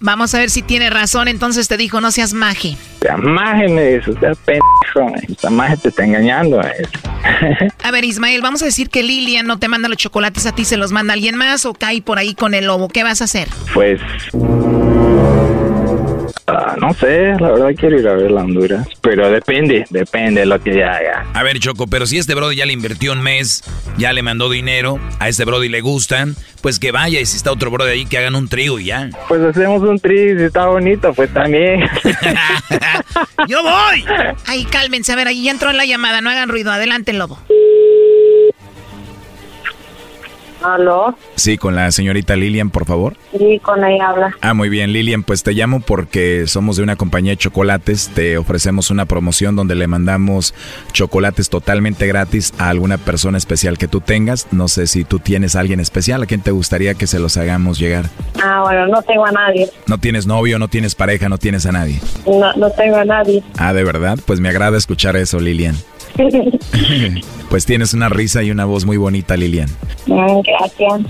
Vamos a ver si tiene razón. Entonces te dijo, no seas maje. Sea maje me dice, sea pendejo, esta maje te está engañando. A ver, Ismael, vamos a decir que Lilian no te manda los chocolates a ti, se los manda alguien más o cae por ahí con el lobo. ¿Qué vas a hacer? Pues Ah, no sé, la verdad quiero ir a ver la Honduras. Pero depende, depende de lo que haga. A ver, Choco, pero si este Brody ya le invirtió un mes, ya le mandó dinero, a este Brody le gustan, pues que vaya y si está otro Brody ahí, que hagan un trío y ya. Pues hacemos un tri, si está bonito, pues también. ¡Yo voy! Ay, cálmense, a ver, ahí ya entró en la llamada, no hagan ruido, adelante, lobo. ¿Aló? Sí, con la señorita Lilian, por favor. Sí, con ella habla. Ah, muy bien, Lilian, pues te llamo porque somos de una compañía de chocolates, te ofrecemos una promoción donde le mandamos chocolates totalmente gratis a alguna persona especial que tú tengas. No sé si tú tienes a alguien especial, ¿a quién te gustaría que se los hagamos llegar? Ah, bueno, no tengo a nadie. No tienes novio, no tienes pareja, no tienes a nadie. No, no tengo a nadie. Ah, de verdad, pues me agrada escuchar eso, Lilian. Pues tienes una risa y una voz muy bonita, Lilian. Mm, Gracias.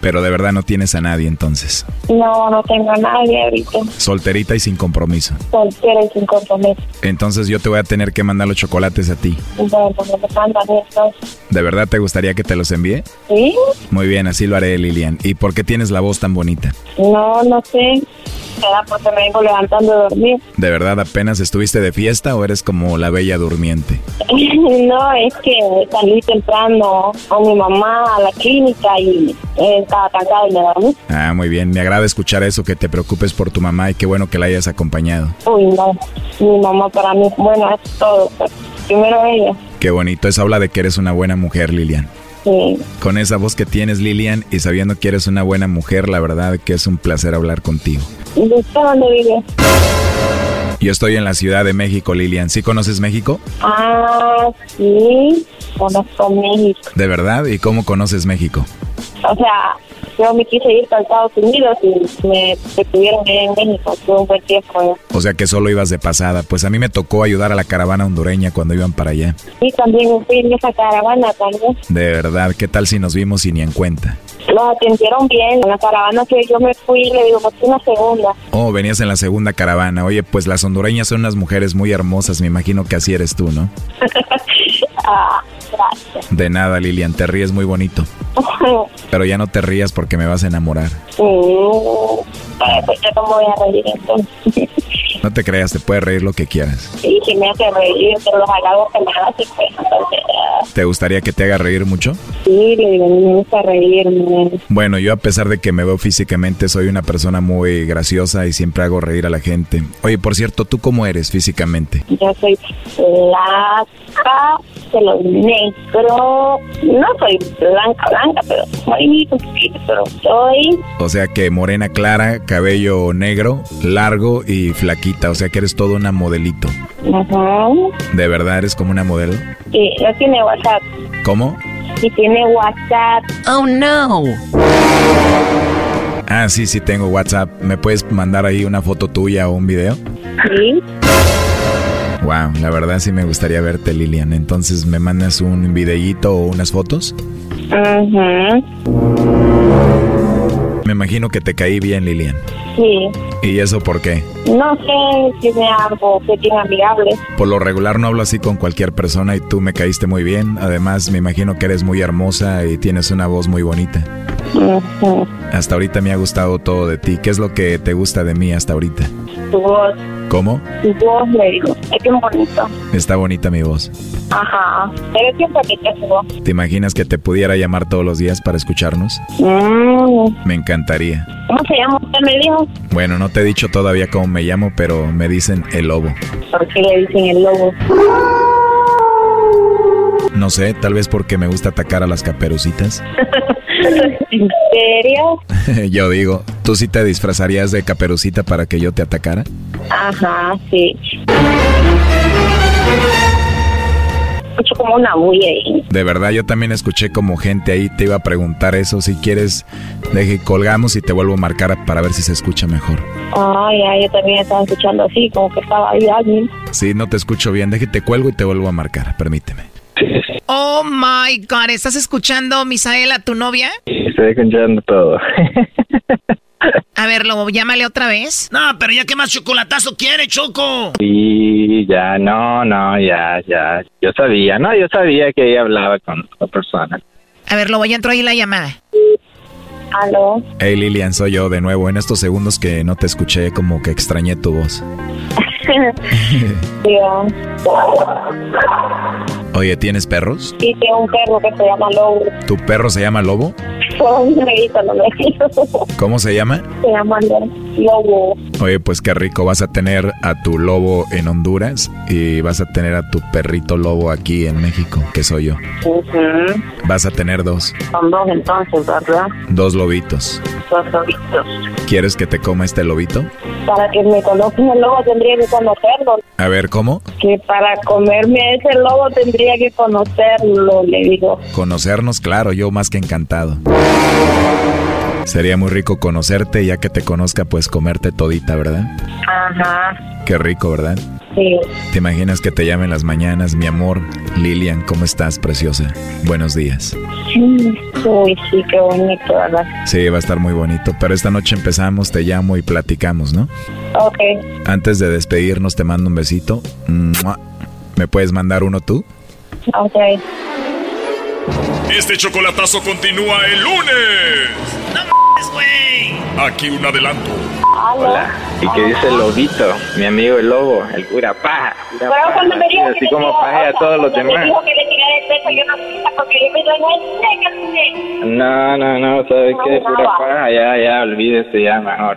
Pero de verdad no tienes a nadie entonces. No, no tengo a nadie ahorita. Solterita y sin compromiso. Soltera y sin compromiso. Entonces yo te voy a tener que mandar los chocolates a ti. Bueno, me mandan estos. ¿De verdad te gustaría que te los envíe? ¿Sí? Muy bien, así lo haré, Lilian. ¿Y por qué tienes la voz tan bonita? No, no sé. Será porque me vengo levantando de dormir. ¿De verdad apenas estuviste de fiesta o eres como la bella durmiente? no, es que salí temprano con mi mamá a la clínica y eh, estaba cansada y me dormí. Ah, muy bien. Me agrada escuchar eso, que te preocupes por tu mamá y qué bueno que la hayas acompañado. Uy, no. Mi mamá para mí, bueno, es todo. pero primero ella. Qué bonito. Eso habla de que eres una buena mujer, Lilian. Sí. Con esa voz que tienes, Lilian, y sabiendo que eres una buena mujer, la verdad que es un placer hablar contigo. ¿De usted dónde vive? Yo estoy en la Ciudad de México, Lilian. ¿Sí conoces México? Ah, sí. Conozco México. ¿De verdad? ¿Y cómo conoces México? O sea, yo me quise ir para Estados Unidos y me detuvieron en México. Estuve un buen tiempo. O sea que solo ibas de pasada. Pues a mí me tocó ayudar a la caravana hondureña cuando iban para allá. Y también fui en esa caravana también. De verdad, ¿qué tal si nos vimos y ni en cuenta? Los atendieron bien. En la caravana que yo me fui, le digo, pues una segunda. Oh, venías en la segunda caravana. Oye, pues las hondureñas son unas mujeres muy hermosas. Me imagino que así eres tú, ¿no? ah, gracias. De nada, Lilian. Te ríes muy bonito. Pero ya no te rías porque me vas a enamorar. Pues yo no me voy a reír entonces. No te creas, te puedes reír lo que quieras. Sí, sí me hace reír, pero los halagos que me hace, pues, entonces, ¿Te gustaría que te haga reír mucho? sí, me gusta reírme. Bueno, yo a pesar de que me veo físicamente, soy una persona muy graciosa y siempre hago reír a la gente. Oye, por cierto, ¿tú cómo eres físicamente? Yo soy blanca, pelo negro, no soy blanca, blanca, pero muy poquito, pero soy, O sea que morena clara, cabello negro, largo y flaquita. O sea que eres toda una modelito. ajá, ¿De verdad eres como una modelo? y no tiene WhatsApp, ¿Cómo? y tiene WhatsApp. Oh, no. Ah, sí, sí tengo WhatsApp. ¿Me puedes mandar ahí una foto tuya o un video? Sí, Wow, la verdad sí me gustaría verte, Lilian. Entonces, ¿me mandas un videíto o unas fotos? ajá, Me imagino que te caí bien, Lilian. sí. ¿Y eso por qué? No sé, tiene algo que tiene amigable. Por lo regular no hablo así con cualquier persona y tú me caíste muy bien. Además, me imagino que eres muy hermosa y tienes una voz muy bonita. Hasta ahorita me ha gustado todo de ti. ¿Qué es lo que te gusta de mí hasta ahorita? Tu voz, ¿Cómo? tu voz, le digo, es bien bonito. Está bonita mi voz. Ajá, pero siempre que te su voz. ¿Te imaginas que te pudiera llamar todos los días para escucharnos? Mm, Me encantaría. ¿Cómo se llama usted, me dijo? Bueno, no te he dicho todavía cómo me llamo, pero me dicen el lobo. ¿Por qué le dicen el lobo? No sé, tal vez porque me gusta atacar a las caperucitas. ¿En serio? yo digo, ¿tú sí te disfrazarías de caperucita para que yo te atacara? Ajá, sí. Escucho como una bulla ahí. De verdad, yo también escuché como gente ahí te iba a preguntar eso. Si quieres, deje colgamos y te vuelvo a marcar para ver si se escucha mejor. Ay, ay, yo también estaba escuchando así, como que estaba ahí alguien. Si no te escucho bien, deje te cuelgo y te vuelvo a marcar. Permíteme. Oh my God, ¿estás escuchando, Misael, a tu novia? Estoy escuchando todo. A ver, Lobo, llámale otra vez. No, pero ya qué más chocolatazo quiere, Choco. Y ya, no, no, ya, ya. Yo sabía, no, yo sabía que ella hablaba con otra persona. A ver, Lobo, ya entró ahí la llamada. Aló. Hey Lilian, soy yo de nuevo. En estos segundos que no te escuché, como que extrañé tu voz. Oye, ¿tienes perros? Sí, tengo un perro que se llama Lobo. ¿Tu perro se llama Lobo? ¿Cómo se llama? Se llama Lobo. Oye, pues qué rico. Vas a tener a tu lobo en Honduras y vas a tener a tu perrito lobo aquí en México, que soy yo. Ujú. Vas a tener dos. Son dos entonces, ¿verdad? Dos lobitos. Dos lobitos. ¿Quieres que te coma este lobito? Para que me conozcan el lobo tendría que conocerlo. A ver, ¿cómo? Que para comerme ese lobo tendría que conocerlo, le digo. Conocernos, claro, yo más que encantado. Sería muy rico conocerte, ya que te conozca, pues comerte todita, ¿verdad? Ajá. Qué rico, ¿verdad? Sí. ¿Te imaginas que te llame en las mañanas, mi amor? Lilian, ¿cómo estás, preciosa? Buenos días. Sí. Uy, sí, qué bonito, ¿verdad? Sí, va a estar muy bonito, pero esta noche empezamos, te llamo y platicamos, ¿no? Ok. Antes de despedirnos, te mando un besito. ¿Me puedes mandar uno tú? Ok. Este chocolatazo continúa el lunes. ¡No güey! Aquí un adelanto. Hola. ¿Y qué dice el lobito? Mi amigo el lobo, el cura paja. Cura Pero paja, cuando me dijo que así como paje a todos los me demás. dijo que le tirara el peso, yo no quise porque yo me doy no No, no, no, ¿sabes qué? Pura paja, ya, ya, olvídese ya mejor.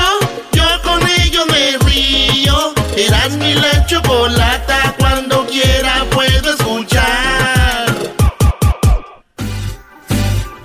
Eras mi la chocolata.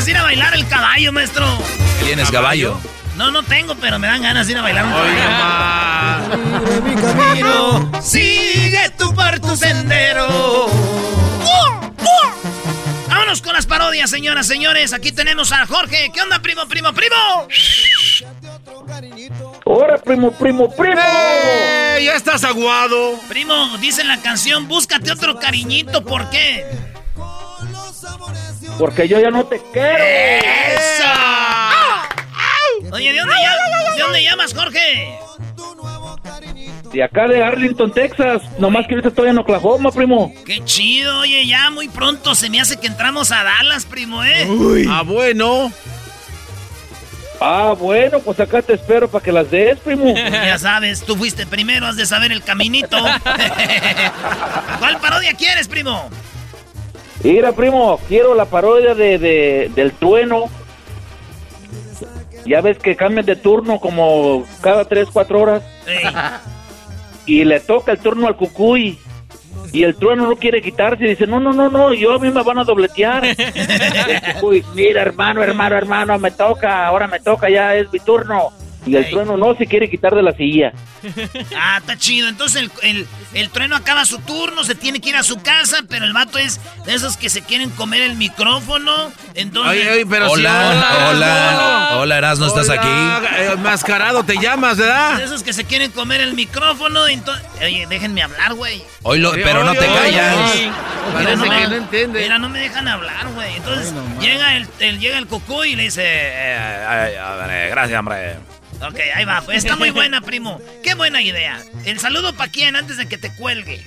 ganas de ir a bailar el caballo, maestro. ¿Tienes caballo? No, no tengo, pero me dan ganas de ir a bailar un caballo. Sigue mi camino. Sigue tú por tu sendero. Vámonos con las parodias, señoras, señores. Aquí tenemos a Jorge. ¿Qué onda, primo, primo, primo? Ahora, primo, primo, primo. ¡Eh! Ya estás aguado. Primo, dice en la canción, búscate otro cariñito. ¿Por qué? Porque yo ya no te quiero. ¡Eso! Oye, ¿de dónde, llamas, ¿de dónde llamas, Jorge? De acá de Arlington, Texas. Nomás que ahorita estoy en Oklahoma, primo. Qué chido, oye, ya muy pronto se me hace que entramos a Dallas, primo, ¿eh? Ah, bueno. Ah, bueno, pues acá te espero para que las des, primo. Ya sabes, tú fuiste primero, has de saber el caminito. ¿Cuál parodia quieres, primo? Mira, primo, quiero la parodia de, de- del trueno. Ya ves que cambian de turno como cada 3, 4 horas. Y le toca el turno al cucuy. Y el trueno no quiere quitarse. Dice, no, no, no, no, yo a mí me van a dobletear. El cucuy, mira, hermano, hermano, hermano, me toca, ahora me toca, ya es mi turno. Y el trueno no se quiere quitar de la silla. Ah, está chido. Entonces el, el, el trueno acaba su turno, se tiene que ir a su casa, pero el vato es de esos que se quieren comer el micrófono. Entonces. Oye, oye, pero si- Hola, hola, hola, hola, Erasmo, ¿estás Hola, aquí? eh, mascarado te llamas, ¿verdad? De esos que se quieren comer el micrófono. Entonces, oye, déjenme hablar, güey. Pero no te oye, callas. oye. Mira, Parece no, que me- no entiende. Mira, no me dejan hablar, güey. Entonces llega el, el- llega el cucú y le dice, eh, ay, a ver, eh, gracias, hombre. Ok, ahí va. Pues está muy buena, primo. Qué buena idea. El saludo para quién antes de que te cuelgue.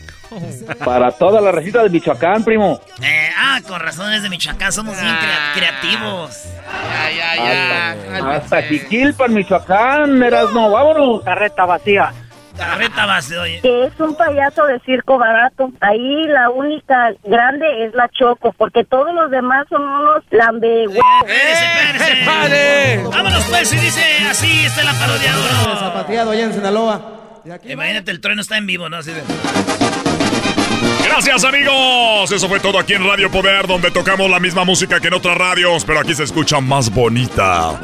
Para toda la recita de Michoacán, primo. Eh, ah, con razones de Michoacán somos bien crea- creativos. Ya, ya, Hasta Jiquilpan, Michoacán, Erasno, vámonos. Carreta vacía. Carreta base, oye. Que es un payaso de circo barato. Ahí la única grande es la Choco, porque todos los demás son unos lambe... Espérese, espérese. Vámonos pues, y dice así, está la parodia uno. Zapateado allá en Sinaloa. Imagínate, el trueno está en vivo, ¿no? Así de... Gracias amigos, eso fue todo aquí en Radio Poder, donde tocamos la misma música que en otras radios, pero aquí se escucha más bonita.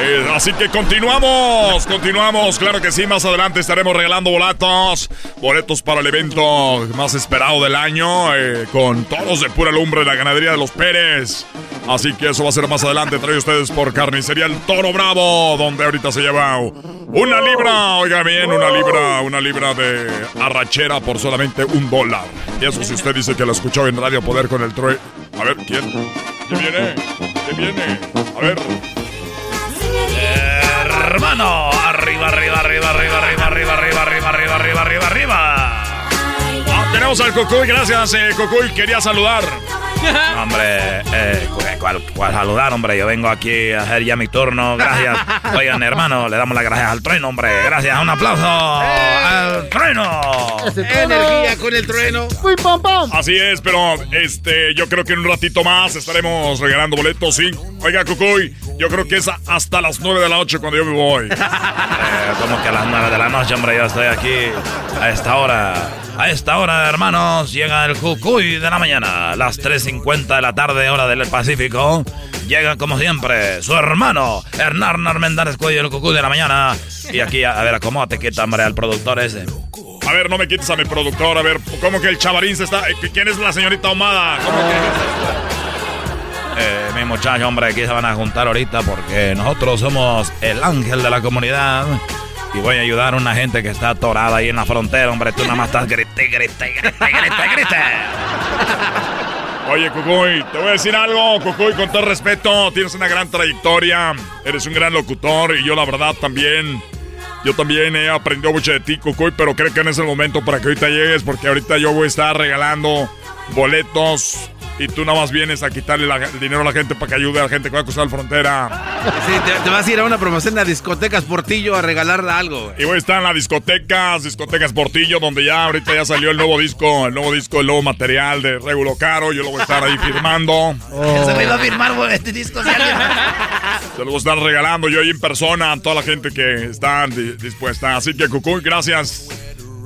Eh, así que continuamos, continuamos, claro que sí, más adelante estaremos regalando boletos, boletos para el evento más esperado del año, eh, con todos de pura lumbre, la ganadería de los Pérez. Así que eso va a ser más adelante, trae ustedes por Carnicería El Toro Bravo, donde ahorita se lleva una libra, oiga bien, una libra, una libra de arrachera por solamente un dólar. Y eso si usted dice que lo escuchó en Radio Poder con el Troy. A ver, ¿quién? ¿Quién viene? ¿Quién viene? A ver. Hermano, arriba, arriba, arriba, arriba, arriba, arriba, arriba, arriba, arriba, arriba, arriba, arriba. Ah, tenemos al Cocuy, gracias, eh, Cocuy, quería saludar. Hombre, eh, ¿cuál, cuál saludar, hombre? Yo vengo aquí a hacer ya mi turno. Gracias. Oigan, hermano, le damos las gracias al trueno, hombre. Gracias, un aplauso al trueno. Energía con el trueno. ¡Uy, pam, pam! Así es, pero este, yo creo que en un ratito más estaremos regalando boletos, sí. Oiga, Cocuy, yo creo que es hasta las 9 de la noche cuando yo me voy. Eh, como que a las 9 de la noche, hombre, yo estoy aquí a esta hora. A esta hora, hermanos, llega el Cucuy de la mañana. Las 3.50 de la tarde, hora del Pacífico. Llega, como siempre, su hermano, Hernán Armendáriz Cuello, el Cucuy de la mañana. Y aquí, a, a ver, acomódate, quita, hombre, al productor ese. A ver, no me quites a mi productor. A ver, ¿cómo que el chavarín se está. eh, ¿Quién es la señorita Ahumada? ¿Cómo que.? Eh, mi muchacho, hombre, aquí se van a juntar ahorita porque nosotros somos el ángel de la comunidad. Y voy a ayudar a una gente que está atorada ahí en la frontera, hombre. Tú nada más estás grite, grite, grite, grite, grite. Oye, Cucuy, te voy a decir algo, Cucuy, con todo respeto, tienes una gran trayectoria, eres un gran locutor y yo la verdad también, yo también he aprendido mucho de ti, Cucuy, pero creo que no es el momento para que ahorita llegues porque ahorita yo voy a estar regalando boletos y tú nada más vienes a quitarle la- el dinero a la gente para que ayude a la gente que va a cruzar la frontera. Sí, te, te vas a ir a una promoción de discotecas Portillo a regalar algo. Y voy a estar en las discotecas, discotecas Portillo, donde ya ahorita ya salió el nuevo disco, el nuevo disco, el nuevo material de Regulo Caro, yo lo voy a estar ahí firmando. Se me iba a firmar este disco. si alguien- Se lo voy a estar regalando yo ahí en persona a toda la gente que está di- dispuesta. Así que, Cucuy, gracias.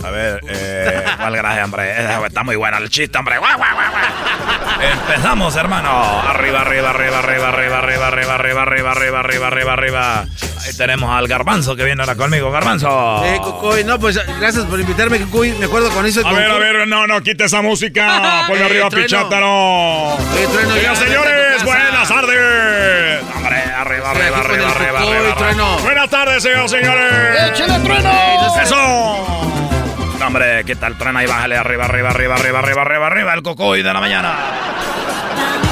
A ver, eh, ¿cuál gracia, hombre? Eh, Está muy buena el chiste, hombre. Guau, guau, guau. Empezamos, hermano. Arriba, arriba, arriba, arriba, arriba, arriba, arriba, arriba, arriba, arriba, arriba, arriba, arriba. Ahí tenemos al garbanzo que viene ahora conmigo, garbanzo. Eh, Cucuy, no, pues gracias por invitarme, Cucuy. Me acuerdo cuando hizo el A ver, a ver, no, no, quita esa música. Ponle Eh, arriba. Pichátaro. Eh, ya, señores, buenas tardes. Hombre, arriba, arriba, con arriba, arriba, arriba. Buenas tardes, señoras y señores. ¡Échale, trueno! ¡Eso! No, hombre, ¿qué tal, trueno? Ahí bájale arriba, arriba, arriba, arriba, arriba, arriba, arriba, el cocoy de la mañana.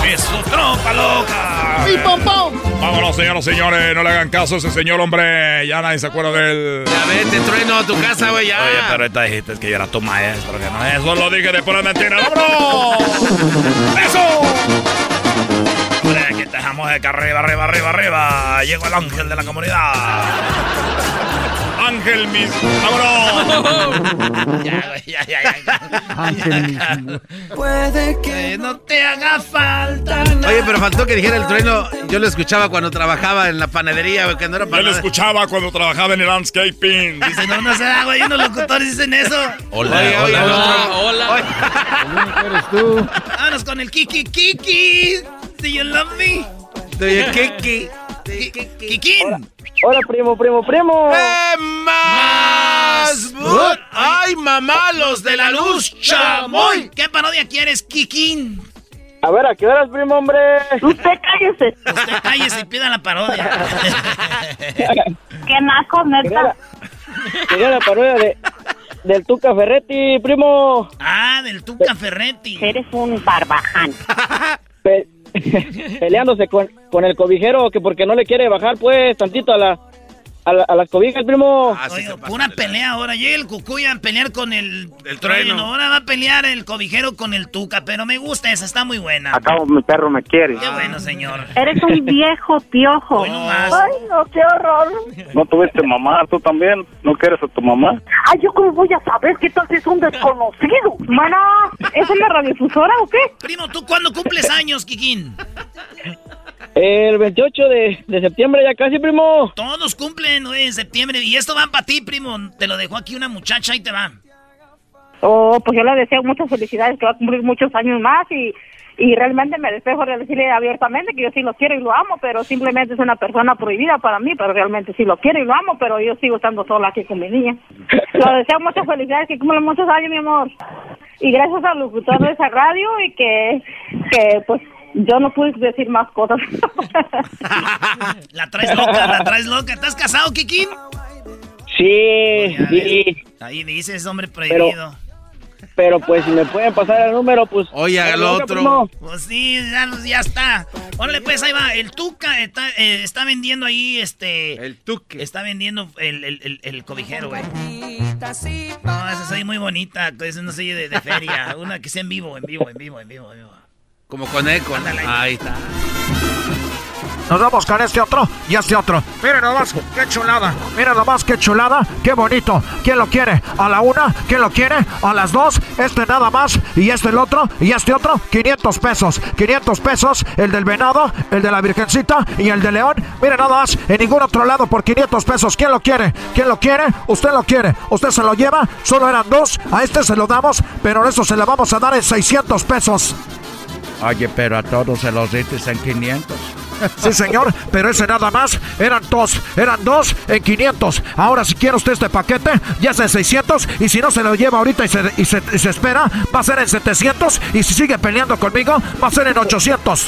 ¡Es su trompa loca! ¡Y pam, pam! Vámonos, señoras y señores, no le hagan caso a ese señor, hombre. Ya nadie se acuerda de él. Ya vete, Trueno, a tu casa, güey, ya. Oye, pero ahorita dijiste que yo era tu maestro, que no es. Eso lo dije de pura mentira. ¡Vámonos! ¡Eso! Hombre, aquí dejamos de que arriba, arriba, arriba, arriba. Llegó el ángel de la comunidad. Ángel mis. ¡Vámonos! Ya, güey, ya, ya, ya. Ángel mismo. Puede que no te haga falta Oye, pero faltó que dijera el Trueno. Yo lo escuchaba cuando trabajaba en la panadería, güey, que no era Yo lo escuchaba cuando trabajaba en el landscaping. Dice, no, no se da, güey. Unos locutores dicen eso. Hola, Oye, oye, hola. hola. El único eres tú. Vámonos con el Kiki Kiki. Do you love me? Oye, Kiki. Kikín. Hola, primo, primo, primo. ¡Eh, más! ¡Ay, mamá, los de la luz, chamoy! ¿Qué parodia quieres, Kikín? A ver, ¿a qué horas, primo, hombre? Usted cállese. Usted cállese y pida la parodia. Qué naco, neta. la, quería la parodia de, del Tuca Ferretti, primo. ah, del Tuca Ferretti. Eres un barbaján. Pe- peleándose con, con el cobijero que porque no le quiere bajar, pues, tantito a la, a, la- a las cobijas, primo. Oye, pura pelea ahora. Llega el cucuy a pelear con el, El trueno. Ahora va a pelear el cobijero con el tuca, pero me gusta esa, está muy buena. Acabo, mi perro me quiere. Qué bueno, señor. Eres un viejo piojo. Ay, no, qué horror. ¿No tuviste mamá? ¿Tú también? ¿No quieres a tu mamá? Ay, ¿yo cómo voy a saber que tal si es un desconocido? Mana, ¿es una radiodifusora o qué? Primo, ¿tú cuándo cumples años, Kikín? El 28 de, de septiembre ya casi, primo. Todos cumplen güey, en septiembre. Y esto va para ti, primo. Te lo dejó aquí una muchacha y te va. Oh, pues yo le deseo muchas felicidades, que va a cumplir muchos años más y, y realmente me despejo de decirle abiertamente que yo sí lo quiero y lo amo, pero simplemente es una persona prohibida para mí, pero realmente sí lo quiero y lo amo, pero yo sigo estando sola aquí con mi niña. Le deseo muchas felicidades, que cumpla muchos años, mi amor. Y gracias al locutor de esa radio y que, que pues yo no pude decir más cosas. La traes loca, la traes loca. ¿Estás casado, Kikín? Sí, sí. Ahí dices, hombre prohibido. pero pues si me pueden pasar el número, pues... Oye, Loca, otro. Pues sí, ya, ya está. Órale, pues ahí va. El Tuca está, eh, está vendiendo ahí, este... El tuque. Está vendiendo el, el, el, el cobijero, güey. No, esa soy muy bonita. Esa no soy de, de feria. Una que sea en vivo, en vivo, en vivo, en vivo, en vivo. Como con eco. ¿no? Ahí está. Nos vamos con este otro y este otro. Miren nomás, qué chulada. Miren nomás, qué chulada, qué bonito. ¿Quién lo quiere? A la una, ¿quién lo quiere? A las dos, este nada más y este el otro y este otro, 500 pesos. 500 pesos, el del venado, el de la virgencita y el de león. Miren nada más, en ningún otro lado por 500 pesos. ¿Quién lo quiere? ¿Quién lo quiere? Usted lo quiere. Usted se lo lleva, solo eran dos. A este se lo damos, pero eso se le vamos a dar en 600 pesos. Oye, pero a todos se los diste en 500. Sí, señor, pero ese nada más eran dos, eran dos en 500. Ahora, si quiere usted este paquete, ya es en 600. Y si no se lo lleva ahorita y se, y se- y se espera, va a ser en 700. Y si sigue peleando conmigo, va a ser en 800.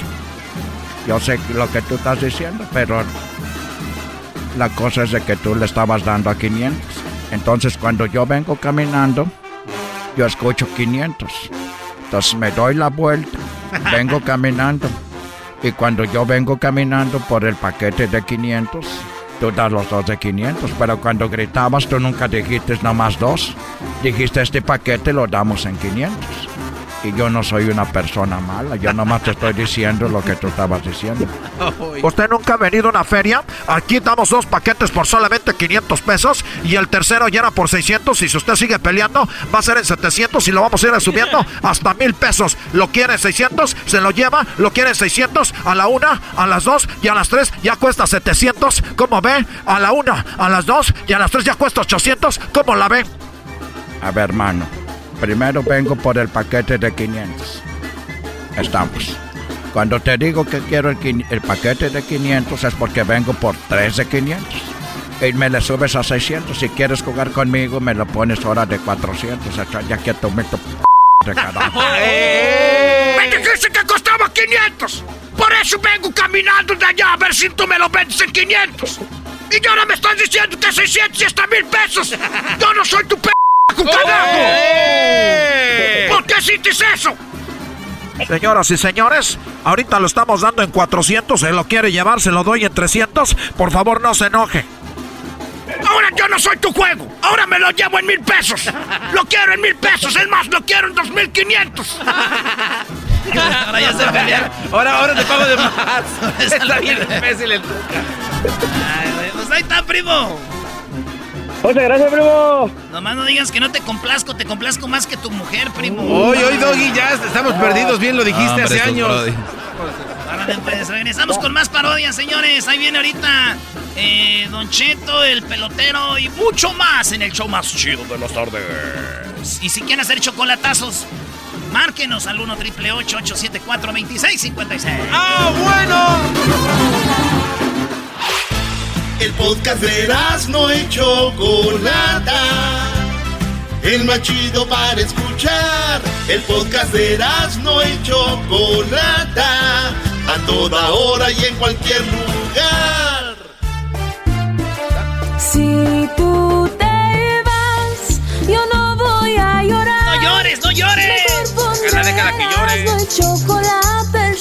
Yo sé lo que tú estás diciendo, pero la cosa es de que tú le estabas dando a 500. Entonces, cuando yo vengo caminando, yo escucho 500. Entonces me doy la vuelta, vengo caminando. Y cuando yo vengo caminando por el paquete de 500, tú das los dos de 500. Pero cuando gritabas, tú nunca dijiste nomás dos. Dijiste, este paquete lo damos en 500. Y yo no soy una persona mala, yo nomás te estoy diciendo lo que tú estabas diciendo. ¿Usted nunca ha venido a una feria? Aquí damos dos paquetes por solamente 500 pesos y el tercero ya era por 600 y si usted sigue peleando va a ser en 700 y lo vamos a ir subiendo hasta mil pesos. Lo quiere en 600, se lo lleva, lo quiere en 600, a la una, a las dos y a las tres ya cuesta 700. ¿Cómo ve? A la una, a las dos y a las tres ya cuesta 800. ¿Cómo la ve? A ver, hermano, primero vengo por el paquete de 500. Estamos. Cuando te digo que quiero el, el paquete de 500 es porque vengo por 3 de 500. Y me le subes a 600. Si quieres jugar conmigo, me lo pones ahora de 400. Echa- Ya que tú me tu de carajo. ¡Me dijiste que costaba 500! Por eso vengo caminando de allá a ver si tú me lo vendes en 500. Y ahora me estás diciendo que 600 y hasta mil pesos. Yo no soy tu p*** carajo. ¿Por qué hiciste eso? Señoras y señores, ahorita lo estamos dando en 400. Se lo quiere llevar, se lo doy en 300. Por favor, no se enoje. Ahora yo no soy tu juego. Ahora me lo llevo en mil pesos. Lo quiero en mil pesos. Es más, lo quiero en dos mil quinientos. Ahora ya se pelean. Ahora, ahora te pago de más. Está bien imbécil el Tuca. Ay, Pues ahí está, primo. Muchas gracias, primo. Nomás no digas que no te complazco, te complazco más que tu mujer, primo. Hoy, hoy, Doggy, ya estamos perdidos. Bien lo dijiste Hombre, hace años. Órale, pues, regresamos con más parodias, señores. Ahí viene ahorita eh, Don Cheto, el pelotero y mucho más en el show más chido de las tardes. Y si quieren hacer chocolatazos, márquenos al 1 triple 874 2656 ¡Ah, bueno! El podcast de no y Chocolata. El más chido para escuchar. El podcast de no y Chocolata. A toda hora y en cualquier lugar. Si tú te vas, yo no voy a llorar. ¡No llores, no llores! Déjala, déjala que llore. No chocolate,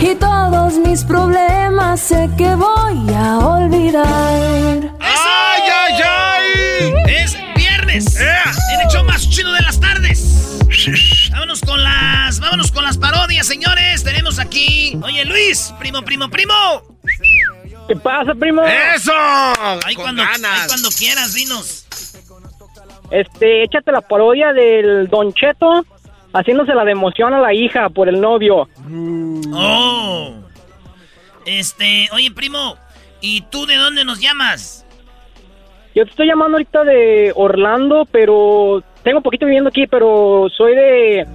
Y todos mis problemas sé que voy a olvidar. ¡Ay, ay, ay! Es viernes. En el show más chido de las tardes. Vámonos con las. Vámonos con las parodias, señores. Tenemos aquí. Oye, Luis, primo, primo, primo. ¿Qué pasa, primo? ¡Eso! Ahí cuando, ahí cuando quieras, dinos. Este, échate la parodia del Don Cheto haciéndose la de emoción a la hija por el novio. Oh. Este, oye, primo. ¿Y tú de dónde nos llamas? Yo te estoy llamando ahorita de Orlando, pero tengo poquito viviendo aquí, pero soy de...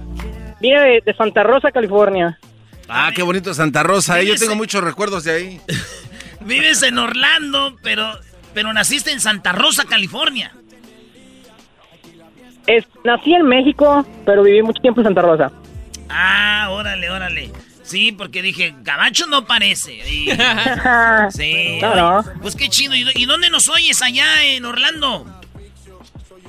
Vine de, de Santa Rosa, California. Ah, qué bonito Santa Rosa. eh. Yo tengo muchos recuerdos de ahí. Vives en Orlando, pero, pero naciste en Santa Rosa, California. Es, nací en México, pero viví mucho tiempo en Santa Rosa. Ah, órale, órale. Sí, porque dije, Gabacho no parece. Y- sí. No. Pues qué chido. ¿Y, y dónde nos oyes allá en Orlando?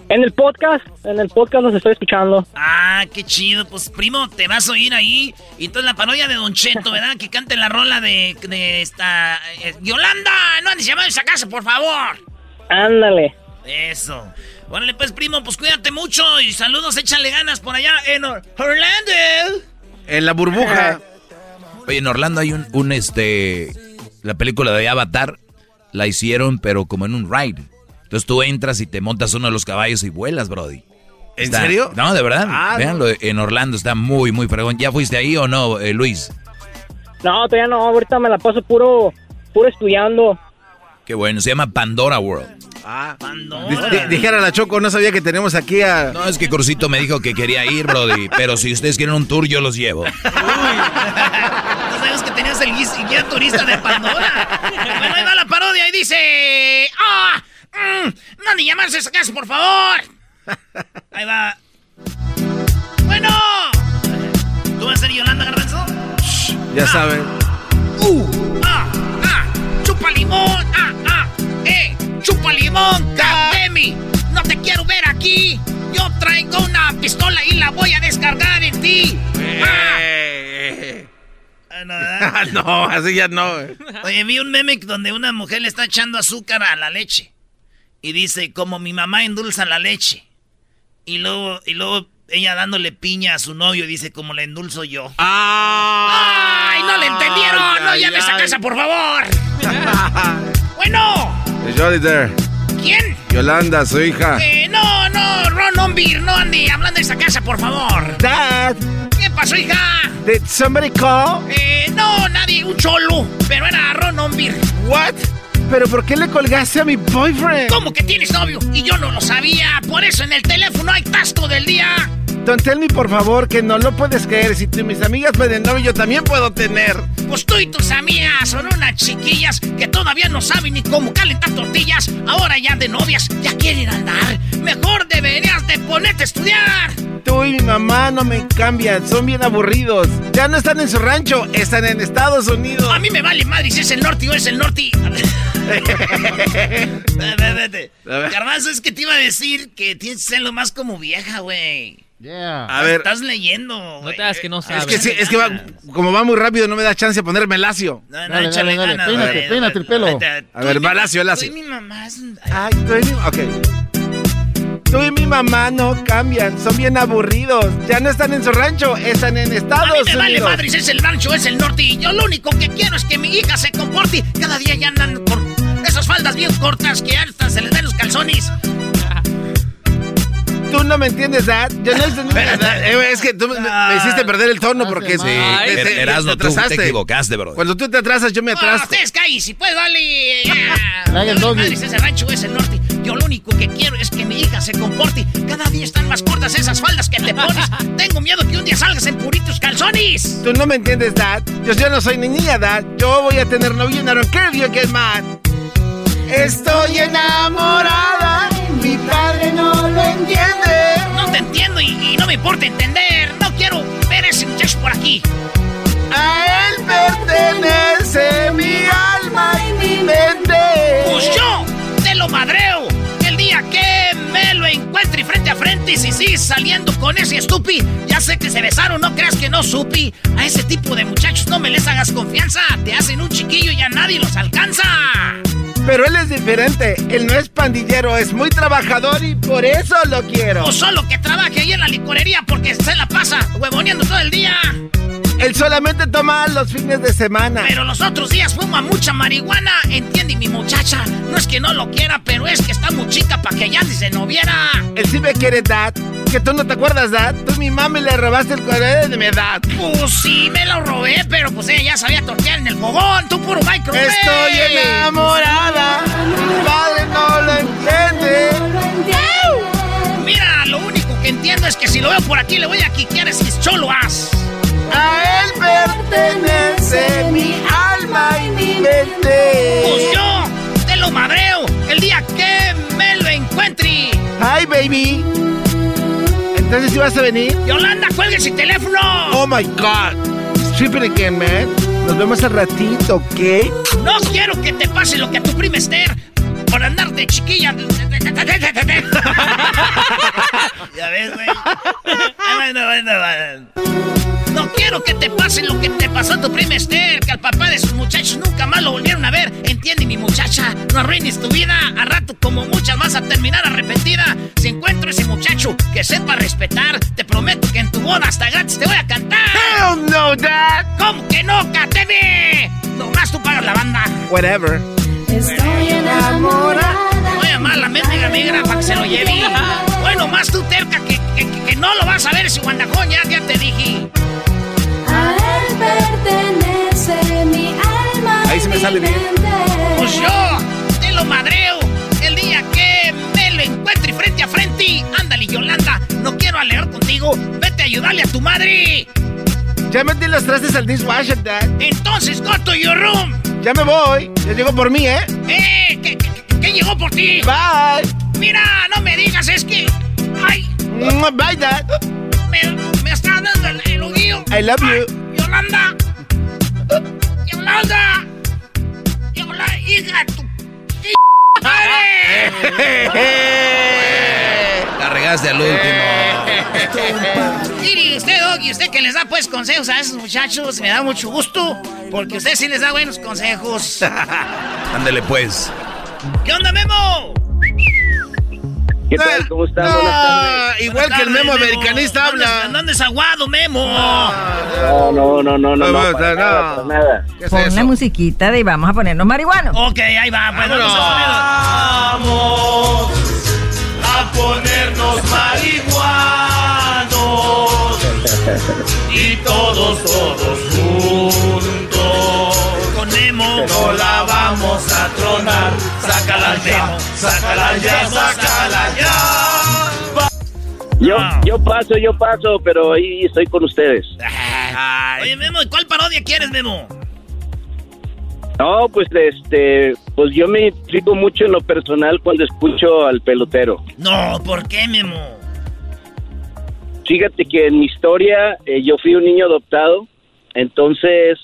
En el podcast, en el podcast los estoy escuchando. Ah, qué chido. Pues primo, te vas a oír ahí. Y entonces la parodia de Don Cheto, ¿verdad? Que cante la rola de, de esta... eh, Yolanda, no andes llamando a esa casa, por favor. Ándale. Eso. Órale, pues, primo, pues cuídate mucho y saludos, échale ganas por allá en Or- Orlando. En la burbuja. Oye, en Orlando hay un, un, este, la película de Avatar la hicieron, pero como en un ride. Entonces tú entras y te montas uno de los caballos y vuelas, Brody. ¿En Está- serio? No, de verdad. Ah, Véanlo, en Orlando está muy, muy fregón. ¿Ya fuiste ahí o no, eh, Luis? No, todavía no, ahorita me la paso puro, puro estudiando. Qué bueno, se llama Pandora World. Ah, di- dijera la Choco, no sabía que tenemos aquí a... No, es que Crucito me dijo que quería ir, Brody. Pero si ustedes quieren un tour, yo los llevo. No sabes que tenías el guis- guía turista de Pandora. bueno, ahí va la parodia y dice... ¡Ah! mm, ¡No ni llamarse a esa casa, por favor! Ahí va. Bueno. ¿Tú vas a ser Yolanda Garbanzo? Ya saben. ¡Uh! ¡Ah! ¡Ah! ¡Chupa limón! ¡Ah! ¡Ah! ¡Eh! ¡Chupa limón! ¡Catemi! ¡No te quiero ver aquí! Yo traigo una pistola y la voy a descargar en ti. ¡Ah! Ah. Ah, no, así ya no. Oye, vi un meme donde una mujer le está echando azúcar a la leche. Y dice, como mi mamá endulza la leche. Y luego, y luego ella dándole piña a su novio, dice, como le endulzo yo. ¡Ay, no le entendieron! ¡No Ay, llames a ay. casa, por favor! bueno, Jolly there. ¿quién? Yolanda, su hija. Eh, no, no, Ron Ombir, no ande hablando de esa casa, por favor. Dad, ¿Qué pasó, hija? did somebody call? Eh, no, nadie, un cholo, pero era Ron Ombir. What? ¿Pero por qué le colgaste a mi boyfriend? ¿Cómo que tienes novio? Y yo no lo sabía. Por eso en el teléfono hay tasco del día. Don tell me, por favor, que no lo puedes creer. Si tú, mis amigas pueden novio, yo también puedo tener. Pues tú y tus amigas son unas chiquillas que todavía no saben ni cómo calentar tortillas. Ahora ya de novias ya quieren andar. Mejor deberías de ponerte a estudiar. Tú y mi mamá no me cambian, son bien aburridos. Ya no están en su rancho, están en Estados Unidos. A mí me vale madre si es el norte o es el norte. Vete, vete. Es que te iba a decir que tienes que serlo más como vieja, güey. Yeah. A ver. Estás leyendo. No te hagas que no Es sabes. que, sí, es que va, como va muy rápido, no me da chance de ponerme lacio. No, no, Dale, échale dale, dale, ganas, peínate, el pelo. A ver, va lacio, lacio. tú y mi mamá es Ay, tú y mi... Ok. Tú y mi mamá no cambian, son bien aburridos. Ya no están en su rancho, están en A Estados mí me vale Unidos. madre si es el rancho es el norte. Y yo lo único que quiero es que mi hija se comporte. Cada día ya andan con esas faldas bien cortas que hasta se les ven los calzones. Tú no me entiendes, Dad. Yo no entendí. Eh, Es que tú me, me hiciste perder el tono porque Sí, te- te- te Erasno, tú te atrasaste. equivocaste, bro. Cuando tú te atrasas, yo me Ah, atraso. ustedes callen, si pues vale. Madre si es el rancho es el norte. Yo lo único que quiero es que mi hija se comporte. Cada día están más cortas esas faldas que te pones. Tengo miedo que un día salgas en puritos calzones. Tú no me entiendes, Dad. Yo, yo no soy ni niña, Dad. Yo voy a tener novio don't care if you get mad. Estoy enamorada. Mi padre no importa entender, no quiero ver ese muchacho por aquí. A él pertenece mi alma y mi mente. Pues yo te lo madreo encuentre frente a frente y si sigues saliendo con ese estupi, ya sé que se besaron, no creas que no supi. A ese tipo de muchachos no me les hagas confianza, te hacen un chiquillo y a nadie los alcanza. Pero él es diferente, él no es pandillero, es muy trabajador y por eso lo quiero. O solo que trabaje ahí en la licorería porque se la pasa huevoneando todo el día. Él solamente toma los fines de semana. Pero los otros días fuma mucha marihuana, entiende mi muchacha. No es que no lo quiera, pero es que está muy chica para que ya se no viera. Él sí me quiere, Dad. Que tú no te acuerdas, Dad. Tú mi mami le robaste el cuaderno de mi edad. Pues sí, me lo robé, pero pues ella ya sabía tortear en el fogón. Tú puro micro. Estoy enamorada. Mi padre no lo entiende. Mira, lo único que entiendo es que si lo veo por aquí le voy a quiquear si choloas. A él pertenece mi alma y mi mente. Pues yo te lo madreo el día que me lo encuentre. Hi, baby. Entonces, ¿sí vas a venir? Yolanda, cuelgue ese teléfono. Oh my God. Strip it again, man. Nos vemos al ratito, ¿ok? No quiero que te pase lo que a tu prima Esther por andar de chiquilla. ya ves, güey. No quiero que te pase lo que te pasó a tu prima Esther, que al papá de sus muchachos nunca más lo volvieron a ver. Entiende, mi muchacha, no arruines tu vida. A rato, como muchas más, a terminar arrepentida. Si encuentro ese muchacho que sepa respetar, te prometo que en tu boda hasta gratis te voy a cantar. Hell no, Dad. ¿Cómo que no, Cateme? Nomás tú pagas la banda. Whatever. Estoy enamorada. Voy a llamar a la mendiga migra para que se lo lleve. Bueno, más tú terca que, que, que no lo vas a ver ese guandajón, ya, ya te dije. A él pertenece mi alma. Ahí se me sale bien. Pues yo te lo madreo el día que me lo encuentre frente a frente. Ándale, Yolanda, no quiero alegar contigo. Vete a ayudarle a tu madre. Ya metí los trastes al dishwasher, Dad. Entonces, go to your room. Ya me voy. Ya llegó por mí, ¿eh? ¡Eh! ¿Qué, qué, qué llegó por ti? Bye. Mira, no me digas, es que. ¡Ay! Bye, Dad. Me, me está dando el, el oguillo. I love you. Yolanda. Yolanda. Yolanda, hija tu. La regaste al último. Mire, usted, Doggy, usted que les da pues consejos a esos muchachos, me da mucho gusto, porque usted sí les da buenos consejos. Ándele pues. ¿Qué onda, Memo? ¿Qué tal? ¿Cómo? No, Buenas tardes. igual que el Memo americanista habla. ¿Dónde es aguado, Memo? No, no, no, no, no, no, para nada, para nada. ¿Qué es Pon la musiquita de vamos a ponernos marihuanos. Ok, ahí va, pues vamos a Vamos a ponernos marihuanos y todos, todos juntos. Con Memo. No la vamos a tronar. Sácala ya, sácala ya, sácala ya. Yo, yo paso, yo paso, pero ahí estoy con ustedes. Oye, Memo, ¿y cuál parodia quieres, Memo? No, pues este, pues yo me identifico mucho en lo personal cuando escucho al pelotero. No, ¿por qué, Memo? Fíjate que en mi historia eh, yo fui un niño adoptado, entonces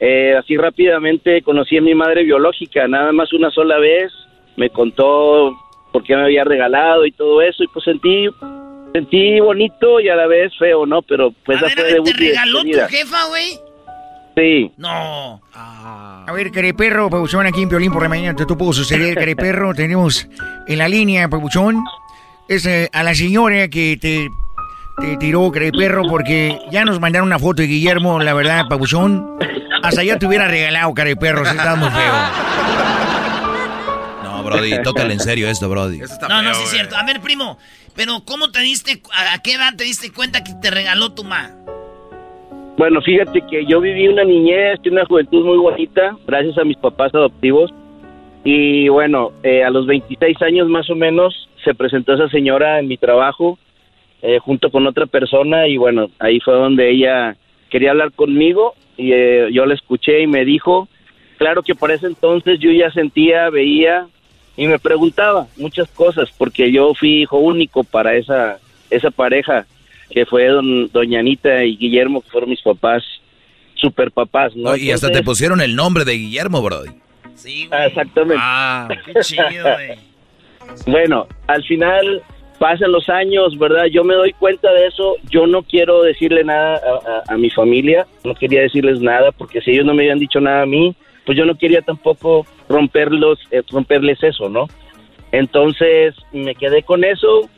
eh, así rápidamente conocí a mi madre biológica, nada más una sola vez, me contó por qué me había regalado y todo eso, y pues sentí, sentí bonito y a la vez feo, ¿no? Pero pues a ver, a ver, ¿te regaló tu jefa, güey? Sí. No. A ver, Careperro, Pabuchón, aquí en Piolín por la mañana, te tú puedo suceder, Careperro. Tenemos en la línea, Pabuchón, es eh, a la señora que te, te tiró, Careperro, porque ya nos mandaron una foto de Guillermo, la verdad, Pabuchón. Hasta ya te hubiera regalado, Careperro, si estás muy feo. No, Brody, tócale en serio esto, Brody. No, no, sí es cierto. A ver, primo, pero ¿cómo te diste, a, a qué edad te diste cuenta que te regaló tu ma? Bueno, fíjate que yo viví una niñez y una juventud muy bonita, gracias a mis papás adoptivos. Y bueno, eh, a los 26 años más o menos se presentó esa señora en mi trabajo eh, junto con otra persona y bueno, ahí fue donde ella quería hablar conmigo y eh, yo la escuché y me dijo, claro que para ese entonces yo ya sentía, veía y me preguntaba muchas cosas porque yo fui hijo único para esa, esa pareja. Que fue don, doña Anita y Guillermo, que fueron mis papás, super papás, ¿no? y hasta te pusieron el nombre de Guillermo, Brody. Sí, Exactamente. Ah, qué chido, güey. Bueno, al final pasan los años, ¿verdad? Yo me doy cuenta de eso. Yo no quiero decirle nada a, a- a mi familia, no quería decirles nada, porque si ellos no me habían dicho nada a mí, pues yo no quería tampoco romperlos, eh, romperles eso, ¿no? Entonces me quedé con eso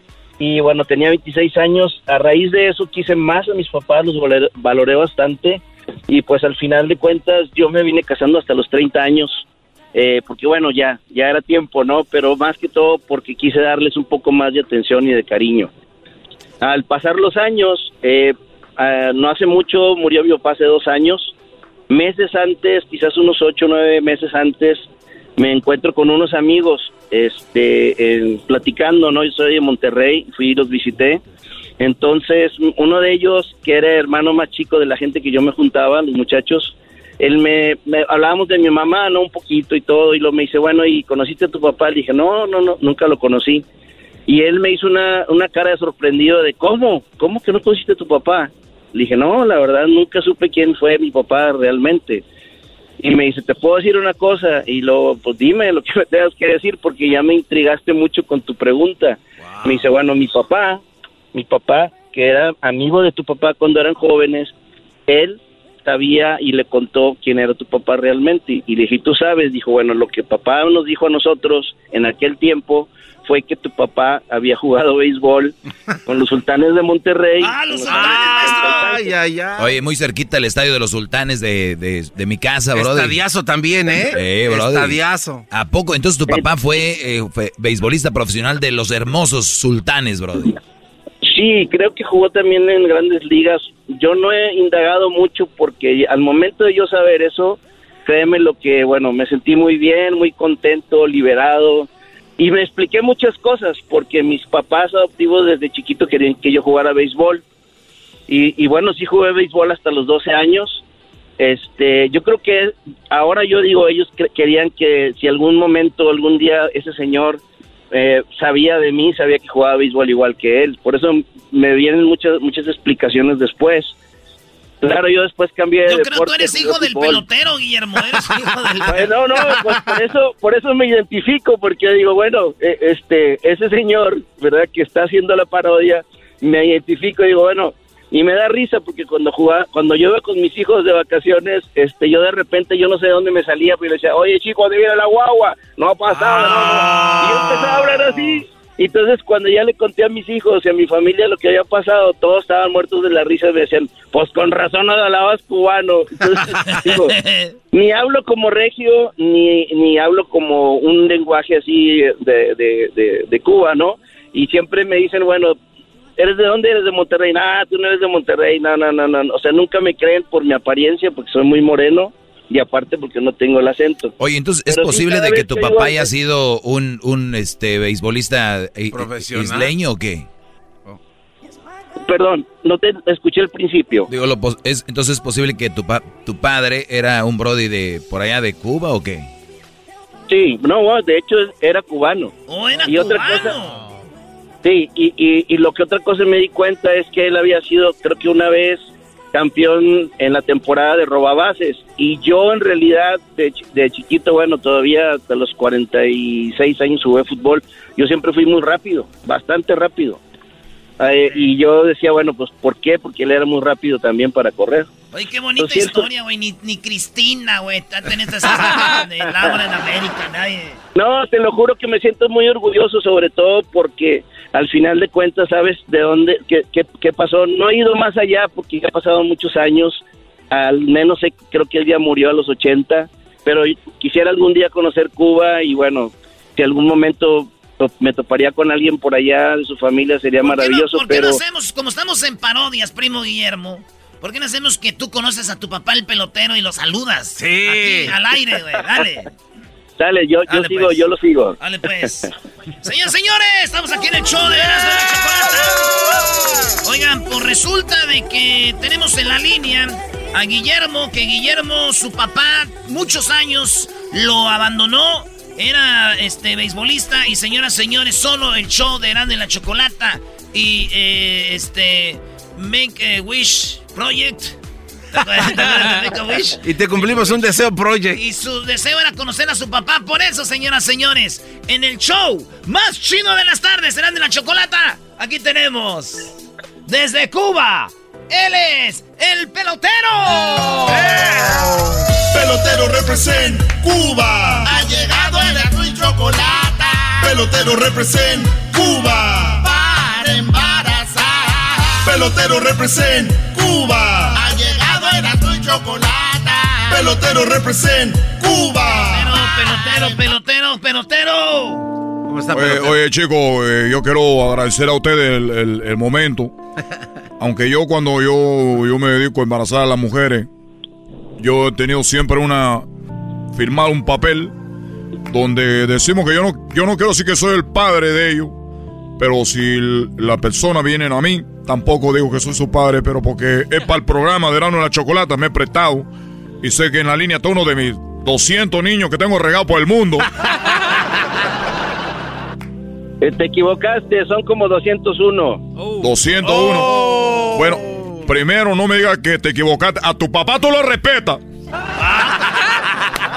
y bueno, tenía 26 años. A raíz de eso quise más a mis papás, los valoré, bastante y pues al final de cuentas yo me vine casando hasta los 30 años. eh, porque bueno, ya, ya era tiempo, ¿no? Pero más que todo porque quise darles un poco más de atención y de cariño. Al pasar los años, eh, ah, no hace mucho murió mi papá hace dos años. Meses antes, quizás unos ocho o nueve meses antes, me encuentro con unos amigos este, en- platicando, ¿no? Yo soy de Monterrey, fui y los visité. Entonces, uno de ellos, que era hermano más chico de la gente que yo me juntaba, los muchachos, él me, me- hablábamos de mi mamá, ¿no? Un poquito y todo, y lo me dice, bueno, ¿y conociste a tu papá? Le dije, no, no, no, nunca lo conocí. Y él me hizo una, una cara de sorprendido de, ¿cómo? ¿Cómo que no conociste a tu papá? Le dije, no, la verdad nunca supe quién fue mi papá realmente. Y me dice, ¿te puedo decir una cosa? Y lo, pues dime lo que me tengas que decir porque ya me intrigaste mucho con tu pregunta. Me dice, bueno, mi papá, mi papá, que era amigo de tu papá cuando eran jóvenes, él sabía y le contó quién era tu papá realmente. Y le dije, ¿tú sabes? Dijo, bueno, lo que papá nos dijo a nosotros en aquel tiempo fue que tu papá había jugado béisbol con los sultanes de Monterrey. Ah, los- Ay, ay, ay. Oye, muy cerquita el estadio de los sultanes de, de, de mi casa, brother. Estadiazo también, ¿eh? Eh, brother. Estadiazo. ¿A poco? Entonces tu papá fue, eh, fue beisbolista profesional de los hermosos sultanes, brody. Sí, creo que jugó también en grandes ligas. Yo no he indagado mucho porque al momento de yo saber eso, créeme lo que, bueno, me sentí muy bien, muy contento, liberado. Y me expliqué muchas cosas porque mis papás adoptivos desde chiquito querían que yo jugara béisbol. Y, y bueno, sí jugué béisbol hasta los 12 años. Este, yo creo que ahora yo digo, ellos querían que si algún momento, algún día ese señor eh, sabía de mí, sabía que jugaba béisbol igual que él. Por eso me vienen muchas muchas explicaciones después. Claro, yo después cambié de Yo creo que deporte. tú eres jugué hijo del pelotero, Guillermo. Eres hijo del Pues no, no, pues por eso, por eso me identifico, porque digo, bueno, eh, este, ese señor, ¿verdad? Que está haciendo la parodia, me identifico y digo, bueno, y me da risa porque cuando jugaba, cuando yo iba con mis hijos de vacaciones, este, yo de repente, yo no sé de dónde me salía, pero le decía, oye chico, ¿dónde viene la guagua? No ha pasado, no, no. Y yo empezaba a hablar así. Y entonces cuando ya le conté a mis hijos y a mi familia lo que había pasado, todos estaban muertos de la risa y me decían, pues con razón no hablabas cubano. Entonces, digo, ni hablo como regio, ni, ni hablo como un lenguaje así de, de, de, de Cuba, ¿no? Y siempre me dicen, bueno, ¿eres de dónde? ¿Eres de Monterrey? Ah, tú no eres de Monterrey, no, no, no, no. O sea, nunca me creen por mi apariencia, porque soy muy moreno, y aparte porque no tengo el acento. Oye, entonces, ¿es Pero posible de que tu que papá haya sido un, un este beisbolista eh, Profesional. isleño o qué? Perdón, no te escuché al principio. Digo, lo es, entonces es posible que tu, pa- tu padre era un brody de por allá de Cuba o qué? Sí, no, de hecho era cubano. Oh, era y otra cubano. cosa, sí, y, y, y lo que otra cosa me di cuenta es que él había sido, creo que una vez campeón en la temporada de robabases y yo en realidad de, de chiquito, bueno, todavía hasta los 46 años jugué fútbol, yo siempre fui muy rápido, bastante rápido. Eh, y yo decía, bueno, pues ¿por qué? Porque él era muy rápido también para correr. Oye, qué bonita historia, güey. Ni, ni Cristina, güey. Está en estas de Laura en América, nadie. No, te lo juro que me siento muy orgulloso, sobre todo porque al final de cuentas sabes de dónde, qué, qué, qué pasó. No he ido más allá porque ya ha pasado muchos años, al menos sé, creo que él ya murió a los 80, pero quisiera algún día conocer Cuba y bueno, si algún momento to- me toparía con alguien por allá de su familia sería maravilloso, ¿Por qué pero... no hacemos, como estamos en parodias, primo Guillermo? ¿Por qué no hacemos que tú conoces a tu papá el pelotero y lo saludas? Sí. Aquí, al aire, güey. Dale. Dale, yo, yo Dale, sigo, pues. yo lo sigo. Dale, pues. Señores, señores, estamos aquí en el show de Erasmo y la Chocolata. Oigan, pues resulta de que tenemos en la línea a Guillermo, que Guillermo, su papá, muchos años lo abandonó. Era este beisbolista y señoras, señores, solo el show de Erasmo y la Chocolata. Y eh, este Make a Wish Project. Y te cumplimos un deseo project. Y su deseo era conocer a su papá. Por eso, señoras, señores, en el show más chino de las tardes, serán de la chocolata. Aquí tenemos, desde Cuba, él es el pelotero. Pelotero represent Cuba. Ha llegado el azul y chocolate. Pelotero represent Cuba. Para embarazar. Pelotero represent Cuba. Ha llegado chocolate. Pelotero represent Cuba. Pelotero, pelotero, pelotero. Oye, oye, chicos, eh, yo quiero agradecer a ustedes el, el- el momento. Aunque yo cuando yo, yo me dedico a embarazar a las mujeres, yo he tenido siempre una... firmar un papel donde decimos que yo no, yo no quiero decir que soy el padre de ellos, pero si la persona viene a mí, tampoco digo que soy su padre, pero porque es para el programa de Verano de la Chocolata, me he prestado y sé que en la línea está uno de mis 200 niños que tengo regados por el mundo. Eh, Te equivocaste, son como 201. 201. Bueno, primero no me digas que te equivocaste. A tu papá tú lo respetas. Ah,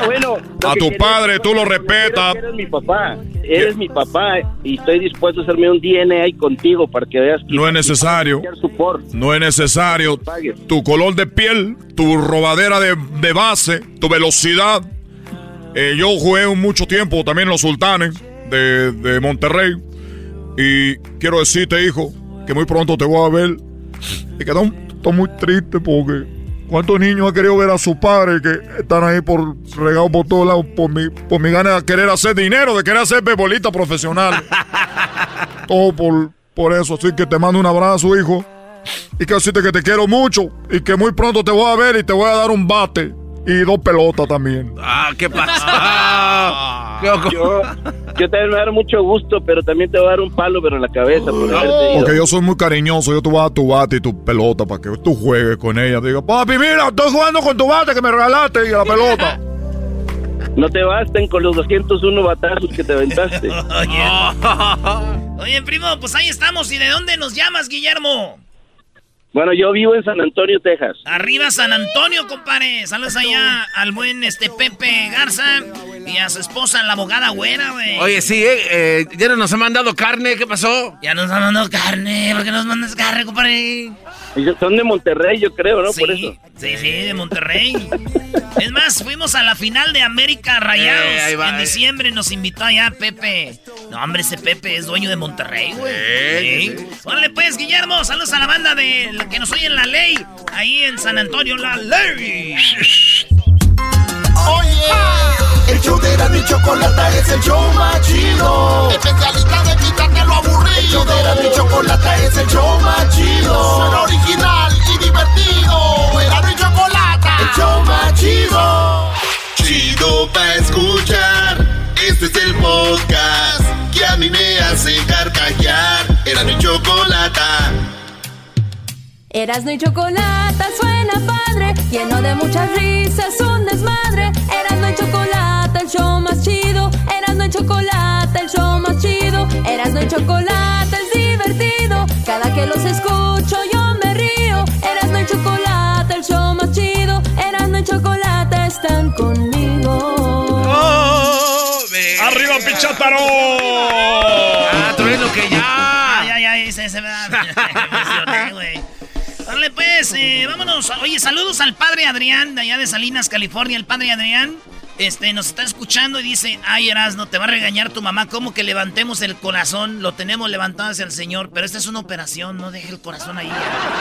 bueno. A tu padre tú lo respetas. Eres mi papá. Eres mi papá y estoy dispuesto a hacerme un DNA contigo para que veas que No es necesario. No es necesario. Tu color de piel, tu robadera de, de base, tu velocidad. Eh, yo jugué mucho tiempo también en los sultanes de, de Monterrey. Y quiero decirte, hijo, que muy pronto te voy a ver. Y que estoy estoy muy triste porque cuántos niños han querido ver a su padre que están ahí por regados por todos lados por mi, por mi gana de querer hacer dinero, de querer hacer bebolita profesional. Todo por, por eso. Así que te mando un abrazo, hijo. Y que decirte que te quiero mucho. Y que muy pronto te voy a ver y te voy a dar un bate. Y dos pelotas también. Ah, ¿qué pasa? Yo, yo también me va a dar mucho gusto, pero también te voy a dar un palo, pero en la cabeza. Por ido. Porque yo soy muy cariñoso. Yo te voy a dar tu bate y tu pelota para que tú juegues con ella. Digo, papi, mira, estoy jugando con tu bate que me regalaste y la pelota. No te basten con los 201 batazos que te aventaste. Oye, primo, pues ahí estamos. ¿Y de dónde nos llamas, Guillermo? Bueno, yo vivo en San Antonio, Texas. Arriba San Antonio, compadre. Saludos allá al buen este Pepe Garza y a su esposa, la abogada güera, güey. Oye, sí, eh, eh, ya no nos han mandado carne, ¿qué pasó? Ya nos han mandado carne, ¿por qué nos mandas carne, compadre? Ellos Son de Monterrey, yo creo, ¿no? Sí, Por eso. sí, sí, de Monterrey. es más, fuimos a la final de América Rayados. Eh, ahí va, en eh. diciembre nos invitó allá Pepe. No, hombre, ese Pepe es dueño de Monterrey, güey. Eh, Sí. Órale, pues, Guillermo, saludos a la banda de la que nos oye en la ley. Ahí en San Antonio, la ley. Oye, el show de y Chocolata es el show más chido. Especialista de quitarte lo aburrido. El show de y Chocolata es el show más chido. Suena original y divertido. Erasmo y Chocolata, el show más chido. Chido pa' escuchar. Este es el podcast que a mí me hace carcajear. Erasmo y Chocolata. Erasno y chocolate suena padre, lleno de muchas risas, un desmadre. Erasno y chocolate, el show más chido. Erasno y chocolate, el show más chido. Erasno y chocolate es divertido. Cada que los escucho yo me río. Erasno y chocolate, el show más chido. Erasno y chocolate están conmigo. ¡Arriba, Pichátaro! Ah, trueno que ya. Ay, ay, ay, se, se me da. me emocioné, güey. Pues, eh, vámonos. Oye, saludos al padre Adrián, de allá de Salinas, California. El padre Adrián este, nos está escuchando y dice: Ay, Erasno, te va a regañar tu mamá. ¿Cómo que levantemos el corazón? Lo tenemos levantado hacia el Señor, pero esta es una operación, no deje el corazón ahí.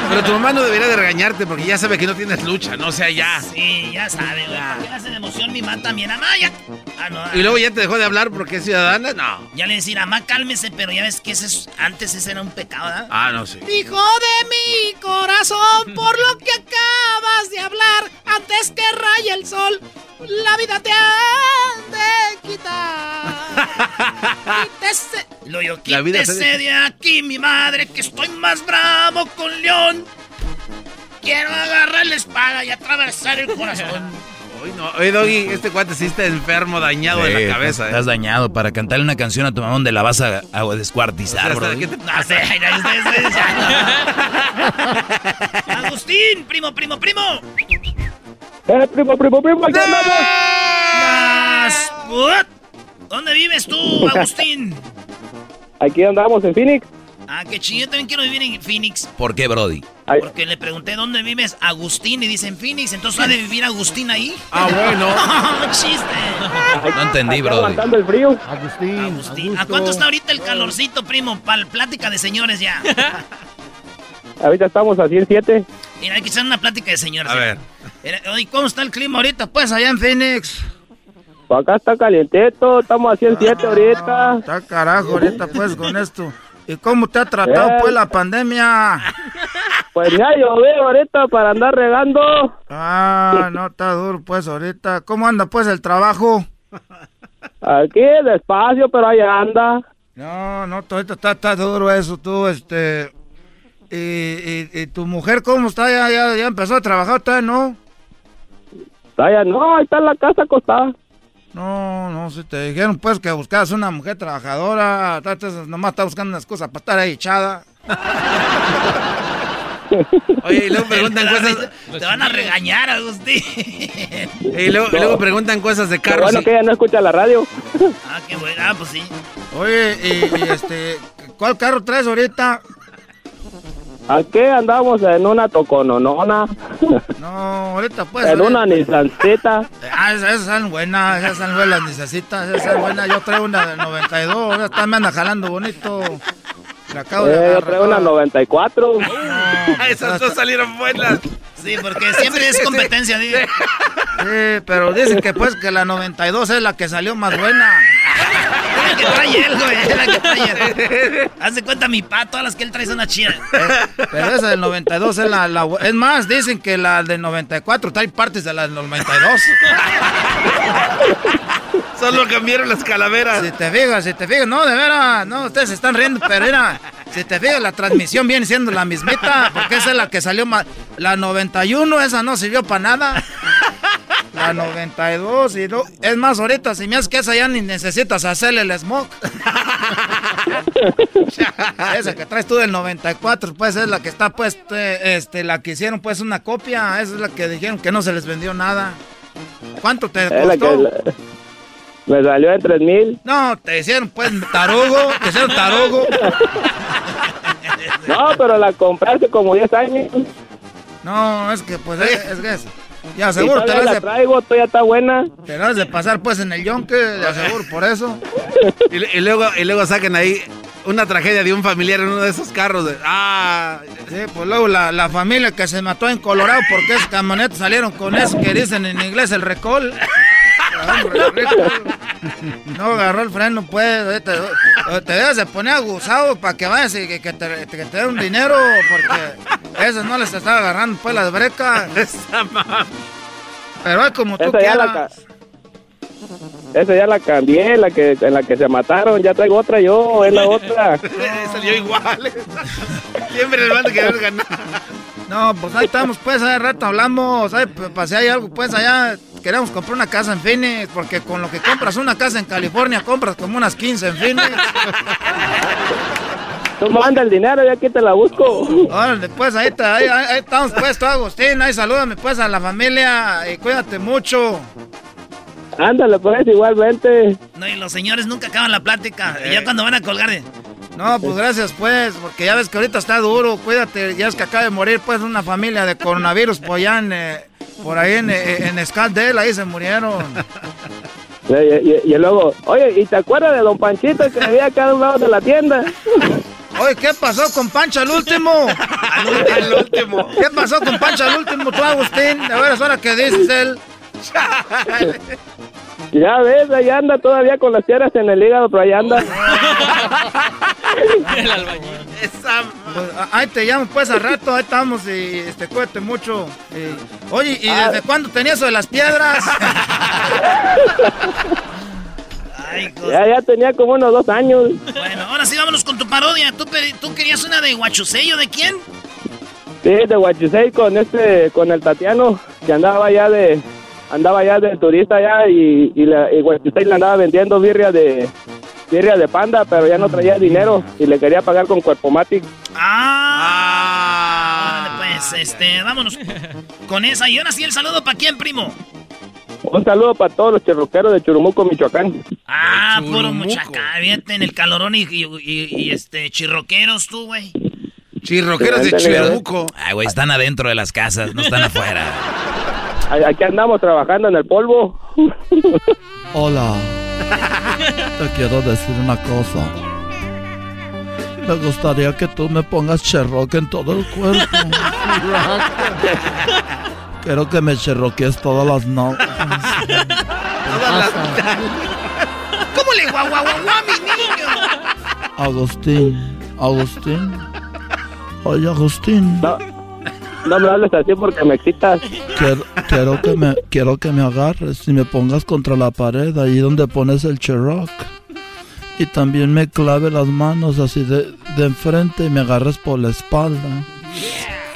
Pero tu mamá no debería de regañarte porque ya sabe que no tienes lucha, no o sea ya. Sí, ya sabe, güey. ¿Por qué le hace de emoción mi mamá también? Amá, ya. Ah, no. Y luego ya te dejó de hablar porque es ciudadana, no. Ya le decir, amá, cálmese, pero ya ves que ese es- antes ese era un pecado, ¿verdad? Ah, no sé. Hijo de mi corazón, por lo que acabas de hablar, antes que raye el sol, la vida te han de quitar. Quítese- Lo yo, La vida se quítese de aquí, mi madre, que estoy más bravo con León. Quiero agarrar la espada y atravesar el corazón. Oye, no, oye, Doggy, este cuate sí está enfermo, dañado de la cabeza. ¿eh? Estás dañado. Para cantarle una canción a tu mamá donde la vas a, a descuartizar. Agustín, primo, primo, primo. Eh, primo, primo, primo, aquí andamos. ¿Dónde vives tú, Agustín? Aquí andamos en Phoenix. Ah, qué chido, yo también quiero vivir en Phoenix. ¿Por qué, Brody? Porque le pregunté dónde vives, Agustín, y dicen Phoenix, entonces ha de vivir Agustín ahí. Ah, bueno. Chiste. No entendí, Brody. Aguantando el frío. Agustín. Agustín, ¿a cuánto está ahorita el calorcito, primo? Para plática de señores ya. Ahorita estamos a 107. Mira, hay que echar una plática de señores. A ya. ver. Oye, ¿cómo está el clima ahorita, pues, allá en Phoenix? Pues acá está calientito, estamos a 107 ahorita. Está carajo ahorita pues con esto. ¿Y cómo te ha tratado Eh. pues la pandemia? Pues ya llovió ahorita para andar regando. Ah, no, está duro pues ahorita. ¿Cómo anda pues el trabajo? Aquí despacio, pero ahí anda. No, no, todo ahorita está, está duro eso, tú, este... Y, y- y tu mujer cómo está? ¿Ya, ya, ya empezó a trabajar todavía, no? Todavía no, ahí está en la casa acostada. No, no, si te dijeron pues que buscabas una mujer trabajadora, nomás está buscando unas cosas para estar ahí echada. Oye, y luego preguntan cosas. Te van a regañar, Agustín. Y luego, y luego preguntan cosas de carros. bueno y- que ella no escucha la radio. Ah, qué bueno. Ah, pues sí. Oye, y, y, este, ¿cuál carro traes ahorita? Aquí andamos en una tocononona. No, ahorita pues. en una Nissancita. Ah, esas, esas son buenas, esas son buenas las necesitas, esas son buenas. Yo traigo una de 92, esta me anda jalando bonito. La acabo de Eh, yo traigo una 94. Esas dos salieron buenas. Sí, porque siempre es competencia. digo. Sí, pero dicen que pues que la 92 es la que salió más buena. La que trae él, güey. Es la que trae él. Haz de cuenta mi pa, todas las que él trae son una chida. Pero esa del 92 es la, la Es más, dicen que la del 94 trae partes de la del 92. Solo cambiaron las calaveras. Si te fijas, si te fijas, no, de veras, no, ustedes se están riendo, pero era, si te fijas, la transmisión viene siendo la mismita, porque esa es la que salió más. La 91, esa no sirvió para nada. La 92, y no, es más, ahorita, si me haces que esa ya ni necesitas hacerle el smoke. esa que traes tú del 94, pues es la que está, pues, te- este, la que hicieron, pues, una copia, esa es la que dijeron que no se les vendió nada. ¿Cuánto te costó? me salió en 3000. No, te hicieron pues tarugo, te hicieron tarugo. No, pero la compré hace como 10 años. No, es que pues es, es que es- Ya seguro te la de, traigo, todavía está buena. te la has de pasar pues en el yonque, de aseguro por eso. Y, y luego, y luego sacan ahí una tragedia de un familiar en uno de esos carros. de- ah, Sí, pues luego la, la familia que se mató en Colorado porque esas camionetas salieron con eso que dicen en inglés el recall. No agarró el freno, pues. Te, te debes de poner aguzado para que vayas y que, que te, que te den un dinero, porque esas no les estaba agarrando, pues, las brecas. Pero es como tú Esa ya, la, esa ya la cambié, la que, en la que se mataron. Ya traigo otra yo, es la otra. salió igual. Siempre el van a querer ganar. No, pues ahí estamos, pues, hace rato hablamos, ahí, pues, pa' si hay algo, pues, allá queremos comprar una casa en Phoenix, porque con lo que compras una casa en California, compras como unas 15 en Phoenix. Tú manda el dinero y aquí te la busco. Órale, pues, ahí, está, ahí, ahí- ahí estamos, pues, tú, Agustín, ahí salúdame, pues, a la familia y cuídate mucho. Ándale, pues, igualmente. No, y los señores nunca acaban la plática. Y ya cuando van a colgar de... No, pues gracias, pues, porque ya ves que ahorita está duro, cuídate, ya es que acaba de morir, pues, una familia de coronavirus, pues, allá en, eh, por ahí en, eh, en ahí se murieron. Y, y- y luego, oye, ¿y te acuerdas de don Panchito que vivía acá a un lado de la tienda? Oye, ¿qué pasó con Pancho al último? Al último. ¿Qué pasó con Pancho al último, tú, Agustín? De veras, ahora que dices él. Ya ves, ahí anda todavía con las tierras en el hígado, pero ahí anda. El albañil. Esa... Pues, ahí te llamo, pues, al rato, ahí estamos y este, cuídate mucho. Eh, oye, ¿y desde cuándo tenías eso de las piedras? Ya, ya tenía como unos dos años. Bueno, ahora sí vámonos con tu parodia. ¿Tú, tú querías una de Guachusello? ¿De quién? Sí, de Huachusei con este, con el Tatiano, que andaba allá de andaba ya de turista ya y, y, la, y le andaba vendiendo birria de birria de panda, pero ya no traía dinero y le quería pagar con Cuerpomatic. Ah, pues este, vámonos con esa. Y ahora sí el saludo para quién, primo. Un saludo para todos los chirroqueros de Churumuco, Michoacán. Ah, puro muchaca, fíjate en el calorón y, y, y, este, chirroqueros tú, güey. Chirroqueros de Churumuco. Ay, güey, están adentro de las casas, no están afuera. Aquí andamos trabajando en el polvo. Hola. Te quiero decir una cosa. Me gustaría que tú me pongas cherroque en todo el cuerpo. Quiero que me cherroquees todas las noches. ¿Cómo le guau, guau, guau, mi niño? Agustín, Agustín. Oye, Agustín. No, no me hables así porque me excitas. Quiero, quiero, que me, quiero que me agarres y me pongas contra la pared, ahí donde pones el cherrock. Y también me clave las manos así de, de enfrente y me agarres por la espalda.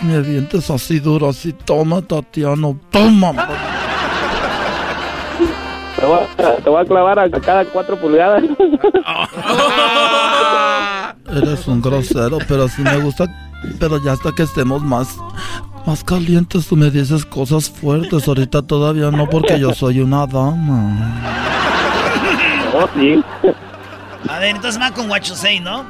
Me avientes así duro, así. Toma, Tatiano, toma. Te voy, a, te voy a clavar a cada cuatro pulgadas. Eres un grosero, pero sí me gusta. Pero ya hasta que estemos más, más calientes, tú me dices cosas fuertes. Ahorita todavía no, porque yo soy una dama. Oh, sí. A ver, entonces va con Say, ¿no?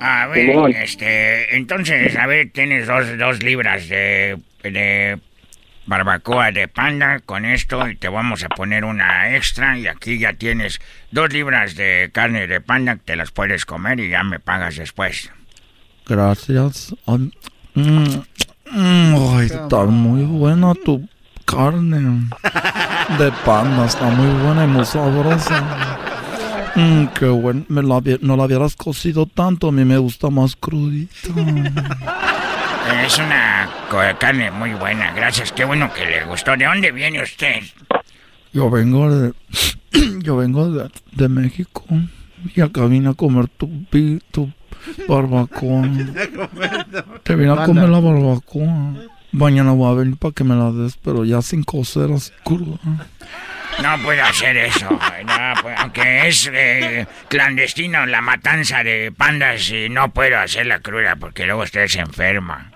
A ver, este, entonces, a ver, tienes dos, dos libras de, de barbacoa de panda con esto y te vamos a poner una extra y aquí ya tienes dos libras de carne de panda que te las puedes comer y ya me pagas después. Gracias. Mm, mm, ay, está muy buena tu carne de panda, está muy buena y muy sabrosa. Mm, qué bueno, me la, no la hubieras cocido tanto, a mí me gusta más crudita. Es una carne muy buena, gracias, qué bueno que le gustó. ¿De dónde viene usted? Yo vengo de, yo vengo de, de México y acá vine a comer tu, tu barbacoa. Te vine a comer la barbacoa. Mañana voy a venir para que me la des, pero ya sin cocer, así cruda. No puedo hacer eso. No, pues, aunque es eh, clandestino la matanza de pandas, y no puedo hacerla cruda porque luego usted se enferma.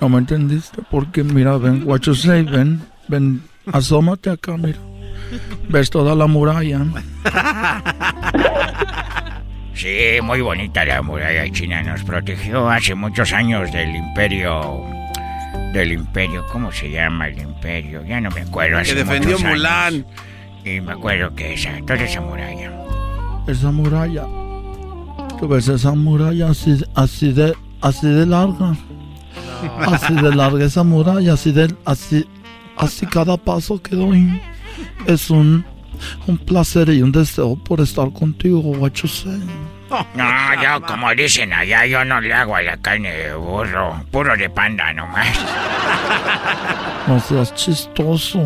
No me entendiste, porque mira, ven, what you say, ven, ven, asómate acá, mira. Ves toda la muralla. Sí, muy bonita la muralla china. Nos protegió hace muchos años del imperio. Del imperio, ¿cómo se llama el imperio? Ya no me acuerdo. Que defendió Mulan. Y me acuerdo que esa, toda esa muralla. Esa muralla. Tú ves esa muralla así, así de, así de larga. Así de larga esa muralla, así de, así, así cada paso que doy. Es un, un placer y un deseo por estar contigo, say. No, yo como dicen allá, yo no le hago a la carne de burro, puro de panda nomás. No seas chistoso.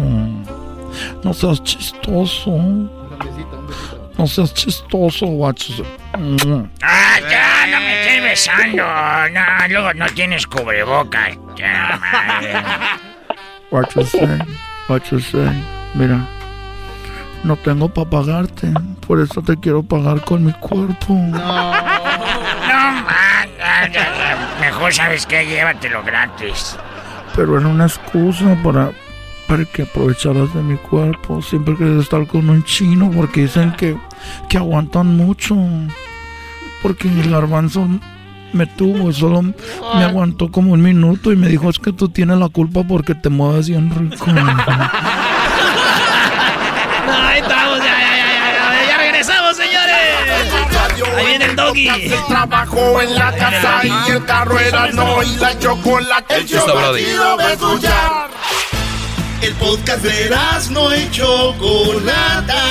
No seas chistoso. No seas chistoso, say. Ah, ya, no me estés besando. No, luego no tienes cubrebocas. Ya, madre. What you say, what you say. Mira, no tengo para pagarte, por eso te quiero pagar con mi cuerpo. No, man, ya, ya. Mejor sabes que llévatelo gratis. Pero era una excusa para, para que aprovecharas de mi cuerpo. Siempre quieres estar con un chino porque dicen que, que aguantan mucho. Porque el garbanzo me tuvo y solo me aguantó como un minuto y me dijo es que tú tienes la culpa porque te mueves bien rico. Ahí estamos, ya, ya, ya, ya, ya regresamos, señores. Ahí viene el doggy. El trabajo en la casa y el carro era no y la chocolate. El Listo, Brody. El podcast de no y Chocolata.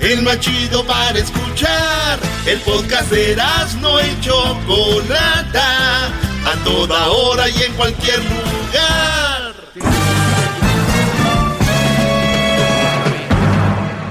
El más chido para escuchar. El podcast de no y Chocolata. A toda hora y en cualquier lugar.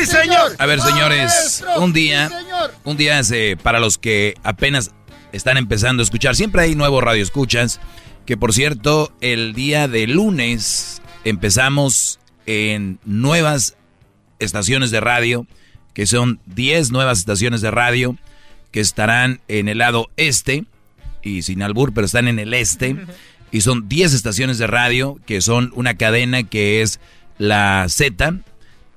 ¡Sí, señor! A ver, señores, un día, un día para los que apenas están empezando a escuchar, siempre hay nuevos radioescuchas, que por cierto, el día de lunes empezamos en nuevas estaciones de radio, que son 10 nuevas estaciones de radio, que estarán en el lado este, y sin albur, pero están en el este, y son 10 estaciones de radio, que son una cadena que es la Z,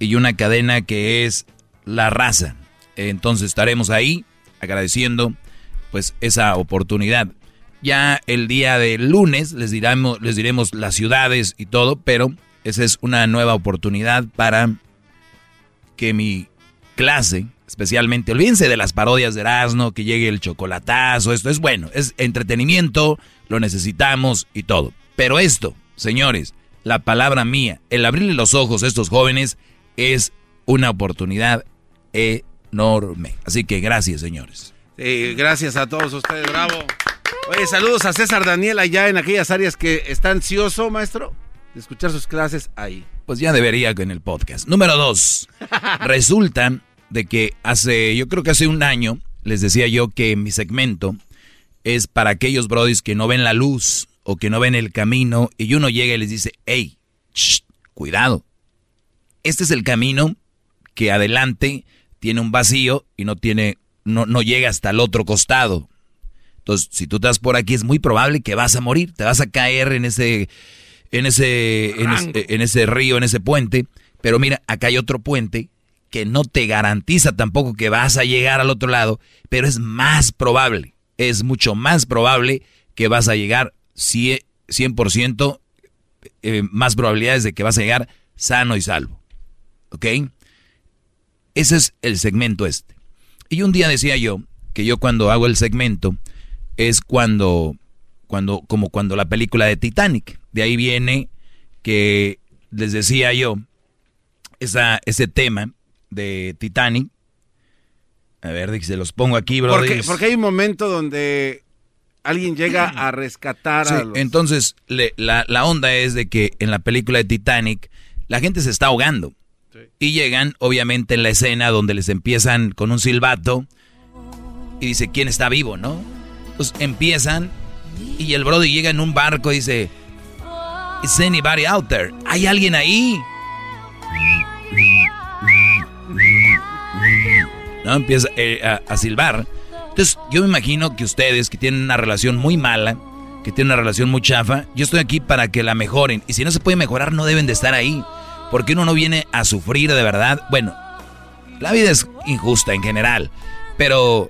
y una cadena que es la raza. Entonces estaremos ahí agradeciendo pues esa oportunidad. Ya el día de lunes les les diremos las ciudades y todo, pero esa es una nueva oportunidad para que mi clase, especialmente, olvídense de las parodias de Erasmo, que llegue el chocolatazo, esto es bueno, es entretenimiento, lo necesitamos y todo. Pero esto, señores, la palabra mía, el abrirle los ojos a estos jóvenes es una oportunidad enorme. Así que gracias, señores. Sí, gracias a todos ustedes, bravo. Oye, saludos a César Daniel allá en aquellas áreas que está ansioso, maestro, de escuchar sus clases ahí. Pues ya debería en el podcast. Número dos. Resulta de que hace, yo creo que hace un año, les decía yo que mi segmento es para aquellos brodis que no ven la luz o que no ven el camino y uno llega y les dice, hey, shh, cuidado. Este es el camino que adelante tiene un vacío y no tiene, no, no llega hasta el otro costado. Entonces, si tú estás por aquí, es muy probable que vas a morir, te vas a caer en ese, en ese, en ese, en ese río, en ese puente. Pero mira, acá hay otro puente que no te garantiza tampoco que vas a llegar al otro lado, pero es más probable, es mucho más probable que vas a llegar 100%, eh, más probabilidades de que vas a llegar sano y salvo. ¿Ok? Ese es el segmento este. Y un día decía yo que yo cuando hago el segmento es cuando, cuando, como cuando la película de Titanic. De ahí viene que les decía yo esa, ese tema de Titanic. A ver, se los pongo aquí, bro. Porque, porque hay un momento donde alguien llega a rescatar Sí, a los... entonces le- la, la onda es de que en la película de Titanic la gente se está ahogando. Y llegan, obviamente, en la escena donde les empiezan con un silbato y dice, ¿quién está vivo, no? Entonces empiezan y el Brody llega en un barco y dice, ¿Is anybody out there? ¿Hay alguien ahí? ¿No? Empieza eh, a, a silbar. Entonces, yo me imagino que ustedes que tienen una relación muy mala, que tienen una relación muy chafa, yo estoy aquí para que la mejoren. Y si no se puede mejorar, no deben de estar ahí. Porque uno no viene a sufrir de verdad. Bueno, la vida es injusta en general. Pero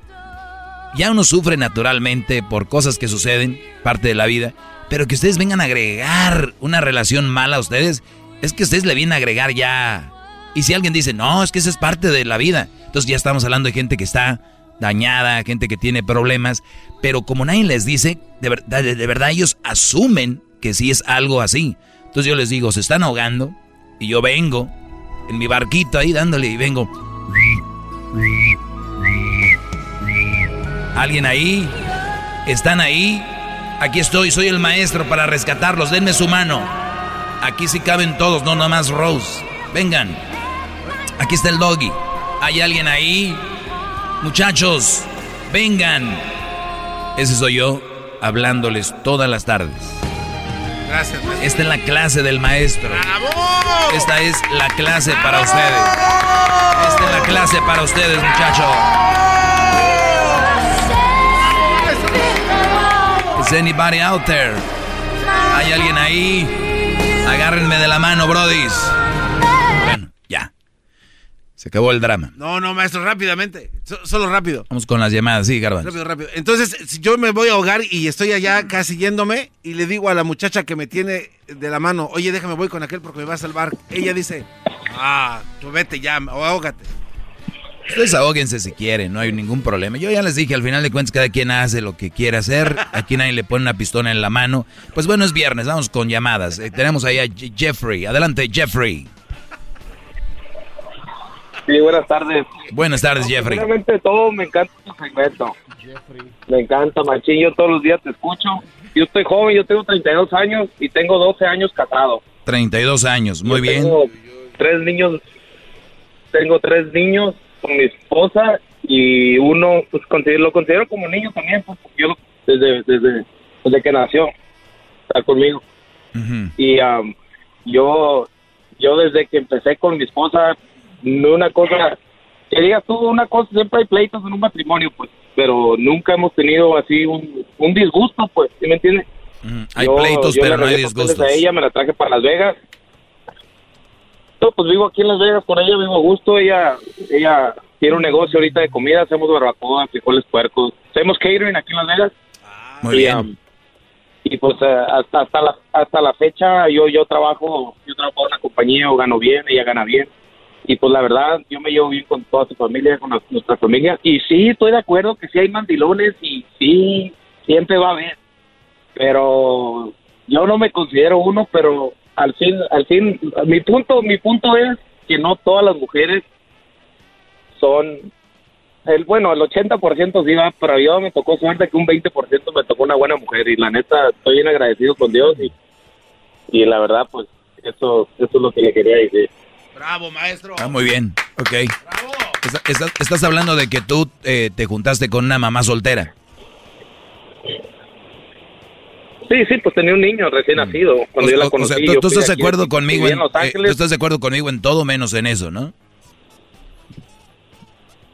ya uno sufre naturalmente por cosas que suceden, parte de la vida. Pero que ustedes vengan a agregar una relación mala a ustedes, es que ustedes le vienen a agregar ya. Y si alguien dice, no, es que eso es parte de la vida. Entonces ya estamos hablando de gente que está dañada, gente que tiene problemas. Pero como nadie les dice, de verdad, de, de verdad ellos asumen que sí es algo así. Entonces yo les digo, se están ahogando y yo vengo en mi barquito ahí dándole y vengo. ¿Alguien ahí? ¿Están ahí? Aquí estoy, soy el maestro para rescatarlos. Denme su mano. Aquí sí caben todos, no nada más Rose. Vengan. Aquí está el doggy. ¿Hay alguien ahí? Muchachos, vengan. Ese soy yo hablándoles todas las tardes. Gracias, maestro. Esta es la clase del maestro. Esta es la clase para ustedes. Esta es la clase para ustedes, muchachos. Is anybody out there? ¿Hay alguien ahí? Agárrenme de la mano, brodis. Se acabó el drama. No, no, maestro, rápidamente. So- solo rápido. Vamos con las llamadas, sí, Garbanzo. Rápido, rápido. Entonces, si yo me voy a ahogar y estoy allá casi yéndome y le digo a la muchacha que me tiene de la mano, oye, déjame voy con aquel porque me va a salvar. Ella dice, ah, tú vete ya o ahógate. Ustedes ahóguense si quieren, no hay ningún problema. Yo ya les dije, al final de cuentas, cada quien hace lo que quiere hacer. Aquí nadie le pone una pistola en la mano. Pues bueno, es viernes, vamos con llamadas. Eh, tenemos ahí a Jeffrey. Adelante, Jeffrey. Sí, buenas tardes. Buenas tardes, Jeffrey. Realmente todo me encanta tu segmento. Me encanta, machín. Yo todos los días te escucho. Yo estoy joven, yo tengo 32 años y tengo 12 años casado. 32 años, muy Yo bien. Tengo tres niños, tengo tres niños con mi esposa y uno, pues considero- lo considero como niño también, pues, porque yo lo- desde, desde, desde que nació, está conmigo. Y am, yo, yo desde que empecé con mi esposa, una cosa, que digas tú una cosa, siempre hay pleitos en un matrimonio, pues, pero nunca hemos tenido así un, un disgusto, pues, ¿sí me entiendes? Hay Yo- pleitos, yo pero no hay disgustos. A ella me la traje para Las Vegas. No, pues vivo aquí en Las Vegas con ella, vivo a gusto. Ella, ella tiene un negocio ahorita de comida, hacemos barbacoa, frijoles puercos. Hacemos catering aquí en Las Vegas. Muy y, bien. um, y pues eh, hasta hasta la hasta la fecha yo yo trabajo yo trabajo en una compañía o gano bien ella gana bien y pues la verdad yo me llevo bien con toda su familia con nuestra familia y sí estoy de acuerdo que sí hay mandilones y sí siempre va a haber pero yo no me considero uno pero al fin al fin mi punto mi punto es que no todas las mujeres son el bueno el 80% sí va pero yo me tocó suerte que un 20% me tocó una buena mujer y la neta estoy bien agradecido con Dios y y la verdad pues eso eso es lo que le quería decir Bravo, maestro. Ah, muy bien, ok. Está- está- estás hablando de que tú eh, te juntaste con una mamá soltera. sí sí pues tenía un niño recién nacido cuando yo la Mm. O- o conocí sea, tú, estás de acuerdo conmigo en, en Los eh, Ángeles tú estás de acuerdo conmigo en todo menos en eso, ¿no?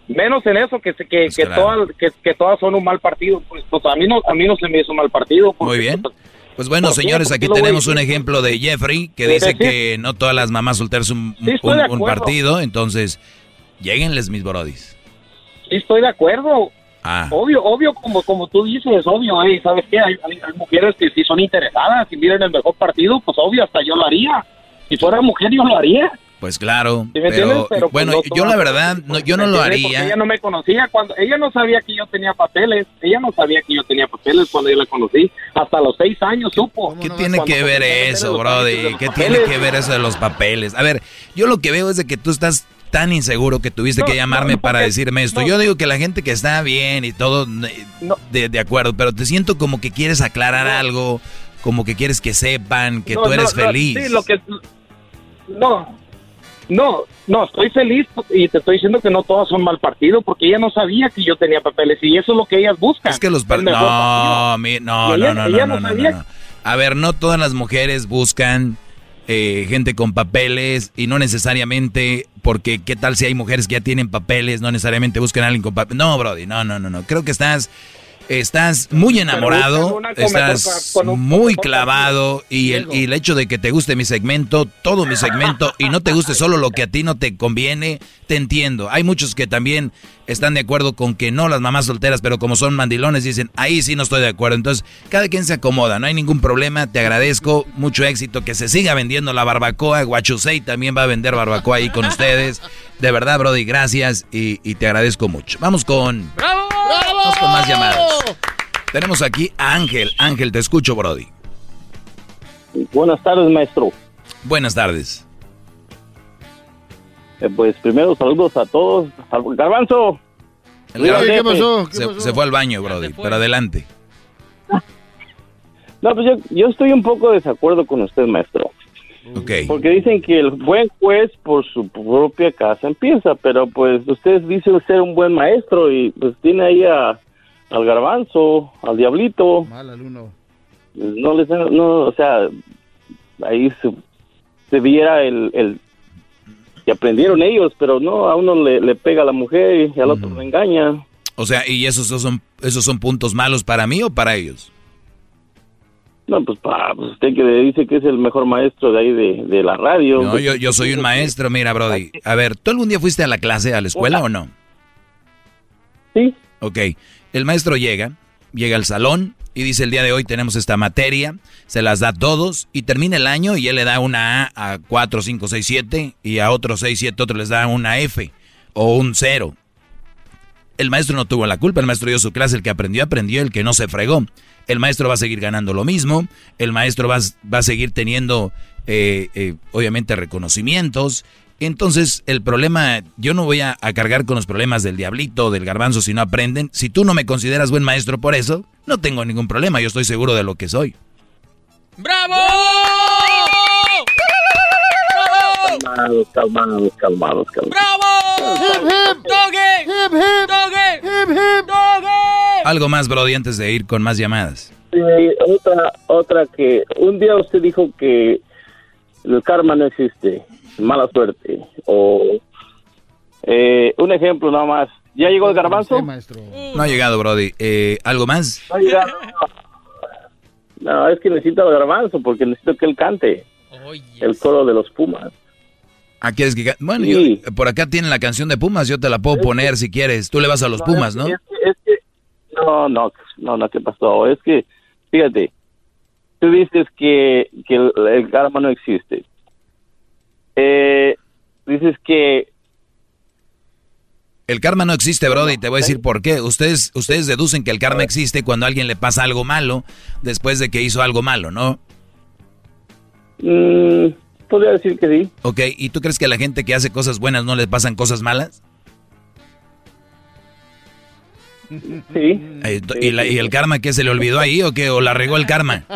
menos en eso que se- que, que claro. todas que, que todas son un mal partido pues, pues a mí no a mí no se me hizo un mal partido porque, Muy bien. Pues bueno, ¿Por qué? señores, ¿Por aquí tenemos un ejemplo de Jeffrey que dice que no todas las mamás solteras son un, Sí, partido, entonces lleguenles mis brodis. sí estoy de acuerdo Ah, Obvio, obvio, como, como tú dices, obvio, hey, ¿sabes qué? Hay, hay- hay mujeres que sí son interesadas y miren el mejor partido, pues obvio, hasta yo lo haría. Si fuera mujer, yo lo haría. Pues claro, pero, pues, bueno, no yo la verdad, no, yo no ¿me lo haría. Ella no me conocía cuando, ella no sabía que yo tenía papeles, ella no sabía que yo tenía papeles cuando yo la conocí. Hasta los seis años supo. ¿Qué tiene que ver eso, Brody? ¿Qué tiene que ver eso de los papeles? A ver, yo lo que veo es de que tú estás tan inseguro que tuviste que llamarme para decirme esto. Yo digo que la gente que está bien y todo, eh, de, de acuerdo, pero te siento como que quieres aclarar algo, como que quieres que sepan que tú eres feliz. sí, lo que... No, no, no, estoy feliz y te estoy diciendo que no todas son mal partido porque ella no sabía que yo tenía papeles y eso es lo que ellas buscan. Es que los par- el mejor no, mi- no, Y no, ella- no, ella no, no no, no, sabía. no. A ver, no todas las mujeres buscan eh, gente con papeles y no necesariamente porque qué tal si hay mujeres que ya tienen papeles, no necesariamente buscan a alguien con papeles. No, Brody, no, no, no, no. Creo que estás estás muy enamorado, estás muy clavado y el, y el hecho de que te guste mi segmento, todo mi segmento y no te guste solo lo que a ti no te conviene, te entiendo. Hay muchos que también están de acuerdo con que no las mamás solteras, pero como son mandilones dicen, ahí sí no estoy de acuerdo. Entonces, cada quien se acomoda, no hay ningún problema, te agradezco, mucho éxito, que se siga vendiendo la barbacoa, Guachusei también va a vender barbacoa ahí con ustedes. De verdad, Brody, gracias y, y te agradezco mucho. Vamos con... Vamos con más llamadas. Tenemos aquí a Ángel. Ángel, te escucho, Brody. Buenas tardes, maestro. Buenas tardes. Eh, pues primero saludos a todos. Garbanzo. El Garbanzo- ¿qué pasó? ¿Qué Se, pasó? se fue al baño, Brody, pero adelante. No, pues yo, yo estoy un poco de desacuerdo con usted, maestro. Porque dicen que el buen juez por su propia casa empieza, pero pues usted dice ser un buen maestro y pues tiene ahí a, al garbanzo, al diablito. Mal alumno. No les no, o sea, ahí se, se viera el, el que aprendieron ellos, pero no, a uno le, le pega a la mujer y al otro le engaña. O sea, ¿y esos son, esos son puntos malos para mí o para ellos? No, pues, pa, pues usted que dice que es el mejor maestro de ahí de, de la radio. No, yo, yo soy un maestro, mira, Brody. A ver, ¿tú algún día fuiste a la clase, a la escuela o no? Sí. Ok, el maestro llega, llega al salón y dice el día de hoy tenemos esta materia, se las da a todos y termina el año y él le da una A a 4, 5, 6, 7 y a otros 6, 7 otros les da una F o un 0. El maestro no tuvo la culpa, el maestro dio su clase, el que aprendió, aprendió, el que no se fregó. El maestro va a seguir ganando lo mismo, el maestro va, va a seguir teniendo, eh, eh, obviamente, reconocimientos. Entonces, el problema, yo no voy a, a cargar con los problemas del diablito, del garbanzo, si no aprenden. Si tú no me consideras buen maestro por eso, no tengo ningún problema, yo estoy seguro de lo que soy. ¡Bravo! Calmados, calmados, calmados, calmados. ¡Bravo! ¡Hip, hip! ¡Doggy! ¡Hip, hip! ¡Doggy! ¡Hip, hip! ¡Doggy! Algo más, Brody, antes de ir con más llamadas. Sí, otra, otra que un día usted dijo que el karma no existe, mala suerte. O eh, un ejemplo nada más. ¿Ya llegó el garbanzo? No ha llegado, Brody. Eh, ¿Algo más? No ha llegado. No, es que necesito el garbanzo porque necesito que él cante. El coro de los Pumas. ¿A quieres que Bueno, yo- por acá tienen la canción de Pumas, yo te la puedo poner si quieres. Tú le vas a los Pumas, ¿no? Es que, es que- no, no, no, no, ¿qué pasó? Es que, fíjate, tú dices que, que el, el karma no existe. Eh, dices que El karma no existe, Brody, y te voy a decir por qué. Ustedes, ustedes deducen que el karma existe cuando a alguien le pasa algo malo después de que hizo algo malo, ¿no? mm, podría decir que sí. Ok, ¿y tú crees que a la gente que hace cosas buenas no le pasan cosas malas? Sí. ¿Y, la- y el karma qué se le olvidó ahí o qué? ¿O la regó el karma?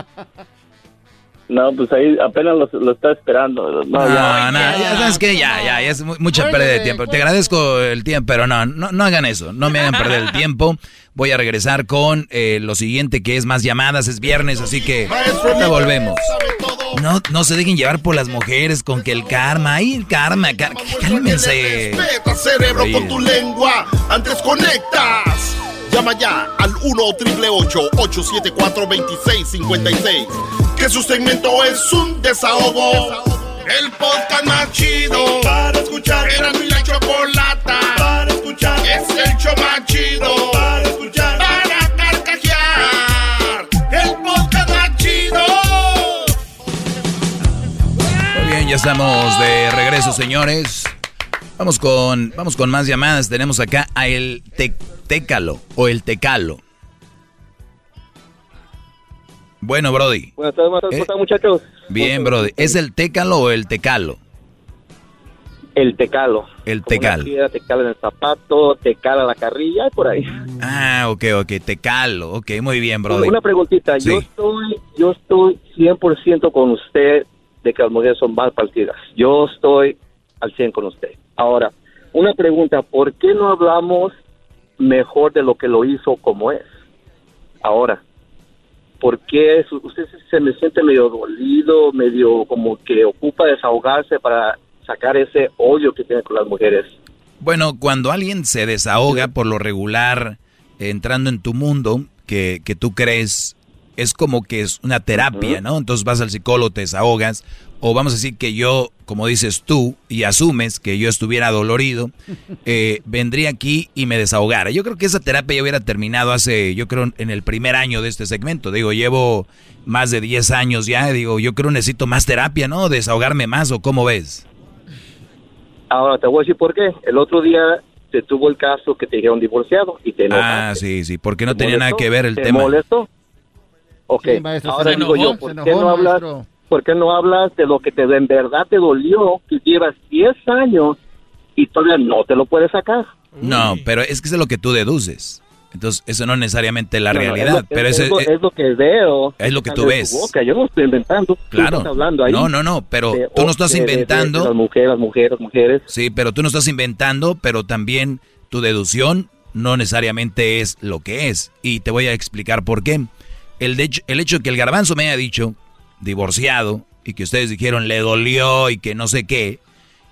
No, pues ahí apenas lo, lo está esperando. No, No, ya. no, ya sabes que ya, ya, ya es mu- mucha pérdida de tiempo. Te agradezco el tiempo, pero no, no, no hagan eso, no me hagan perder el tiempo. Voy a regresar con eh, lo siguiente que es más llamadas, es viernes, así que ya volvemos. No, no se dejen llevar por las mujeres con que el karma, ay, el karma, car- cálmense. Respeta, cerebro, con tu lengua. Antes conectas. Llama ya al 1-888-874-2656. Que su segmento es un desahogo. El podcast más chido para escuchar. Era mi la chocolata para escuchar. Es el show más chido para escuchar. Ya estamos de regreso, señores. Vamos con, vamos con más llamadas. Tenemos acá a el te- Técalo o el Tecalo. Bueno, Brody. Buenas tardes, buenas tardes, ¿cómo Eh, muchachos? Bien, Brody. ¿Es el Técalo o el Tecalo? El tecalo. El Tecalo. piedra, te cala en el zapato, te cala la carrilla, y por ahí. Ah, ok, ok, Tecalo. Ok, muy bien, Brody. Una preguntita. Yo estoy, yo estoy 100% con usted de que las mujeres son mal partidas. Yo estoy al 100 con usted. Ahora, una pregunta. ¿Por qué no hablamos mejor de lo que lo hizo como es? Ahora, ¿por qué usted se- me siente medio dolido, medio como que ocupa desahogarse para sacar ese odio que tiene con las mujeres? Bueno, cuando alguien se desahoga por lo regular, eh, entrando en tu mundo, que, que tú crees, es como que es una terapia, ¿no? Entonces vas al psicólogo, te desahogas, o vamos a decir que yo, como dices tú, y asumes que yo estuviera dolorido, eh, vendría aquí y me desahogara. Yo creo que esa terapia ya hubiera terminado hace, yo creo, en el primer año de este segmento. Digo, llevo más de 10 años ya, digo, yo creo necesito más terapia, ¿no? Desahogarme más, ¿o cómo ves? Ahora te voy a decir por qué. El otro día te tuvo el caso que te dijeron divorciado y te enojaste. Ah, sí, sí, porque no ¿Te tenía nada que ver el ¿Te tema. molestó? Ok, Sí, maestro, ahora se digo enojó, yo, ¿por se qué enojó, no hablas? ¿Por qué no hablas de lo que te en verdad te dolió, que llevas 10 años y todavía no te lo puedes sacar? No, pero es que eso es lo que tú deduces. Entonces, eso no es necesariamente la No, no, realidad, es lo- pero es, eso es lo, es lo que veo. es lo que tú ves. tu boca. Yo no estoy inventando. Claro. estás hablando ahí No, no, no, pero de- tú no estás de- de- inventando. las mujeres, las mujeres, las mujeres. Sí, pero tú no estás inventando, pero también tu deducción no necesariamente es lo que es. Y te voy a explicar por qué. El, el hecho de que el garbanzo me haya dicho divorciado y que ustedes dijeron le dolió y que no sé qué,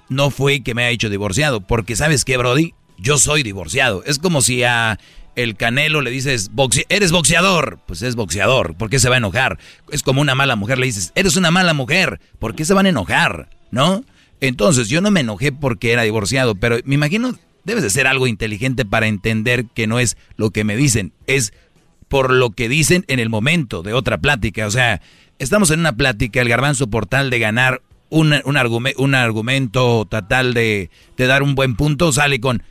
no fue que me haya dicho divorciado. Porque sabes qué, Brody, yo soy divorciado. Es como si a el Canelo le dices, "Boxe- eres boxeador. Pues es boxeador. ¿Por qué se va a enojar? Es como una mala mujer le dices, eres una mala mujer. ¿Por qué se van a enojar? ¿No? Entonces, yo no me enojé porque era divorciado, pero me imagino, debes de ser algo inteligente para entender que no es lo que me dicen, es por lo que dicen en el momento de otra plática. O sea, estamos en una plática, el garbanzo por tal de ganar un, un, argume- un argumento, tal de, de dar un buen punto, sale con,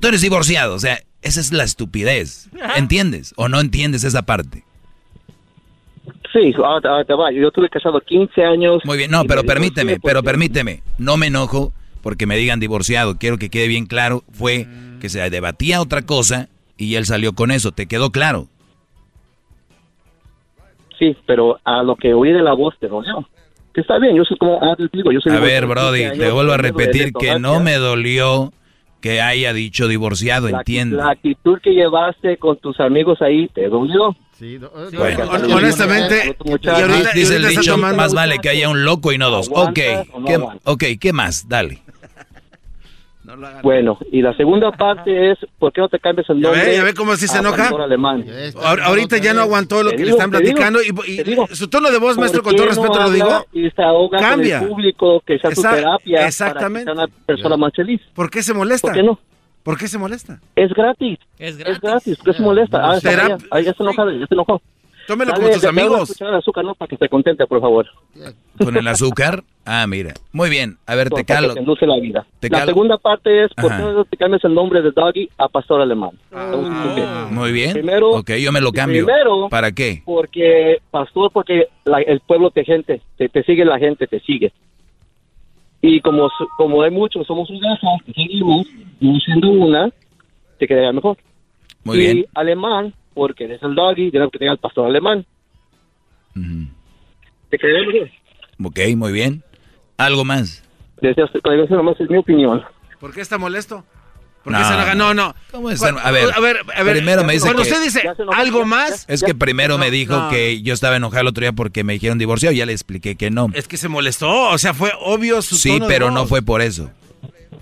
tú eres divorciado. O sea, Esa es la estupidez. ¿Entiendes? ¿O no entiendes esa parte? Sí, ahora, ahora te va. Yo tuve casado 15 años. Muy bien, no, pero me permíteme, pero permíteme. No me enojo porque me digan divorciado. Quiero que quede bien claro. Fue que se debatía otra cosa y él salió con eso. ¿Te quedó claro? Sí, pero a lo que oí de la voz te dolió. Que está bien, yo soy como, ah, digo, yo soy A ver, de 15 Brody, te vuelvo a repetir que no me dolió que haya dicho divorciado, La, entiende. la actitud que llevaste con tus amigos ahí te dolió. Bueno, Hon- honestamente, Y ahorita- dice el dicho, más vale que haya un loco y no dos. Ok, ¿Aguantas o no ok, ¿qué más? Dale. Bueno, y la segunda parte es, ¿por qué no te cambias el Ya nombre? ve, ya ve cómo sí se enoja. Alemán. Ahor- ahorita ya no aguantó lo Te que le digo, están te digo, platicando y, y digo. su tono de voz, ¿Por maestro, con todo no respeto lo digo. Y se ahoga Cambia. con el público, que sea su Esa- terapia exactamente. para que sea una persona más feliz. ¿Por qué se molesta? ¿Por qué no? ¿Por qué se molesta? Es gratis. Es gratis. ¿Por qué se molesta? Ah, ya, ah, ya se enojó, ya se enojó. Tómelo Dale, con una amigos. de azúcar, ¿no? Para que se contente, por favor. ¿Con el azúcar? Ah, mira. Muy bien. A ver, te Para que calo. te la vida. Te la calo. segunda parte es, ¿por qué no te cambias el nombre de Doggy a Pastor Alemán? Muy bien. Primero- ok, yo me lo cambio. primero- ¿Para qué? Porque, pastor, porque la- el pueblo te gente, te, te sigue la gente, te sigue. Y como, como hay muchos, somos un gajo, te seguimos, y siendo una, te quedaría mejor. Muy y bien. alemán, porque eres el doggy, tienes que tener al pastor alemán. Te quedaría mejor. Ok, muy bien. ¿Algo más? Decías, eso nomás es mi opinión. ¿Por qué está molesto? ¿Por qué No, se enoja? No, no. ¿Cómo es? A ver, a ver, a ver, primero me dice Cuando que- usted dice algo más, Es que primero me dijo no. que yo estaba enojado el otro día porque me dijeron divorciado. Ya le expliqué que no. es que se molestó. O sea, fue obvio su Sí, tono de pero voz. no fue por eso.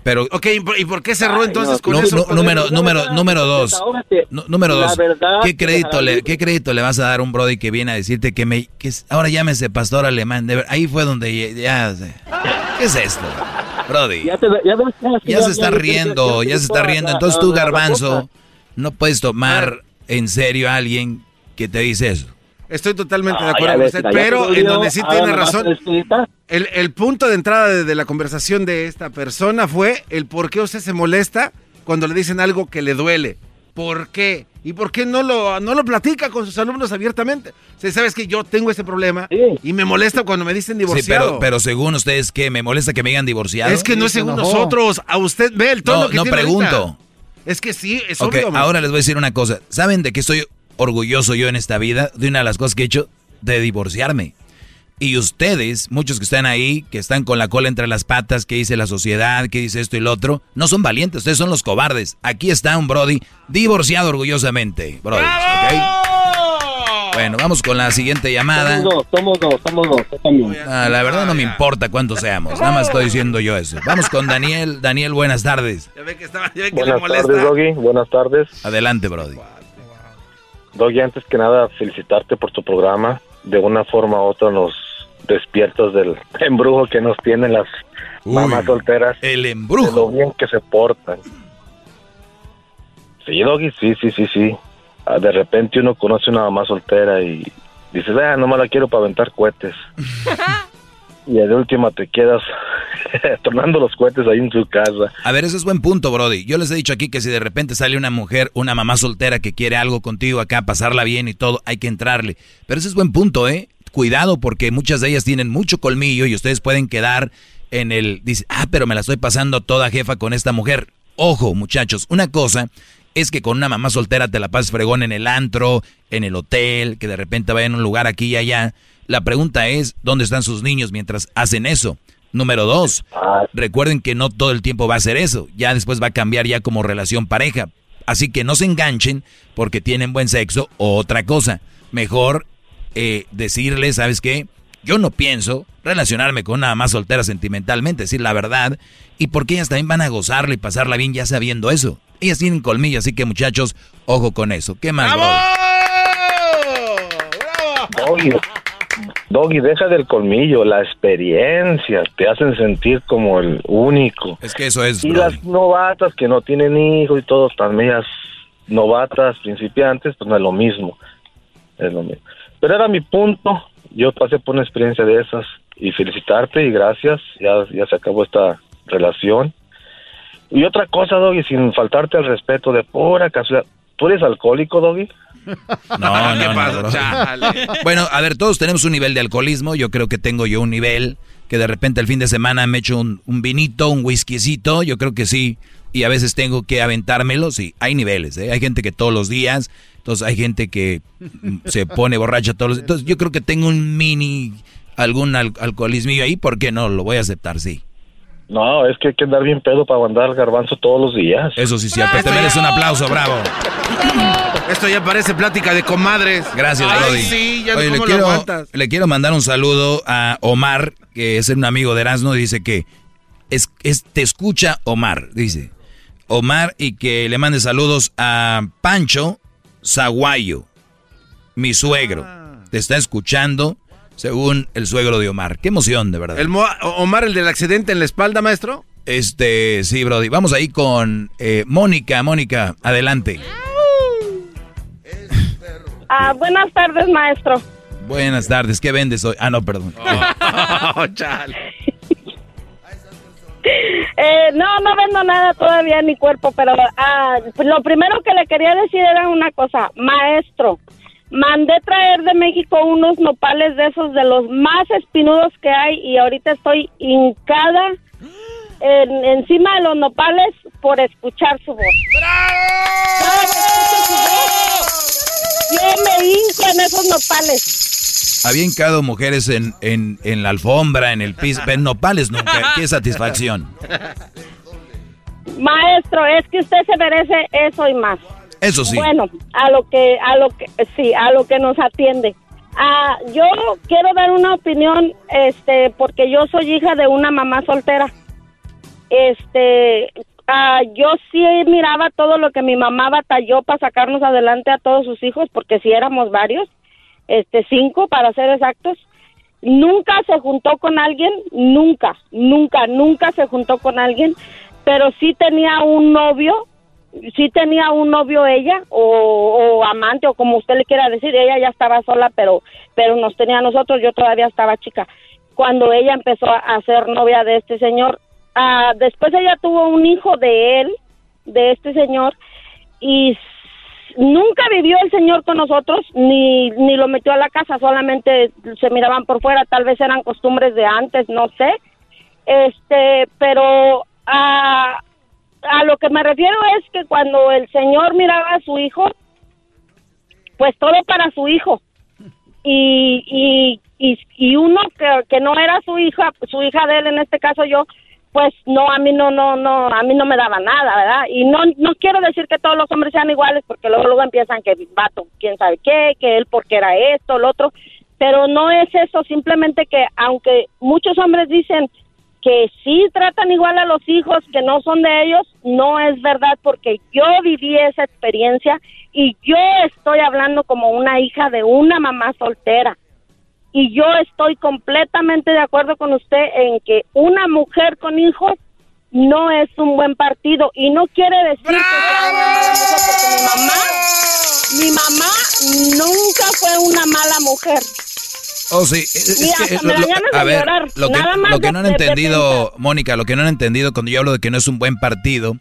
Pero, Ok, ¿y por, qué cerró entonces con eso? número, número, número dos. Número dos. verdad, ¿Qué crédito, le. ¿Qué crédito le vas a dar a un Brody que viene a decirte que me. Que es- ahora llámese pastor alemán? De ver- ahí fue donde ya. ya- ¿Qué es esto? Brody. Ya, se está riendo, ya- se está riendo. Entonces tú, garbanzo, no puedes tomar en serio a alguien que te dice eso. Estoy totalmente de acuerdo con usted, pero en donde sí tiene razón. El, el punto de entrada de, de la conversación de esta persona fue el por qué usted se molesta cuando le dicen algo que le duele. ¿Por qué? ¿Y por qué no lo, no lo platica con sus alumnos abiertamente? O sea, sabes que yo tengo ese problema y me molesta cuando me dicen Sí, divorciado. pero, pero según ustedes, ¿qué? ¿Me molesta que me digan divorciado? es que no es según nosotros. A usted ve el tono No, que no tiene pregunto. ahorita. Es que sí, es Ok, obvio. ahora les voy a decir una cosa. ¿Saben de qué estoy orgulloso yo en esta vida? De una de las cosas que he hecho, de divorciarme. Y ustedes, muchos que están ahí, que están con la cola entre las patas, que dice la sociedad, que dice esto y lo otro, no son valientes, ustedes son los cobardes. Aquí está un Brody divorciado orgullosamente. Brody. Bueno, vamos con la siguiente llamada. Somos dos, somos dos, somos dos. Ah, la verdad no me importa cuántos seamos, nada más estoy diciendo yo eso. Vamos con Daniel. Daniel, buenas tardes. Ya ve que, estaba, ya ve que le Buenas molesta. tardes, Doggy. Buenas tardes. Adelante, Brody. Doggy, antes que nada, felicitarte por tu programa. De una forma u otra nos despiertas del embrujo que nos tienen las mamás solteras. El De embrujo. lo bien que se portan. Sí, Doggy, sí, sí, sí, sí. Ah, De repente uno conoce una mamá soltera y dices, ah, nomás la quiero para aventar cohetes. y de última te quedas tornando los cohetes ahí en su casa. A ver, ese es buen punto, Brody. Yo les he dicho aquí que si de repente sale una mujer, una mamá soltera que quiere algo contigo acá, pasarla bien y todo, hay que entrarle. Pero ese es buen punto, ¿eh? Cuidado porque muchas de ellas tienen mucho colmillo y ustedes pueden quedar en el... Dice, ah, pero me la estoy pasando toda jefa con esta mujer. Ojo, muchachos, una cosa es que con una mamá soltera te la pases fregón en el antro, en el hotel, que de repente vayan a un lugar aquí y allá. La pregunta es, ¿dónde están sus niños mientras hacen eso? Número dos, recuerden que no todo el tiempo va a ser eso. Ya después va a cambiar ya como relación pareja. Así que no se enganchen porque tienen buen sexo o otra cosa. Mejor eh, decirles, ¿sabes qué? Yo no pienso relacionarme con una más soltera sentimentalmente, decir la verdad. Y porque ellas también van a gozarla y pasarla bien ya sabiendo eso. Ellas tienen colmillo, así que muchachos, ojo con eso. ¿Qué más? Doggy, Doggy, deja del colmillo, la experiencia, te hacen sentir como el único. Es que eso es, Y las novatas que no tienen hijos y todos, también ellas novatas, principiantes, pues no es lo mismo. Es lo mismo. Pero era mi punto, yo pasé por una experiencia de esas y felicitarte y gracias, ya, ya se acabó esta relación. Y otra cosa, Doggy, sin faltarte al respeto, de pura casualidad. ¿Tú eres alcohólico, Doggy? No, no, no, bro. Bueno, a ver, todos tenemos un nivel de alcoholismo. Yo creo que tengo yo un nivel que de repente el fin de semana me echo un, un vinito, un whiskycito. Yo creo que sí. Y a veces tengo que aventármelo. Sí, hay niveles. ¿eh? Hay gente que todos los días. Entonces hay gente que se pone borracha todos los días. Entonces yo creo que tengo un mini, algún al- alcoholismo ahí. ¿Por qué no? Lo voy a aceptar, sí. No, es que hay que andar bien pedo para andar garbanzo todos los días. Eso sí, sí. Te mereces un aplauso, bravo. Esto ya parece plática de comadres. Gracias, Ay, Brody. sí, ya Oye, no le, quiero, le quiero mandar un saludo a Omar, que es un amigo de Erasmo, y dice que es, es- te escucha Omar, dice. Omar, y que le mande saludos a Pancho Zaguayo, mi suegro. Te está escuchando, según el suegro de Omar. Qué emoción, de verdad. ¿El Mo- Omar, el del accidente en la espalda, maestro? Este, sí, Brody. Vamos ahí con eh, Mónica. Mónica, adelante. Ah, buenas tardes, maestro. Buenas tardes. ¿Qué vendes hoy? Ah, no, perdón. Eh, no, no vendo nada todavía en mi cuerpo, pero ah, lo primero que le quería decir era una cosa, maestro. Mandé traer de México unos nopales de esos de los más espinudos que hay y ahorita estoy hincada en- encima de los nopales por escuchar su voz. Cada que escucho su voz, yo me hinco en esos nopales. Había hincado mujeres en, en, en la alfombra, en el piso, en nopales nunca. Qué satisfacción. Maestro, es que usted se merece eso y más. Eso sí. Bueno, a lo que, a lo que, sí, a lo que nos atiende. Ah, yo quiero dar una opinión, este, porque yo soy hija de una mamá soltera. Este, ah, yo sí miraba todo lo que mi mamá batalló para sacarnos adelante a todos sus hijos, porque sí éramos varios, este, cinco para ser exactos. Nunca se juntó con alguien, nunca, nunca, nunca se juntó con alguien, pero sí tenía un novio sí tenía un novio ella o, o amante o como usted le quiera decir ella ya estaba sola pero pero nos tenía a nosotros yo todavía estaba chica cuando ella empezó a ser novia de este señor Ah, después ella tuvo un hijo de él de este señor y nunca vivió el señor con nosotros ni ni lo metió a la casa solamente se miraban por fuera tal vez eran costumbres de antes no sé este pero ah, a lo que me refiero es que cuando el señor miraba a su hijo, pues todo para su hijo. Y, y, y, y uno que, que no era su hija, su hija de él, en este caso yo, pues no, a mí no, no, no, a mí no me daba nada, ¿verdad? Y no, no quiero decir que todos los hombres sean iguales, porque luego, luego empiezan que vato, quién sabe qué, que él porque era esto, lo otro, pero no es eso, simplemente que aunque muchos hombres dicen que sí tratan igual a los hijos que no son de ellos, no es verdad porque yo viví esa experiencia y yo estoy hablando como una hija de una mamá soltera. Y yo estoy completamente de acuerdo con usted en que una mujer con hijos no es un buen partido y no quiere decir que sea una mala mujer porque mi mamá, mi mamá nunca fue una mala mujer. Oh, sí. Mira, es que, a ver, llorar. lo que, lo no han entendido, Mónica, lo que no han entendido cuando yo hablo de que no es un buen partido,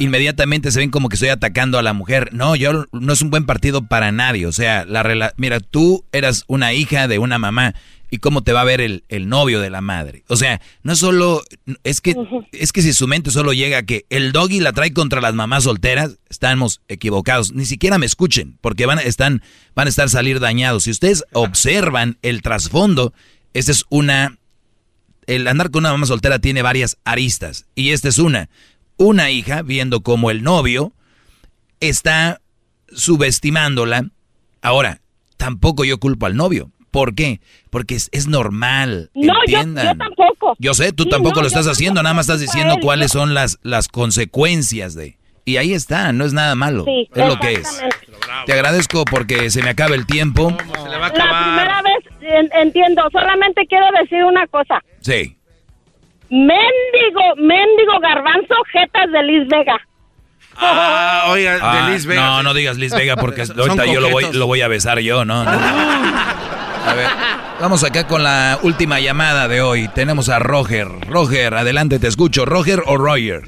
inmediatamente se ven como que estoy atacando a la mujer. No, yo no es un buen partido para nadie. O sea, la rela- mira, tú eras una hija de una mamá y cómo te va a ver el, el novio de la madre. O sea, no solo, es que, es que si su mente solo llega a que el doggy la trae contra las mamás solteras, estamos equivocados. Ni siquiera me escuchen, porque van a, están, van a estar salir dañados. Si ustedes observan el trasfondo, esta es una, el andar con una mamá soltera tiene varias aristas. Y esta es una. Una hija viendo como el novio está subestimándola. Ahora, tampoco yo culpo al novio. ¿Por qué? Porque es, es normal. No, yo, entiendan. yo tampoco. Yo sé, tú Sí, tampoco no, lo estás haciendo, nada más estás diciendo él, cuáles yo- son las, las consecuencias de... Y ahí está, no es nada malo. Sí, es lo que es. Te agradezco porque se me acaba el tiempo. La primera vez en- entiendo, solamente quiero decir una cosa. Sí. Méndigo, méndigo garbanzo, jetas de Liz Vega. Ah, oiga, Ah, de Liz Vega. No, no digas Liz Vega porque ahorita yo lo voy, lo voy a besar yo, ¿no? no. A ver, vamos acá con la última llamada de hoy. Tenemos a Roger. Roger, adelante, te escucho. ¿Roger o Roger?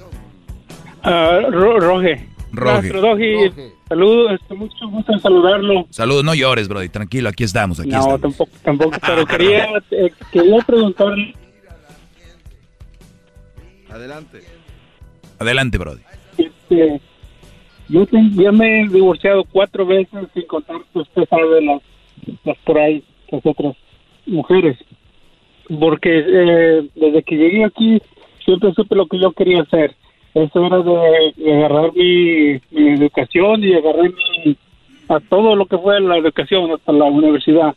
Ah, Ro- Roge. Roge. Maestro Doggy, saludos, este, mucho gusto en saludarlo. Saludos, no llores, Brody, tranquilo, aquí estamos, aquí No, estamos. tampoco, tampoco, pero quería, eh, quería preguntarle, Adelante. Adelante, Brody. este, yo te- ya me he divorciado cuatro veces sin contar que usted sabe las, las por ahí, las otras mujeres. Porque eh, desde que llegué aquí siempre supe lo que yo quería hacer. Eso era de, de agarrar mi, mi educación y agarrar mi, a todo lo que fue la educación hasta la universidad.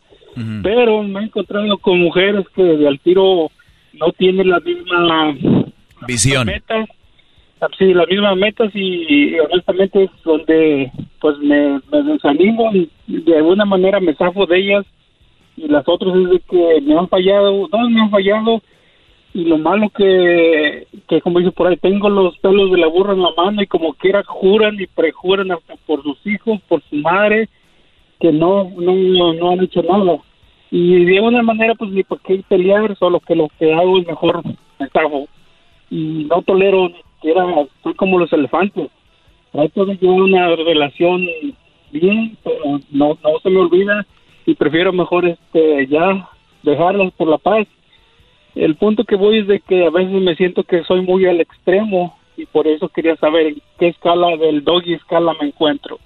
Pero me he encontrado con mujeres que de al tiro no tienen la misma Visión. metas, ah, sí, las mismas metas y, honestamente es donde pues me, desanimo y de alguna manera me zafo de ellas y las otras es de que me han fallado, dos me han fallado y lo malo que, que como dice por ahí, tengo los pelos de la burra en la mano y como quiera juran y prejuran hasta por sus hijos, por su madre, que no, no, no, no han hecho nada. Y de alguna manera pues ni por qué pelear, solo que lo que hago es mejor me zafo y no tolero ni siquiera, soy como los elefantes. Trato de llevar una relación bien, pero no, no se me olvida y prefiero mejor este ya dejarlas por la paz. El punto que voy es de que a veces me siento que soy muy al extremo y por eso quería saber en qué escala del doggy escala me encuentro.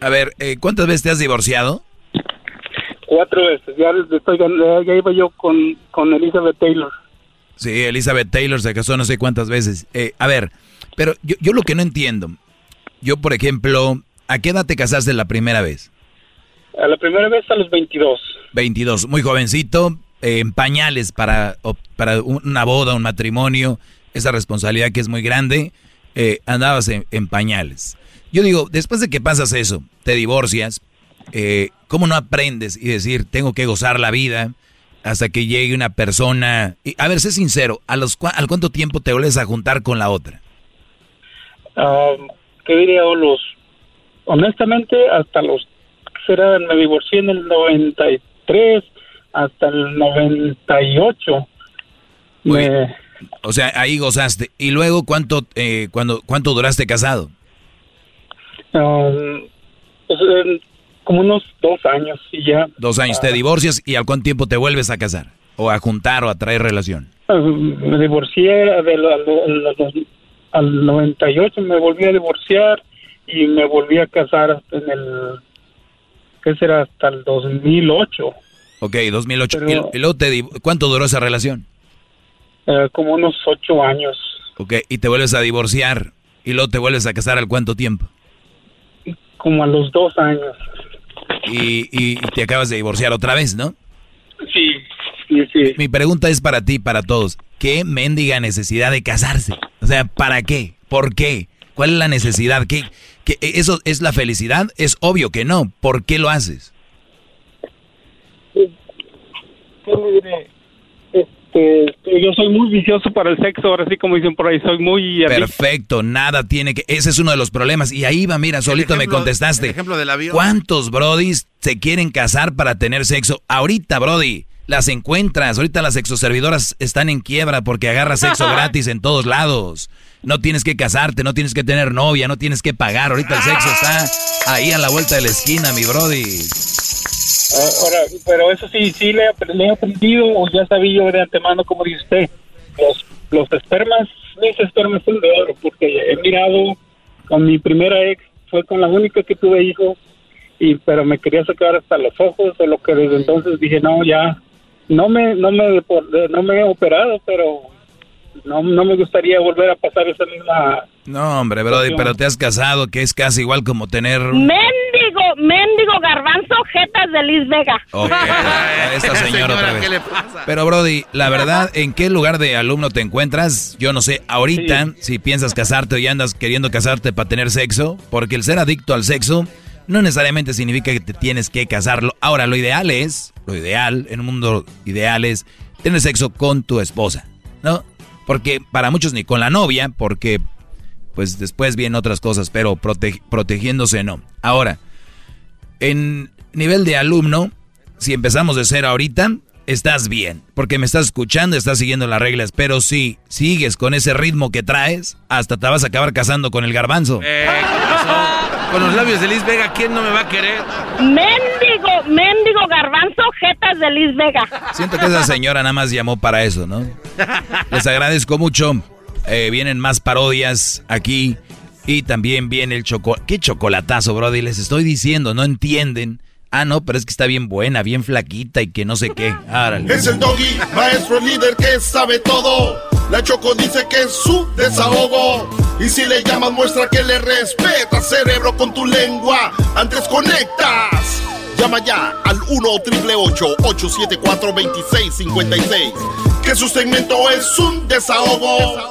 A ver, eh, ¿cuántas veces te has divorciado? Cuatro veces, ya, estoy, ya iba yo con, con Elizabeth Taylor. Sí, Elizabeth Taylor se casó no sé cuántas veces. Eh, a ver, pero yo, yo lo que no entiendo, yo por ejemplo, ¿a qué edad te casaste la primera vez? A la primera vez a los 22. 22, muy jovencito, eh, en pañales para, para una boda, un matrimonio, esa responsabilidad que es muy grande, eh, andabas en, en pañales. Yo digo, después de que pasas eso, te divorcias, eh, ¿cómo no aprendes y decir, tengo que gozar la vida hasta que llegue una persona? Y, a ver, sé sincero, ¿a los, cua- ¿al cuánto tiempo te vuelves a juntar con la otra? Ah, ¿Qué diría? Los, honestamente, hasta los, será, me divorcié en el 93 hasta el 98. Me, O sea, ahí gozaste. ¿Y luego cuánto, eh, cuando, cuánto duraste casado? um, pues, en como unos dos años y ya. Dos años, te divorcias y al cuánto tiempo te vuelves a casar? O a juntar o a traer relación. Ah, me divorcié del, al, al- al 98, me volví a divorciar y me volví a casar en el, ¿qué será? Hasta el 2008, Ok, 2008. Pero- ¿Y, y luego te ¿Cuánto duró esa relación? eh, como unos ocho años. Ok, y te vuelves a divorciar. ¿Y luego te vuelves a casar al cuánto tiempo? Como a los dos años. Y, y- y te acabas de divorciar otra vez, ¿no? Sí, sí, sí. Mi pregunta es para ti, para todos. ¿Qué mendiga necesidad de casarse? O sea, ¿para qué? ¿Por qué? ¿Cuál es la necesidad? ¿Qué, qué- ¿Eso es la felicidad? Es obvio que no. ¿Por qué lo haces? ¿Qué le diré? Este, yo soy muy vicioso para el sexo, ahora sí como dicen por ahí, soy muy... adicto. Perfecto, nada tiene que... Ese es uno de los problemas. Y ahí va, mira, solito me contestaste. el ejemplo del avión. ¿Cuántos brodis se quieren casar para tener sexo? Ahorita, brody, las encuentras. Ahorita las sexoservidoras están en quiebra porque agarras sexo gratis en todos lados. No tienes que casarte, no tienes que tener novia, no tienes que pagar. Ahorita el sexo está ahí a la vuelta de la esquina, mi brody. Ah, Ahora, pero eso sí, sí le, he apre- le he aprendido o ya sabía yo de antemano, como dice usted, los, los espermas, mis espermas son de oro, porque he mirado con mi primera ex, fue con la única que tuve hijos, y pero me quería sacar hasta los ojos, de lo que desde entonces dije, no, ya, no me, no me, no me he operado, pero no, no me gustaría volver a pasar esa misma... No, hombre, brody, pero te has casado, que es casi igual como tener... Mendigo, mendigo garbanzo, jetas de Liz Vega. Ok, a esta señora otra vez. Pero Brody, la verdad, ¿en qué lugar de alumno te encuentras? Yo no sé, ahorita, si piensas casarte o ya andas queriendo casarte para tener sexo, porque el ser adicto al sexo no necesariamente significa que te tienes que casarlo. Ahora, lo ideal es, lo ideal, en un mundo ideal es tener sexo con tu esposa, ¿no? Porque para muchos ni con la novia, porque pues después vienen otras cosas, pero prote- protegiéndose no. Ahora, en nivel de alumno, si empezamos de cero ahorita, estás bien, porque me estás escuchando, estás siguiendo las reglas, pero si sigues con ese ritmo que traes, hasta te vas a acabar casando con el garbanzo. Eh, con los labios de Liz Vega, ¿quién no me va a querer? Méndigo, méndigo garbanzo, jetas de Liz Vega. Siento que esa señora nada más llamó para eso, ¿no? Les agradezco mucho. Eh, vienen más parodias aquí. Y también viene el chocolate. ¿Qué chocolatazo, Brody? Les estoy diciendo, no entienden. Ah, no, pero es que está bien buena, bien flaquita y que no sé qué. Árale. Es el doggy, maestro líder que sabe todo. La Choco dice que es su desahogo. Y si le llamas, muestra que le respeta, cerebro, con tu lengua. Antes conectas. Llama ya al 1-888-874-2656. Que su segmento es un desahogo.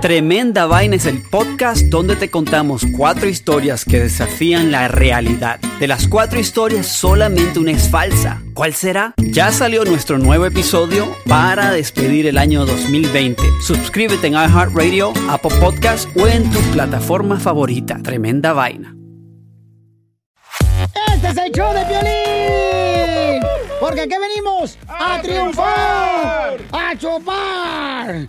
Tremenda Vaina es el podcast donde te contamos cuatro historias que desafían la realidad. De las cuatro historias, solamente una es falsa. ¿Cuál será? Ya salió nuestro nuevo episodio para despedir el año 2020. Suscríbete en iHeartRadio, Apple Podcast o en tu plataforma favorita. Tremenda Vaina. Este es el show de Piolín. Porque aquí venimos a, triunfar, a chupar.